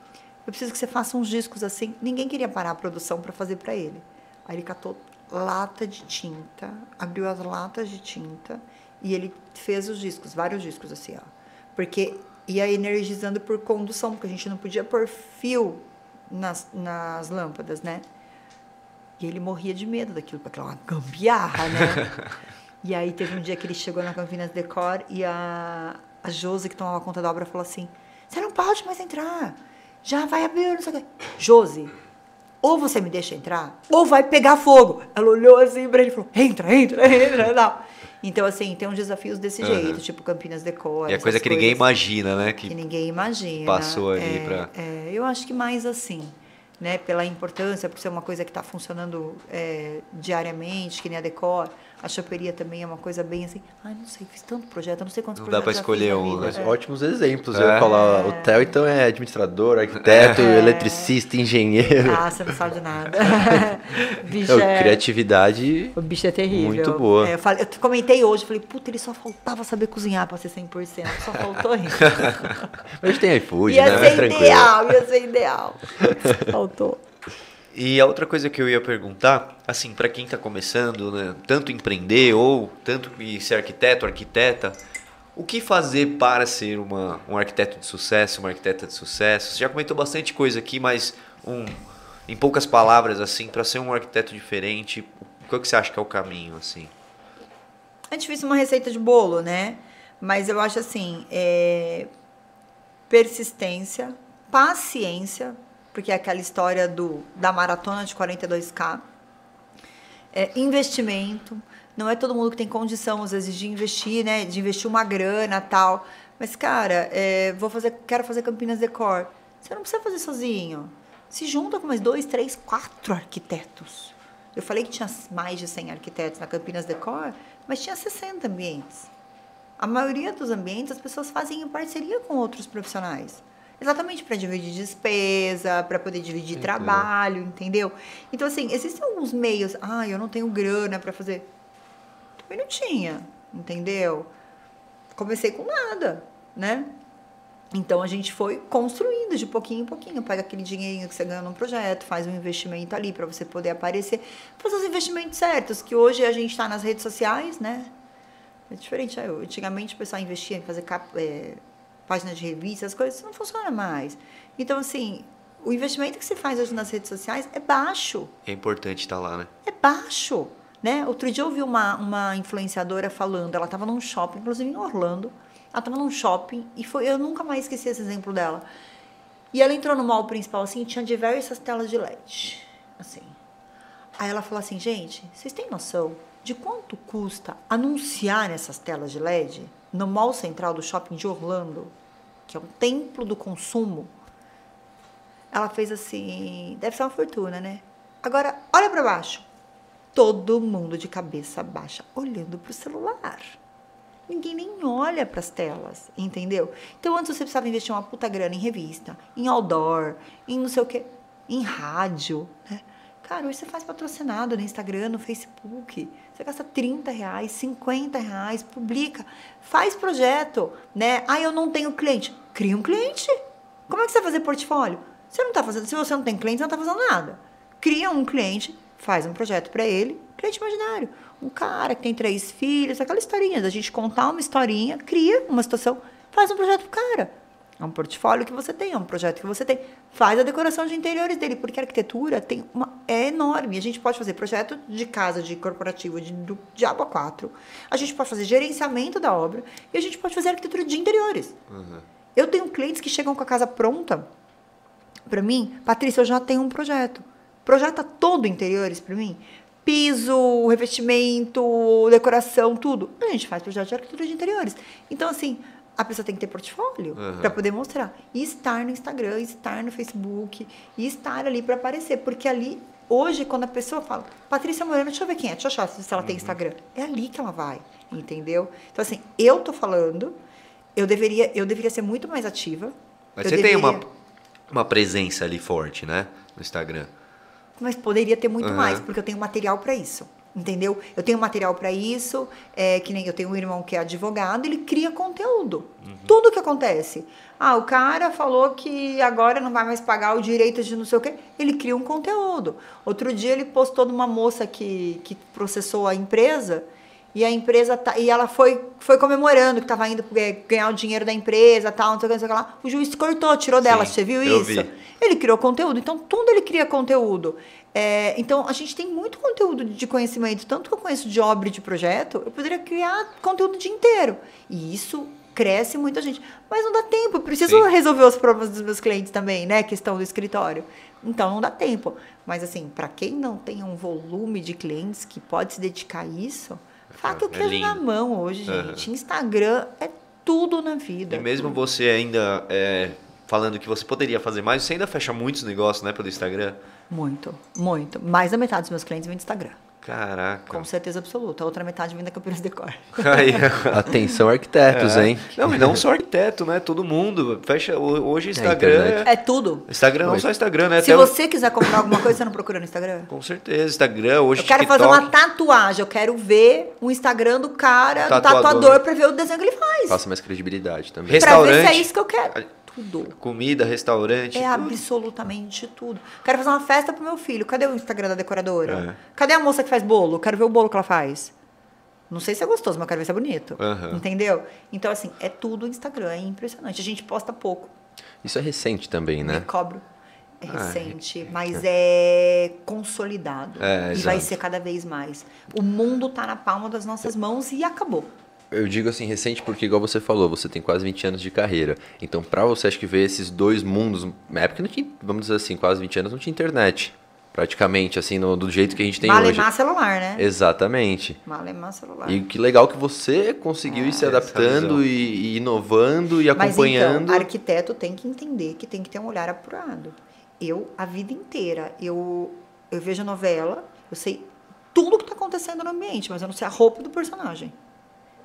Eu preciso que você faça uns discos assim. Ninguém queria parar a produção para fazer para ele. Aí ele catou lata de tinta, abriu as latas de tinta e ele fez os discos, vários discos assim, ó. Porque ia energizando por condução, porque a gente não podia pôr fio nas, nas lâmpadas, né? E ele morria de medo daquilo, porque aquela gambiarra, né? e aí teve um dia que ele chegou na Campinas Decor e a, a Josi, que tomava conta da obra, falou assim: Você não pode mais entrar. Já vai abrir, não sei o quê. Josi, ou você me deixa entrar, ou vai pegar fogo. Ela olhou assim pra ele e falou: Entra, entra, entra. Não. Então, assim, tem uns desafios desse Aham. jeito, tipo Campinas Decor. E é coisa que ninguém imagina, né? que Que ninguém imagina. passou ali é, pra- é, eu acho que mais assim, né? Pela importância, por ser uma coisa que está funcionando é, diariamente, que nem a Decor. A choperia também é uma coisa bem assim. Ai, não sei, fiz tanto projeto, não sei quantos Não dá projetos pra já fiz escolher um, vida. Mas É. ótimos exemplos. É. Eu ia falar, o Theo então é administrador, arquiteto, eletricista, engenheiro. Ah, você não sabe de nada. bicho Não, é... criatividade. O bicho é terrível. Muito boa. É, eu, falei, eu comentei hoje, falei, puta, ele só faltava saber cozinhar pra ser 100%. Só faltou isso. Mas tem iFood, ia né? Mais ser ideal, ia ser ideal. Faltou. E a outra coisa que eu ia perguntar, assim, para quem está começando, né, tanto empreender ou tanto ser arquiteto, arquiteta, o que fazer para ser uma, um arquiteto de sucesso, uma arquiteta de sucesso? Você já comentou bastante coisa aqui, mas um, em poucas palavras, assim, para ser um arquiteto diferente, qual que você acha que é o caminho, assim? É difícil uma receita de bolo, né? Mas eu acho assim, é, persistência, paciência, porque é aquela história do, da maratona de 42K, é, investimento, não é todo mundo que tem condição, às vezes, de investir, né? De investir uma grana tal. Mas, cara, é, vou fazer, quero fazer Campinas Decor. Você não precisa fazer sozinho. Se junta com mais dois, três, quatro arquitetos. Eu falei que tinha mais de 100 arquitetos na Campinas Decor, mas tinha 60 ambientes. A maioria dos ambientes as pessoas fazem em parceria com outros profissionais. Exatamente para dividir despesa, para poder dividir trabalho, entendeu? Então, assim, existem alguns meios. Ah, eu não tenho grana para fazer. Também não tinha, entendeu? Comecei com nada, né? Então a gente foi construindo de pouquinho em pouquinho. Pega aquele dinheirinho que você ganha num projeto, faz um investimento ali para você poder aparecer, fazer os investimentos certos, que hoje a gente está nas redes sociais, né? É diferente. né? Antigamente o pessoal investia em fazer cap, é, página de revista, as coisas não funcionam mais. Então, assim, o investimento que se faz hoje nas redes sociais é baixo. É importante estar lá, né? É baixo. Né? Outro dia eu vi uma, uma influenciadora falando, ela estava num shopping, inclusive em Orlando, ela estava num shopping e foi, eu nunca mais esqueci esse exemplo dela. E ela entrou no mall principal assim, tinha diversas telas de LED, assim. Aí ela falou assim, gente, vocês têm noção de quanto custa anunciar essas telas de LED no mall central do shopping de Orlando, que é um templo do consumo? Ela fez assim, deve ser uma fortuna, né? Agora, olha para baixo. Todo mundo de cabeça baixa olhando para o celular. Ninguém nem olha para as telas, entendeu? Então antes você precisava investir uma puta grana em revista, em outdoor, em não sei o quê, em rádio, né? Cara, hoje você faz patrocinado no Instagram, no Facebook. Você gasta 30 reais, 50 reais, publica, faz projeto, né? Ah, eu não tenho cliente. Cria um cliente. Como é que você vai fazer portfólio? Você não tá fazendo, se você não tem cliente, você não tá fazendo nada. Cria um cliente, faz um projeto para ele, cliente imaginário. Um cara que tem três filhos, aquela historinha da gente contar uma historinha, cria uma situação, faz um projeto pro cara. É um portfólio que você tem, é um projeto que você tem. Faz a decoração de interiores dele, porque a arquitetura tem uma, é enorme. A gente pode fazer projeto de casa, de corporativo, de, do, de água 4. A gente pode fazer gerenciamento da obra e a gente pode fazer arquitetura de interiores. Eu tenho clientes que chegam com a casa pronta para mim. Patrícia, eu já tenho um projeto. Projeta todo interiores para mim. Piso, revestimento, decoração, tudo. A gente faz projeto de arquitetura de interiores. Então, assim, a pessoa tem que ter portfólio Uhum. para poder mostrar. E estar no Instagram, estar no Facebook, e estar ali para aparecer. Porque ali, hoje, quando a pessoa fala, Patrícia Moreno, deixa eu ver quem é, deixa eu achar se ela Uhum. tem Instagram. É ali que ela vai, entendeu? Então, assim, eu tô falando, eu deveria, eu deveria ser muito mais ativa. Mas você tem uma, deveria- uma presença ali forte, né? No Instagram. mas poderia ter muito Aham. mais, porque eu tenho material para isso. Entendeu? Eu tenho material para isso, é, que nem eu tenho um irmão que é advogado, ele cria conteúdo. Tudo que acontece. Ah, o cara falou que agora não vai mais pagar o direito de não sei o quê. Ele cria um conteúdo. Outro dia ele postou de uma moça que, que processou a empresa e a empresa tá, e ela foi, foi comemorando que estava indo ganhar o dinheiro da empresa, tal, não sei o que, não sei o que lá. O juiz cortou, tirou dela. Sim, Você viu isso? vi. Ele criou conteúdo, então tudo ele cria conteúdo. É, então a gente tem muito conteúdo de conhecimento, tanto que eu conheço de obra e de projeto, eu poderia criar conteúdo o dia inteiro. E isso cresce muita gente. Mas não dá tempo, eu preciso Sim. resolver os problemas dos meus clientes também, né? Que estão no escritório. Então não dá tempo. Mas assim, para quem não tem um volume de clientes que pode se dedicar a isso, faca o É queijo lindo. na mão hoje, gente. Instagram é tudo na vida. E mesmo você ainda é, falando que você poderia fazer mais, você ainda fecha muitos negócios, né, pelo Instagram. Muito, muito. Mais da metade dos meus clientes vem do Instagram. Caraca. Com certeza absoluta. A outra metade vem da Campinas Decor. Aí, Atenção, arquitetos, é. hein? Não, e não só arquiteto, né? Todo mundo. Fecha. ho- Hoje Instagram. internet. É, É tudo. Instagram não só Instagram, né? Se Até o- você quiser comprar alguma coisa, você não procura no Instagram? Com certeza, Instagram, hoje Eu quero TikTok. fazer uma tatuagem. Eu quero ver o Instagram do cara, do Tatuador. tatuador, pra ver o desenho que ele faz. Passa mais credibilidade também. Resta- Pra ver se é Restaurante. isso que eu quero. Tudo. Comida, restaurante. É tudo. absolutamente tudo. Quero fazer uma festa pro meu filho. Cadê o Instagram da decoradora? É. Cadê a moça que faz bolo? Quero ver o bolo que ela faz. Não sei se é gostoso, mas eu quero ver se é bonito. Aham. Entendeu? Então, assim, é tudo Instagram. É impressionante. A gente posta pouco. Isso é recente também, Me né? cobro. É Ah, recente, mas é consolidado. É, e vai exato. ser cada vez mais. O mundo tá na palma das nossas mãos e acabou. Eu digo assim recente porque, igual você falou, você tem quase 20 anos de carreira. Então, pra você, acho que ver esses dois mundos. Na época não tinha, vamos dizer assim, quase 20 anos não tinha internet. Praticamente, assim, no- do jeito que a gente tem hoje. Malemar celular, né? Exatamente. Malemar celular. E que legal que você conseguiu ir se adaptando e, e inovando e Mas acompanhando. então, arquiteto tem que entender que tem que ter um olhar apurado. Eu, a vida inteira, eu, eu vejo novela, eu sei tudo que está acontecendo no ambiente, mas eu não sei a roupa do personagem.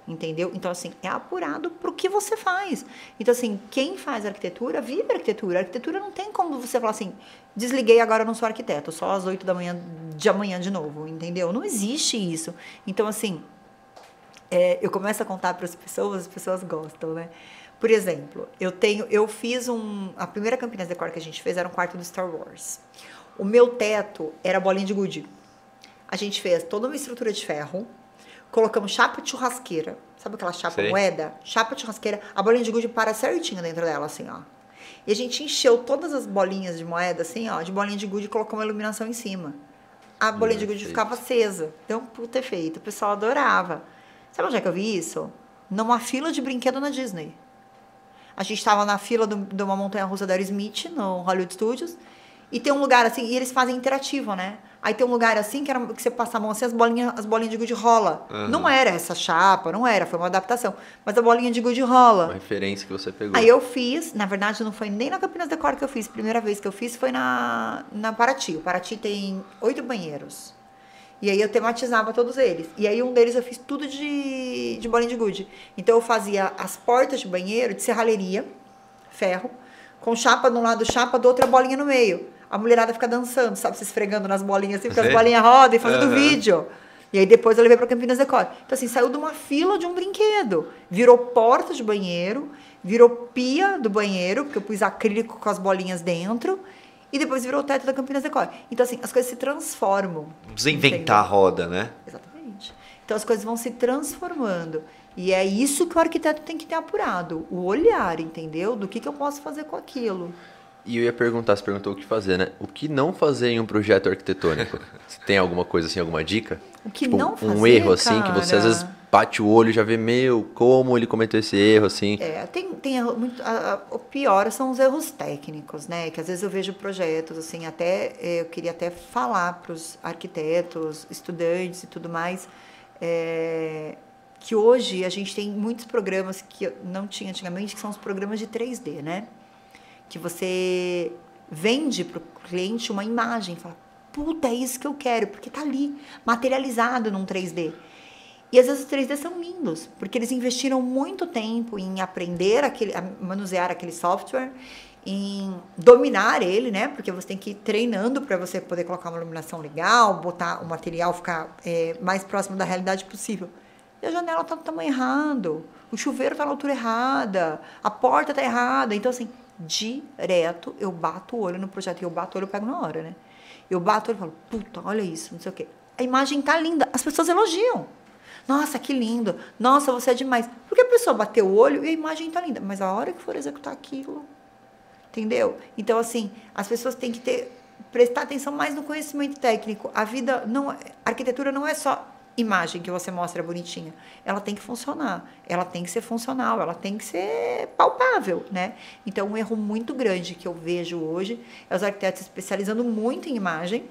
Entendeu? Então, assim, é apurado pro que você faz. Então, assim, quem faz arquitetura, vive arquitetura. Arquitetura não tem como você falar assim, desliguei, agora não sou arquiteto, só às 8 da manhã de amanhã de novo, entendeu? Não existe isso. Então, assim, é, eu começo a contar para as pessoas, as pessoas gostam, né? Por exemplo, eu tenho, eu fiz um, a primeira Campinas Decor que a gente fez era um quarto do Star Wars. O meu teto era bolinha de gude. A gente fez toda uma estrutura de ferro, colocamos chapa de churrasqueira. Sabe aquela chapa Sei. moeda? Chapa de churrasqueira, a bolinha de gude para certinho dentro dela, assim, ó. E a gente encheu todas as bolinhas de moeda, assim, ó, de bolinha de gude e colocou uma iluminação em cima. A bolinha de gude ficava acesa. Deu um puta efeito. O pessoal adorava. Sabe onde é que eu vi isso? Numa fila de brinquedo na Disney. A gente estava na fila do- de uma montanha russa da Aerosmith, no Hollywood Studios. E tem um lugar assim, e eles fazem interativo, né? Aí tem um lugar assim que, era, que você passa a mão assim, as bolinhas, as bolinhas de gude rola. Não era essa chapa, não era, foi uma adaptação. Mas a bolinha de gude rola. Uma referência que você pegou. Aí eu fiz, na verdade não foi nem na Campinas Decor que eu fiz, primeira vez que eu fiz foi na, na Paraty. O Paraty tem oito banheiros. E aí eu tematizava todos eles. E aí um deles eu fiz tudo de, de bolinha de gude. Então eu fazia as portas de banheiro de serralheria, ferro, com chapa de um lado, chapa do outro, a bolinha no meio. A mulherada fica dançando, sabe, se esfregando nas bolinhas assim, porque as Sei. bolinhas rodam e fazendo Aham. vídeo. E aí depois eu levei para Campinas Decor. Então assim, saiu de uma fila de um brinquedo, virou porta de banheiro, virou pia do banheiro, porque eu pus acrílico com as bolinhas dentro, e depois virou o teto da Campinas Decor. Então assim, as coisas se transformam. Não precisa inventar a roda, né? Exatamente. Então as coisas vão se transformando. E é isso que o arquiteto tem que ter apurado, o olhar, entendeu? Do que, que eu posso fazer com aquilo. E eu ia perguntar, você perguntou o que fazer, né? O que não fazer em um projeto arquitetônico? Você tem alguma coisa assim, alguma dica? O que Tipo, não fazer, um erro assim que você às vezes bate o olho e já vê, meu, como ele cometeu esse erro assim. É, tem, tem erro muito, a- a- o pior são os erros técnicos, né? Que às vezes eu vejo projetos, assim, até eh, eu queria até falar para os arquitetos, estudantes e tudo mais, é, que hoje a gente tem muitos programas que eu não tinha antigamente, que são os programas de 3D, né? Que você vende para o cliente uma imagem, fala, puta, é isso que eu quero, porque tá ali, materializado num 3D. E às vezes os 3D são lindos, porque eles investiram muito tempo em aprender aquele, a manusear aquele software, em dominar ele, né? Porque você tem que ir treinando para você poder colocar uma iluminação legal, botar o material ficar é, mais próximo da realidade possível. E a janela tá no tamanho errado, o chuveiro tá na altura errada, a porta tá errada. Então, assim, direto eu bato o olho no projeto. E eu bato o olho, eu pego na hora, né? Eu bato o olho e falo, puta, olha isso, não sei o quê. A imagem tá linda, as pessoas elogiam. Nossa, que lindo. Nossa, você é demais. Porque a pessoa bateu o olho e a imagem tá linda. Mas a hora que for executar aquilo, entendeu? Então, assim, as pessoas têm que ter prestar atenção mais no conhecimento técnico. A vida não, é- a arquitetura não é só imagem que você mostra bonitinha. Ela tem que funcionar. Ela tem que ser funcional. Ela tem que ser palpável, né? Então, um erro muito grande que eu vejo hoje é os arquitetos especializando muito em imagem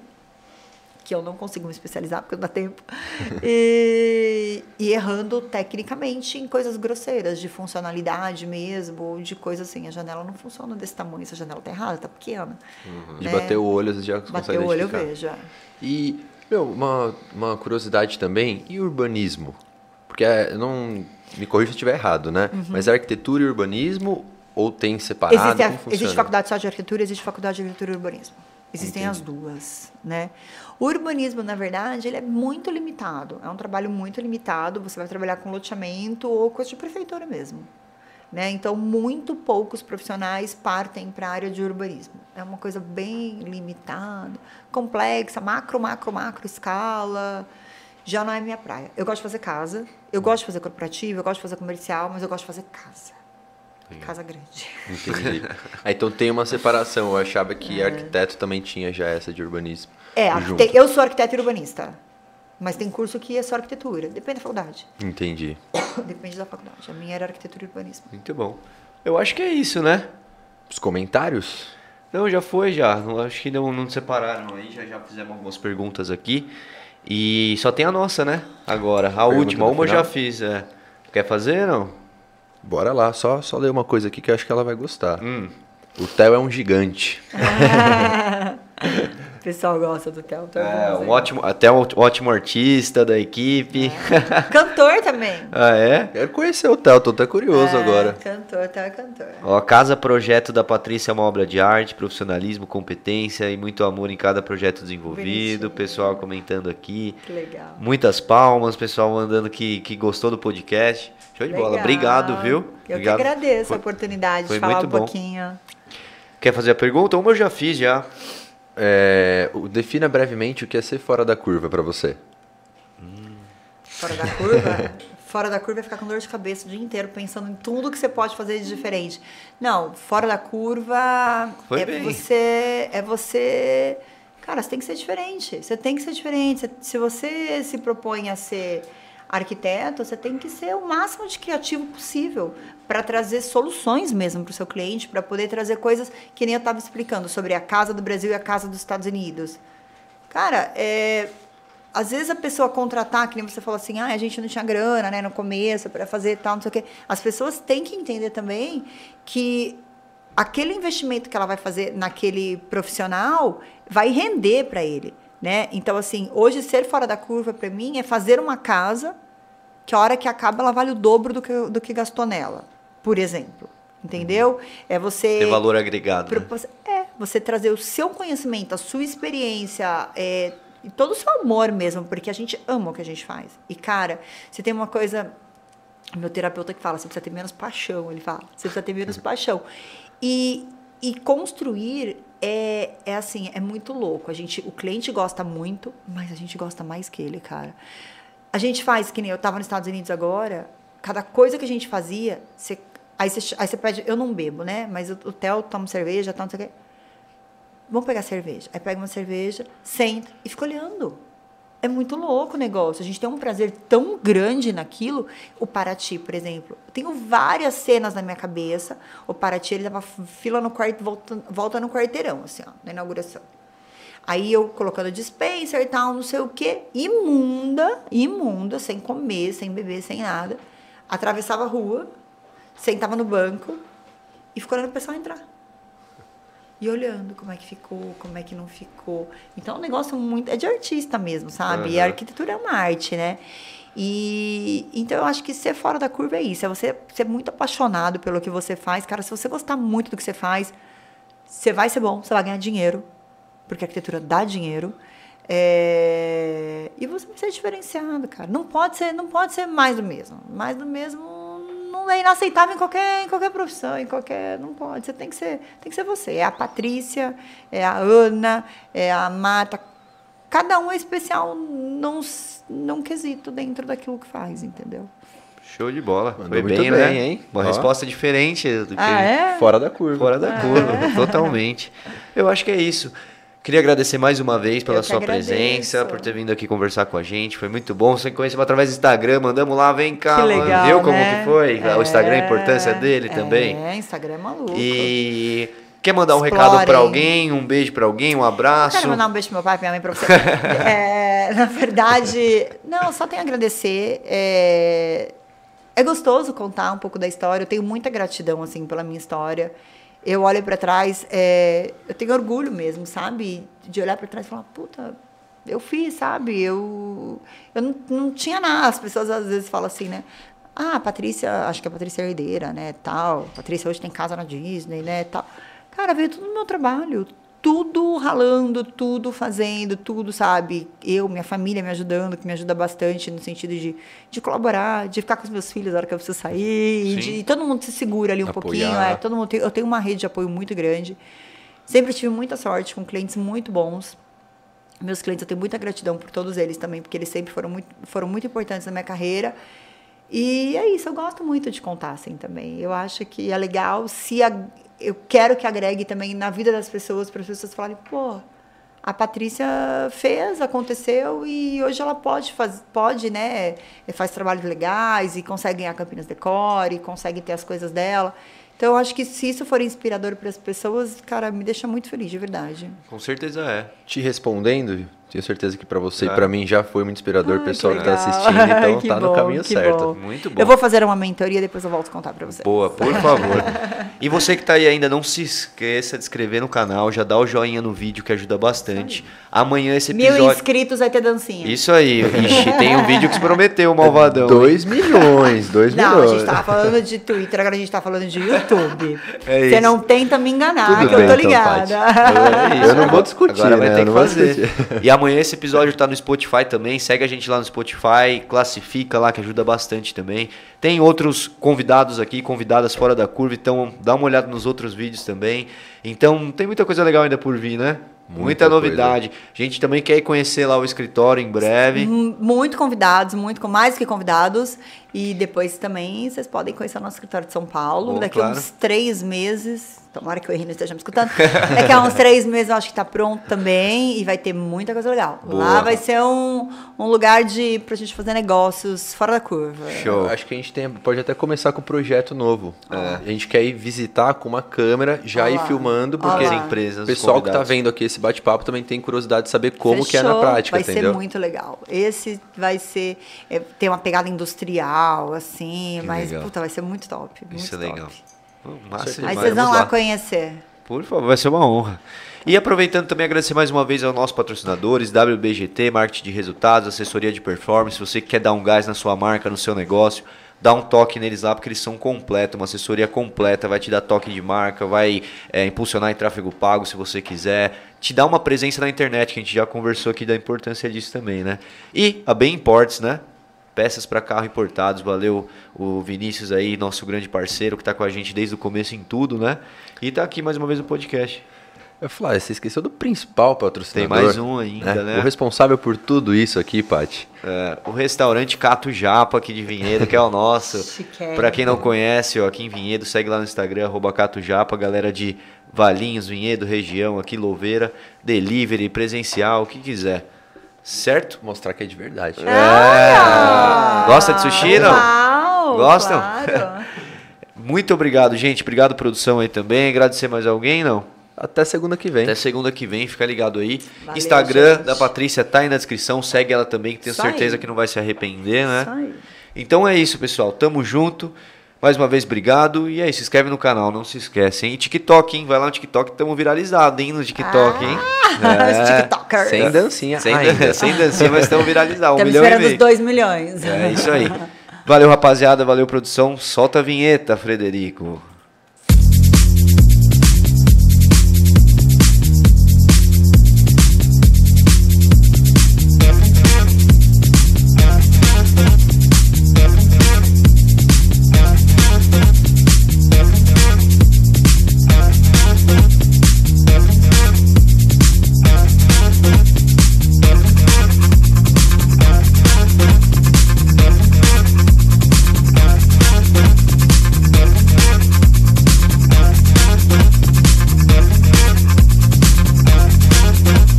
que eu não consigo me especializar porque não dá tempo, e, e errando tecnicamente em coisas grosseiras, de funcionalidade mesmo, ou de coisas assim, a janela não funciona desse tamanho, essa janela tá errada, tá pequena. De né? bater o olho, você já consegue Bater o olho eu vejo. é. E, meu, uma, uma curiosidade também, e urbanismo? Porque é, não. Me corrija se eu estiver errado, né? Mas é arquitetura e urbanismo ou tem separado? Uhum. Existe, a- existe faculdade só de arquitetura, existe faculdade de arquitetura e urbanismo. Existem Entendi. as duas, né? O urbanismo, na verdade, ele é muito limitado. É um trabalho muito limitado. Você vai trabalhar com loteamento ou coisa de prefeitura mesmo. Né? Então, muito poucos profissionais partem para a área de urbanismo. É uma coisa bem limitada, complexa, macro, macro, macro escala. Já não é minha praia. Eu gosto de fazer casa, eu gosto de fazer corporativo, eu gosto de fazer comercial, mas eu gosto de fazer casa. Casa grande. Entendi. Ah, então tem uma separação. Eu achava que arquiteto também tinha já essa de urbanismo. É, junto. eu sou arquiteto e urbanista. Mas tem curso que é só arquitetura. Depende da faculdade. Entendi. Depende da faculdade. A minha era arquitetura e urbanismo. Muito bom. Eu acho que é isso, né? Os comentários? Não, já foi já. Não, acho que não, não separaram aí. Já, já fizemos algumas perguntas aqui. E só tem a nossa, né? Agora. A Pergunta última. Uma eu já fiz. É. Quer fazer, não? Bora lá, só, só ler uma coisa aqui que eu acho que ela vai gostar. Hum. O Theo é um gigante. O pessoal gosta do Theo. todo É, um ótimo, até um ótimo artista da equipe. Cantor também. ah, é? Quero conhecer o Theo, tô até curioso É, agora. Cantor, Theo é cantor. Ó, Casa Projeto da Patrícia é uma obra de arte, profissionalismo, competência e muito amor em cada projeto desenvolvido. Bonitinho. Pessoal comentando aqui. Que legal. Muitas palmas, pessoal mandando que, que gostou do podcast. Show de bola. Legal. Obrigado, viu? Eu Obrigado. que agradeço Foi- a oportunidade de falar um bom. pouquinho. Quer fazer a pergunta? Uma eu já fiz já. É, defina brevemente o que é ser fora da curva pra você. Fora da curva. fora da curva é ficar com dor de cabeça o dia inteiro pensando em tudo que você pode fazer de diferente. Não, fora da curva Foi é bem. você é você, cara, você tem que ser diferente. Você tem que ser diferente. Se você se propõe a ser arquiteto, você tem que ser o máximo de criativo possível para trazer soluções mesmo para o seu cliente, para poder trazer coisas que nem eu estava explicando sobre a casa do Brasil e a casa dos Estados Unidos. Cara, é, às vezes a pessoa contratar, que nem você falou assim, ah, a gente não tinha grana, né, no começo para fazer tal, não sei o quê. As pessoas têm que entender também que aquele investimento que ela vai fazer naquele profissional vai render para ele, né? Então assim, hoje ser fora da curva para mim é fazer uma casa que a hora que acaba ela vale o dobro do que, do que gastou nela, por exemplo. Entendeu? É você Ter valor agregado. né? Propos- É, você trazer o seu conhecimento, a sua experiência, é, e todo o seu amor mesmo, porque a gente ama o que a gente faz. E, cara, você tem uma coisa. Meu terapeuta que fala, você precisa ter menos paixão, ele fala. Você precisa ter menos paixão. E, e construir é, é assim, é muito louco. A gente, o cliente gosta muito, mas a gente gosta mais que ele, cara. A gente faz, que nem eu estava nos Estados Unidos agora, cada coisa que a gente fazia, você, aí, você, aí você pede, eu não bebo, né? Mas o, o Theo toma cerveja, tal, não sei o quê. Vamos pegar cerveja. Aí pega uma cerveja, senta e fica olhando. É muito louco o negócio. A gente tem um prazer tão grande naquilo. O Paraty, por exemplo. Eu tenho várias cenas na minha cabeça. O Paraty, ele dava fila no quarto, volta, volta no quarteirão, assim, ó, na inauguração. Aí eu colocando dispenser e tal, não sei o quê. Imunda, imunda, sem comer, sem beber, sem nada. Atravessava a rua, sentava no banco e ficou olhando o pessoal entrar. E olhando como é que ficou, como é que não ficou. Então, é um negócio muito. É de artista mesmo, sabe? E a arquitetura é uma arte, né? E então eu acho que ser fora da curva é isso. É você ser muito apaixonado pelo que você faz. Cara, se você gostar muito do que você faz, você vai ser bom, você vai ganhar dinheiro, porque a arquitetura dá dinheiro. É, E você vai ser diferenciado, cara. Não pode ser, não pode ser mais do mesmo. Mais do mesmo não é inaceitável em qualquer, em qualquer profissão, em qualquer. Não pode. Você tem que ser, tem que ser você. É a Patrícia, é a Ana, é a Marta. Cada um é especial num, num quesito dentro daquilo que faz, entendeu? Show de bola. Mandou Foi muito bem, bem, né? hein? Uma Ó. resposta diferente do que Ah, é? Fora da curva. fora da curva, totalmente. Eu acho que é isso. Queria agradecer mais uma vez pela Eu sua agradeço. presença, por ter vindo aqui conversar com a gente. Foi muito bom. Você conheceu através do Instagram, mandamos lá, vem cá. Que legal, Viu como né? que foi? O Instagram, a É, importância dele também. É, Instagram é maluco. E quer mandar um Explorem. recado pra alguém, um beijo pra alguém, um Eu abraço? quero mandar um beijo pro meu pai, pra minha mãe, pra você. É, na verdade, não, só tenho a agradecer. É, é gostoso contar um pouco da história. Eu tenho muita gratidão, assim, pela minha história. Eu olho pra trás, é, eu tenho orgulho mesmo, sabe? De olhar pra trás e falar, puta, eu fiz, sabe? Eu, eu não, não tinha nada. As pessoas às vezes falam assim, né? Ah, Patrícia, acho que a Patrícia é herdeira, né? Tal. Patrícia hoje tem casa na Disney, né? Tal. Cara, veio tudo no meu trabalho. Tudo ralando, tudo fazendo, tudo, sabe? Eu, minha família me ajudando, que me ajuda bastante no sentido de, de colaborar, de ficar com os meus filhos na hora que eu preciso sair, e de todo mundo se segura ali um Apoiar. pouquinho. É, todo mundo tem- eu tenho uma rede de apoio muito grande. Sempre tive muita sorte com clientes muito bons. Meus clientes, eu tenho muita gratidão por todos eles também, porque eles sempre foram muito, foram muito importantes na minha carreira. E é isso, eu gosto muito de contar assim também. Eu acho que é legal se a- eu quero que agregue também na vida das pessoas, para as pessoas falarem, pô, a Patrícia fez, aconteceu e hoje ela pode faz, pode, né, faz trabalhos legais e consegue ganhar Campinas Decore, consegue ter as coisas dela. Então eu acho que se isso for inspirador para as pessoas, cara, me deixa muito feliz, de verdade. Com certeza é. Te respondendo, Tenho certeza que pra você e pra mim já foi muito inspirador, Ai, o pessoal que que, tá assistindo, então Que tá no bom, caminho que certo. bom. Muito bom. Eu vou fazer uma mentoria e depois eu volto a contar pra você. Boa, por favor. e você que tá aí ainda, não se esqueça de inscrever no canal, já dá o joinha no vídeo que ajuda bastante. Amanhã esse Mil episódio. inscritos vai ter dancinha. Isso aí. Ixi, tem um vídeo que se prometeu, malvadão. 2 milhões, 2 Não, a milhões. gente tava falando de Twitter, agora a gente tá falando de YouTube. É Você não tenta me enganar, Tudo que bem, eu tô então, ligada. É isso, Eu não vou discutir, Agora vai né? ter Eu que fazer. discutir. E amanhã esse episódio tá no Spotify também. Segue a gente lá no Spotify, classifica lá que ajuda bastante também. Tem outros convidados aqui, convidadas fora da curva, então dá uma olhada nos outros vídeos também. Então tem muita coisa legal ainda por vir, né? Muita, Muita novidade. A gente também quer ir conhecer lá o escritório em breve. Muito convidados, muito com mais que convidados. E depois também vocês podem conhecer o nosso escritório de São Paulo. Bom, Daqui a claro. uns três meses. Tomara que o Henrique esteja me escutando. Daqui a uns três meses eu acho que está pronto também. E vai ter muita coisa legal. Boa. Lá vai ser um, um lugar de pra gente fazer negócios fora da curva. Show. Acho que a gente tem, pode até começar com um projeto novo. A gente quer ir visitar com uma câmera, já ir filmando, porque empresas, o pessoal que tá convidados. vendo aqui esse bate-papo também tem curiosidade de saber como que é na Fechou. prática, vai entendeu? ser muito legal. Esse vai ser. é, tem uma pegada industrial, assim, Que mas legal. puta, vai ser muito top. Muito Isso é top. legal. Massa Aí vocês vão Vamos lá conhecer. Por favor, vai ser uma honra. E aproveitando também agradecer mais uma vez aos nossos patrocinadores, WBGT, Marketing de Resultados, Assessoria de Performance. Se você quer dar um gás na sua marca, no seu negócio, dá um toque neles lá, porque eles são completos, uma assessoria completa, vai te dar toque de marca, vai é, impulsionar em tráfego pago se você quiser, te dá uma presença na internet, que a gente já conversou aqui da importância disso também, né? E a Bem Imports, né? Peças para carro importados, valeu o Vinícius aí, nosso grande parceiro, que está com a gente desde o começo em tudo, né? E tá aqui mais uma vez no podcast. Eu falei, ah, você esqueceu do principal patrocinador. Tem mais um ainda, né? O responsável por tudo isso aqui, Paty. É, o restaurante Cato Japa aqui de Vinhedo, que é o nosso. Pra quem não conhece, ó, aqui em Vinhedo, segue lá no Instagram, arroba Cato Japa, galera de Valinhos, Vinhedo, região, aqui Louveira, delivery, presencial, o que quiser. Certo? Mostrar que é de verdade. É. Gosta de sushi, não? Uau, Gostam? claro. Muito obrigado, gente. Obrigado, produção aí também. Agradecer mais alguém, não? Até segunda que vem. Até segunda que vem, fica ligado aí. Valeu, Instagram gente. da Patrícia tá aí na descrição, segue ela também, que tenho Isso certeza aí. que não vai se arrepender, né? Isso aí. Então é isso, pessoal. Tamo junto. Mais uma vez, obrigado. E aí, se inscreve no canal, não se esquece, hein? E TikTok, hein? Vai lá no TikTok, tamo viralizado, hein? No TikTok, hein? Os TikTokers. Sem dancinha Sem, ainda. sem dancinha, mas estamos viralizados. Um Estamos milhão e esperando os meio. 2 milhões. É isso aí. Valeu, rapaziada. Valeu, produção. Solta a vinheta, Frederico.